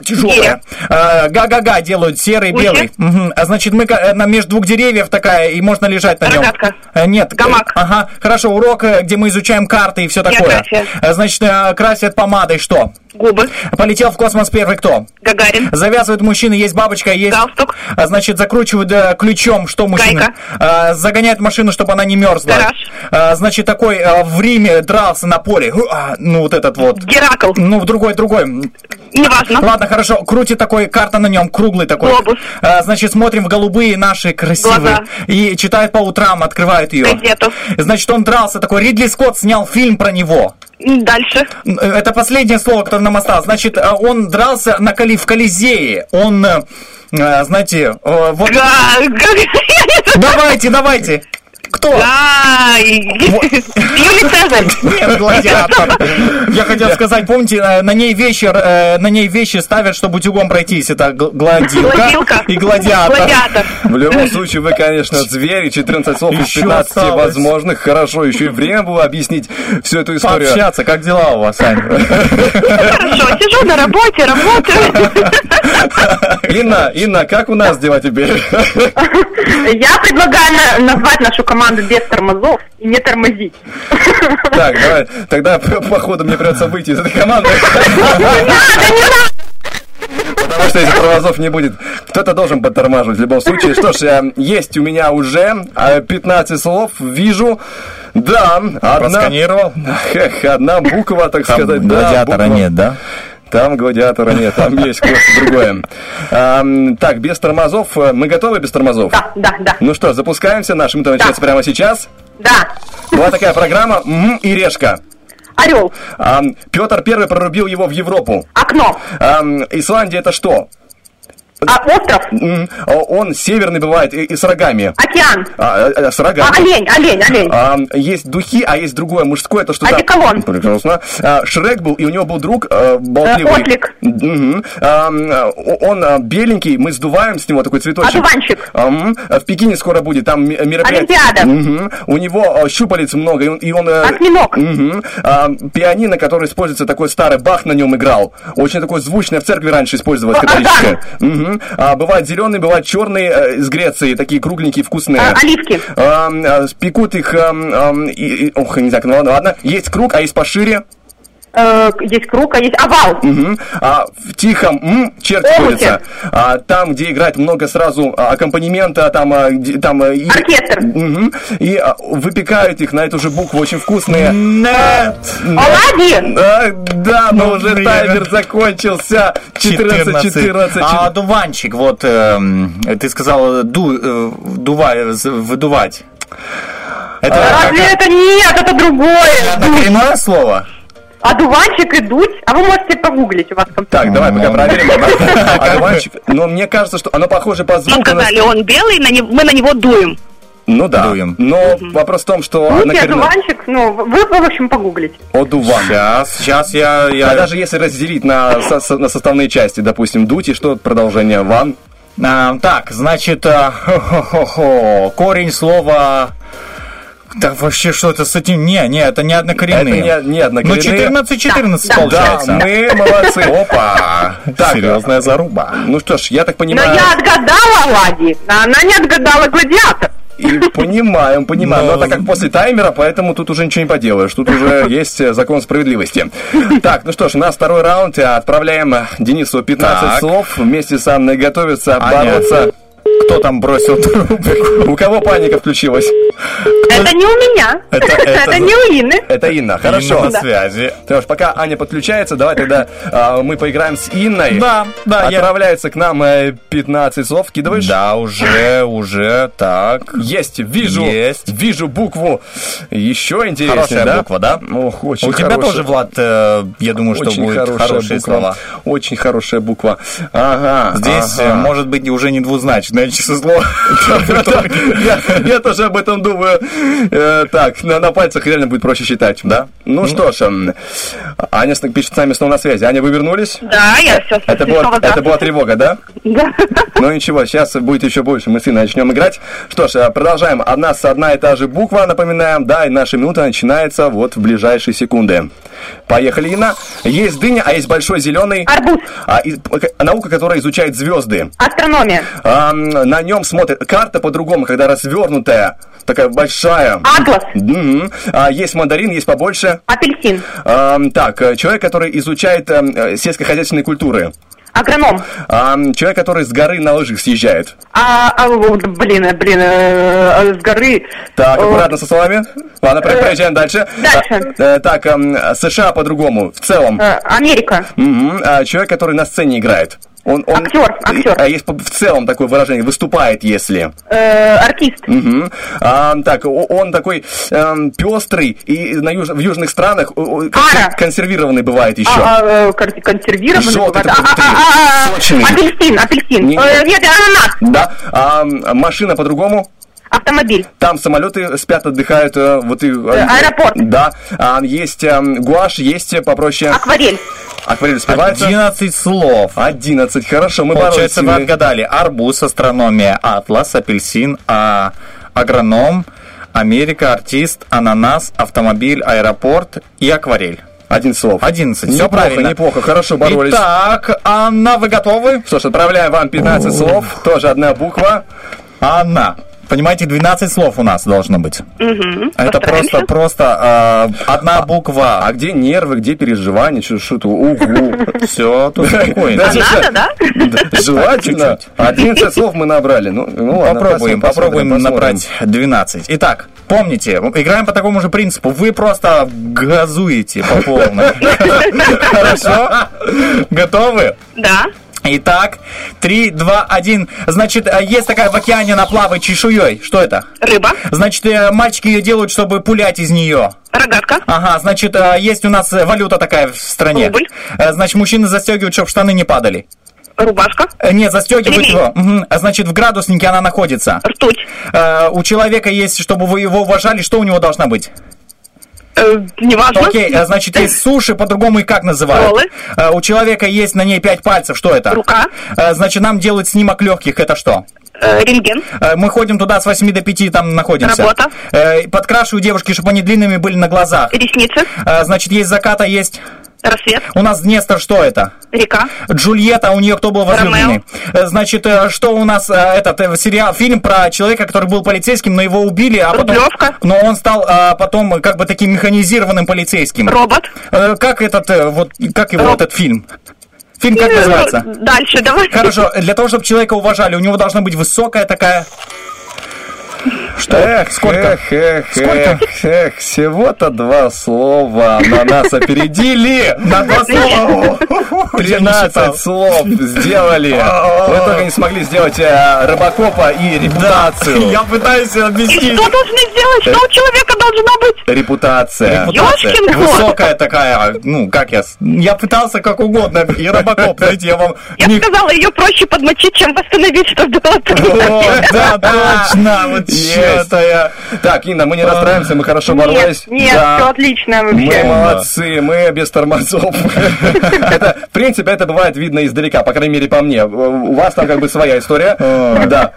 тяжелая. А, Га-га-га делают серый, Гуся. белый. Мгм. А, Значит, мы на между двух деревьев такая, и можно лежать на нем. Рогатка. Э, Нет. Гамак. Ага, хорошо, урок, где мы изучаем карты и все такое. География. Э, Значит, красят помадой что? Губы. Полетел в космос первый кто? Гагарин. Завязывают мужчины, есть бабочка, есть... Галстук. А, Значит, закручивают э, ключом, что мужчина? Гайка. А, загоняет машину, чтобы она не мерзла. Гараж. А, значит, такой э, в Риме дрался на поле. Ну, вот этот вот. Геракл. Ну, в другой, другой. Неважно. Ладно, хорошо. Крутит такой, карта на нем, круглый такой. Глобус. Значит, смотрим в голубые наши красивые. Глаза. И читает по утрам, открывает ее. Газету. Значит, он дрался такой. Ридли Скотт снял фильм про него. Дальше. Это последнее слово, которое нам осталось. Значит, э, он дрался на коли, в Колизее. Он, э, э, знаете, вот... Давайте, давайте. Кто? Га- Юлий Цезарь. Нет, гладиатор. Я хотел сказать, помните, э, на ней вещи, э, на ней вещи ставят, чтобы утюгом пройтись. Это гладилка и гладиатор. В любом случае, вы, конечно, звери. 14 слов из Еще 15 осталось. возможных. Хорошо, еще и время было объяснить всю эту историю. Пообщаться, как дела у вас, Ань? Хорошо, сижу на работе, работаю. Инна, Инна, как у нас дела теперь? Я предлагаю на- назвать нашу команду без тормозов и не тормозить. Так, давай. Тогда, походу, мне придется выйти из этой команды. Потому что если тормозов не будет, кто-то должен подтормаживать в любом случае. Что ж, э, есть у меня уже э, 15 слов, вижу. Да, одна... Просканировал? Эх, одна буква, так Там сказать. да, гладиатора буква. нет, да? Там гладиатора нет, там есть кое-что другое. Так, без тормозов. э, Мы готовы без тормозов? Да, да, да. Ну что, запускаемся. Наша минута начинается прямо сейчас. Да. Была такая программа «М и решка». Орел. Петр Первый прорубил его в Европу. Окно. Исландия это что? А, остров. О, Он северный бывает и, и с рогами. Океан. А, э, с рогами. А, олень, олень, олень. Ам, есть духи, а есть другое мужское, то что Одеколон. Прекрасно. А, Шрек был, и у него был друг э, болтливый. Э, ослик. Мгм. Ам, э, он а, беленький, мы сдуваем с него такой цветочек. Одуванчик. Ам, В Пекине скоро будет, там ме- мероприятие. Олимпиада. Мгм. У него э, щупалец много, и он... и он, Осьминог. мгм. А, Пианино, который используется, такой старый Бах на нем играл. Очень такое звучное, в церкви раньше использовалось, католическое. Мгм. А, Бывает зеленые, бывают черные э, из Греции, такие кругленькие, вкусные. А, оливки. А, Пекут их, ам, и- и- ох, не знаю, ну ладно, ладно. Есть круг, а есть пошире. Э, есть круг, а есть овал. Мгм. А в тихом м, черти Омуте. ходится. А, там, где играть много сразу а, аккомпанемента, там, а, где- там а, и, Оркестр. Мгм. и а, выпекают их на эту же букву, очень вкусные. Нет. Оладьи. А, да, но уже блин. таймер закончился. 14-14. А дуванчик, вот эм, ты сказал ду, э, дува- з- выдувать. Это Разве это нет, это другое. однокоренное слово? Одуванчик и дуть. А вы можете погуглить у вас компьютер. Так, давай пока М. проверим. Одуванчик. Но мне кажется, что оно похоже по Мы звуку. на- сказали, он белый, мы на него дуем. Ну да. Дуем. Но вопрос в том, что и однокоренно- одуванчик, ну, вы, вы, в общем, погуглите. Одуван. Сейчас, сейчас я... я... А даже если разделить на, со- со- на составные части, допустим, дуть и что продолжение ван, А, так, значит, а, хо-хо-хо, корень слова... Да вообще что это с этим? Не, не, это не однокоренные. Это не- не однокоренные. Ну, 14-14 Да, получается. Да, мы молодцы. Опа! Так, Серьезная заруба. Ну что ж, я так Но понимаю... я отгадала оладьи, а она не отгадала гладиатор. И понимаем, понимаем. Но- Но так как после таймера, поэтому тут уже ничего не поделаешь. Тут уже есть э, закон справедливости. Так, ну что ж, у нас второй раунд. Отправляем Денису 15 Так. слов. Вместе с Анной готовится бороться. Кто там бросил трубку? У кого паника включилась? Это не у меня. Это- это Это не у Инны. Это Инна. Хорошо. Инна на связи. Что ж, пока Аня подключается, давай тогда а, мы поиграем с Инной. Да, да, я- Отправляется к нам э, 15 слов. Кидываешь? Да, уже, уже, так. Есть, вижу. Есть. Вижу букву. Еще интереснее, Хорошая да? буква, да? Ох, очень У тебя хорошая. тоже, Влад, э, я думаю, что Очень будут хорошая хорошие буква. слова. Очень хорошая буква. Ага. Здесь, ага. э, может быть, уже не двузначное число слов. Я я тоже об этом думаю. Э, Так, на пальцах реально будет проще считать. Да? Ну что ж, Аня с- пишет с нами снова на связи. Аня, вы вернулись? Да, я все Это, была, тревога, да? Да. Ну ничего, сейчас будет еще больше. Мы с начнем играть. Что ж, э, продолжаем. У нас одна и та же буква, напоминаем. Да, и наша минута начинается вот в ближайшие секунды. Поехали, Инна. Есть дыня, а есть большой зеленый... Арбуз. А, и- к- наука, которая изучает звезды. Астрономия. А, на нем смотрят... Карта по-другому, когда развернутая, такая большая. Атлас. Мгм. А, есть мандарин, есть побольше. Апельсин. А, так, э, человек, который изучает э, сельскохозяйственные культуры. Агроном. А, человек, который с горы на лыжах съезжает. А, а, блин, э, блин, э, с горы. Так, аккуратно со словами. Ладно, про- Э, проезжаем дальше. дальше. А, так, эм, США по-другому, в целом. Америка. Мгм. А, человек, который на сцене играет. Он, он, Актер, актер. А есть в целом такое выражение, выступает, если. Э, артист. Мгм. А, так, он такой эм, пестрый, и на юж- в южных странах Ара. консервированный бывает еще. А, а, э, кон- консервированный. Желтый бывает. такой А, а, а, а, сочный. Апельсин, апельсин. Не- Э, Нет, ананас. Да. А, машина по-другому. Автомобиль. Там самолеты спят, отдыхают. э, вот и, э, аэропорт. Да. А, есть гуашь, есть э, попроще. Акварель. Акварель успевается? 11 слов. 11, хорошо, мы Получается, вы отгадали. Арбуз, астрономия, атлас, апельсин, а, агроном, Америка, артист, ананас, автомобиль, аэропорт и акварель. Один слов. 11. Все Неплохо, правильно. неплохо, хорошо боролись. Итак, Анна, вы готовы? Что ж, отправляем вам 15 слов, тоже одна буква. Анна. Понимаете, 12 слов у нас должно быть. Угу. Это просто, просто э, одна буква. А где нервы, где переживания, что что-то, угу. Все, тут спокойно. Даже Надо, да? Да, Желательно. 11 слов мы набрали. Ну, ну ладно, Попробуем, попробуем набрать 12. Итак, помните, играем по такому же принципу. Вы просто газуете по полной. Хорошо? Готовы? Да. Итак, 3, 2, 1. Значит, э, есть такая в океане, она плавает чешуей. Что это? Рыба. Значит, э, мальчики ее делают, чтобы пулять из нее. Рогатка. Ага, значит, э, есть у нас валюта такая в стране. Рубль. Значит, мужчины застегивают, чтобы штаны не падали. Рубашка. Нет, застегивают его. А Значит, в градуснике она находится. Ртуть. Э, У человека есть, чтобы вы его уважали, что у него должна быть? Э, неважно. Окей, э, значит, есть суши, по-другому и как называют? Роллы. Э, У человека есть на ней пять пальцев, что это? Рука. Э, Значит, нам делают снимок легких, это что? Рентген. Мы ходим туда с 8 до 5, там находимся. Работа. Подкрашиваю девушки, чтобы они длинными были на глазах. Ресницы. Значит, есть заката, есть... Рассвет. У нас Днестр, что это? Река. Джульетта, у нее кто был возлюбленный? Ромео. Э, Значит, э, что у нас э, этот сериал, фильм про человека, который был полицейским, но его убили, а потом... Рублевка. Но он стал потом как бы таким механизированным полицейским. Робот. Как этот, вот, как его Роб- этот фильм? Фильм как называется? Дальше, давай. Хорошо, для того, чтобы человека уважали, у него должна быть высокая такая... Что? Эх, Сколько? Эх, эх, Сколько? эх, эх, всего-то два слова на нас опередили. На два слова. 13 слов сделали. Вы только не смогли сделать э, Робокопа и репутацию. Я пытаюсь И объяснить. что должны сделать? Что у человека должно быть? Репутация. Высокая такая, ну, как я... с- Я пытался как угодно, и робокоп, знаете, я вам... Я сказала, ее проще подмочить, чем восстановить, чтобы было да, точно, вот Есть. что-то я... Так, Инна, мы не расстраиваемся, мы хорошо боролись. Нет, нет, Да. все отлично Мы вообще. молодцы, мы без тормозов. Это, в принципе, это бывает видно издалека, по крайней мере, по мне. У вас там как бы своя история. Да.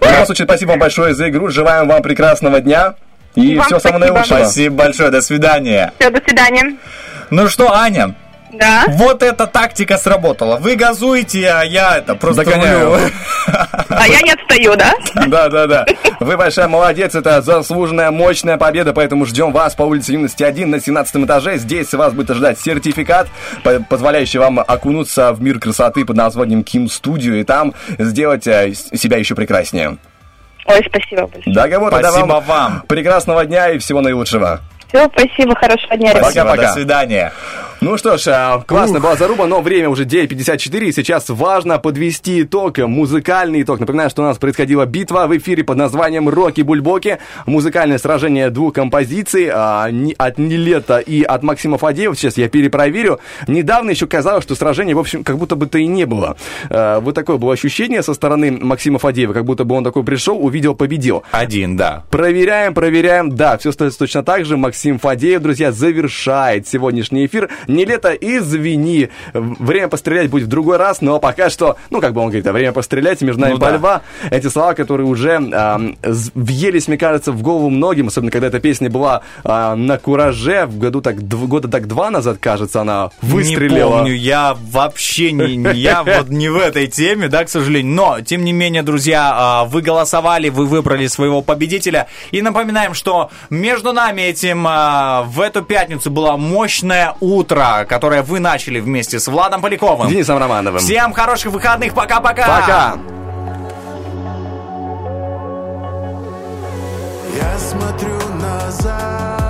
В любом случае, спасибо вам большое за игру. Желаем вам прекрасного дня. И Вам всего самого спасибо. наилучшего. Спасибо большое, до свидания. Все, до свидания. Ну что, Аня, Да. вот эта тактика сработала. Вы газуете, а я это просто Догоняю. А я не отстаю, да? Да, да, да. Вы большая молодец, это заслуженная мощная победа, поэтому ждем вас по улице Юности 1 на 17 этаже. Здесь вас будет ожидать сертификат, по- позволяющий вам окунуться в мир красоты под названием Ким Studio и там сделать э, себя еще прекраснее. Ой, спасибо большое. Договор, Спасибо вам. Прекрасного дня и всего наилучшего. Все, спасибо, хорошего дня. Пока-пока. до свидания. Ну что ж, а, классно была заруба, но время уже 9.54, и сейчас важно подвести итог, музыкальный итог. Напоминаю, что у нас происходила битва в эфире под названием «Роки-бульбоки». Музыкальное сражение двух композиций а, ни- от Нилета и от Максима Фадеева. Сейчас я перепроверю. Недавно еще казалось, что сражения, в общем, как будто бы то и не было. А, Вот такое было ощущение со стороны Максима Фадеева, как будто бы он такой пришел, увидел, победил. Один, да. Проверяем, проверяем. Да, все остается точно так же. Максим Фадеев, друзья, завершает сегодняшний эфир. Не лето, извини. Время пострелять будет в другой раз, но пока что, ну, как бы он говорит, а время пострелять, между нами Ну да. борьба. Эти слова, которые уже з- въелись, мне кажется, в голову многим, особенно когда эта песня была а, на кураже, в году так, дв- года так два назад, кажется, она выстрелила. Не помню, я вообще не, не- я вот не в этой теме, да, к сожалению. Но, тем не менее, друзья, а, вы голосовали, вы выбрали своего победителя. И напоминаем, что между нами этим а, в эту пятницу было мощное утро, которое вы начали вместе с Владом Поляковым. Денисом Романовым. Всем хороших выходных, пока-пока! Пока! Я смотрю назад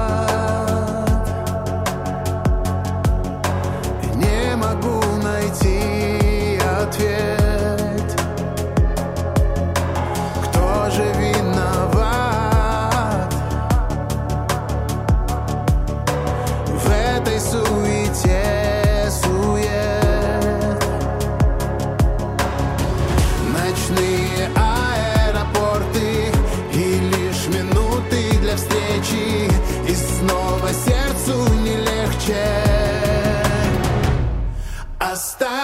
не легче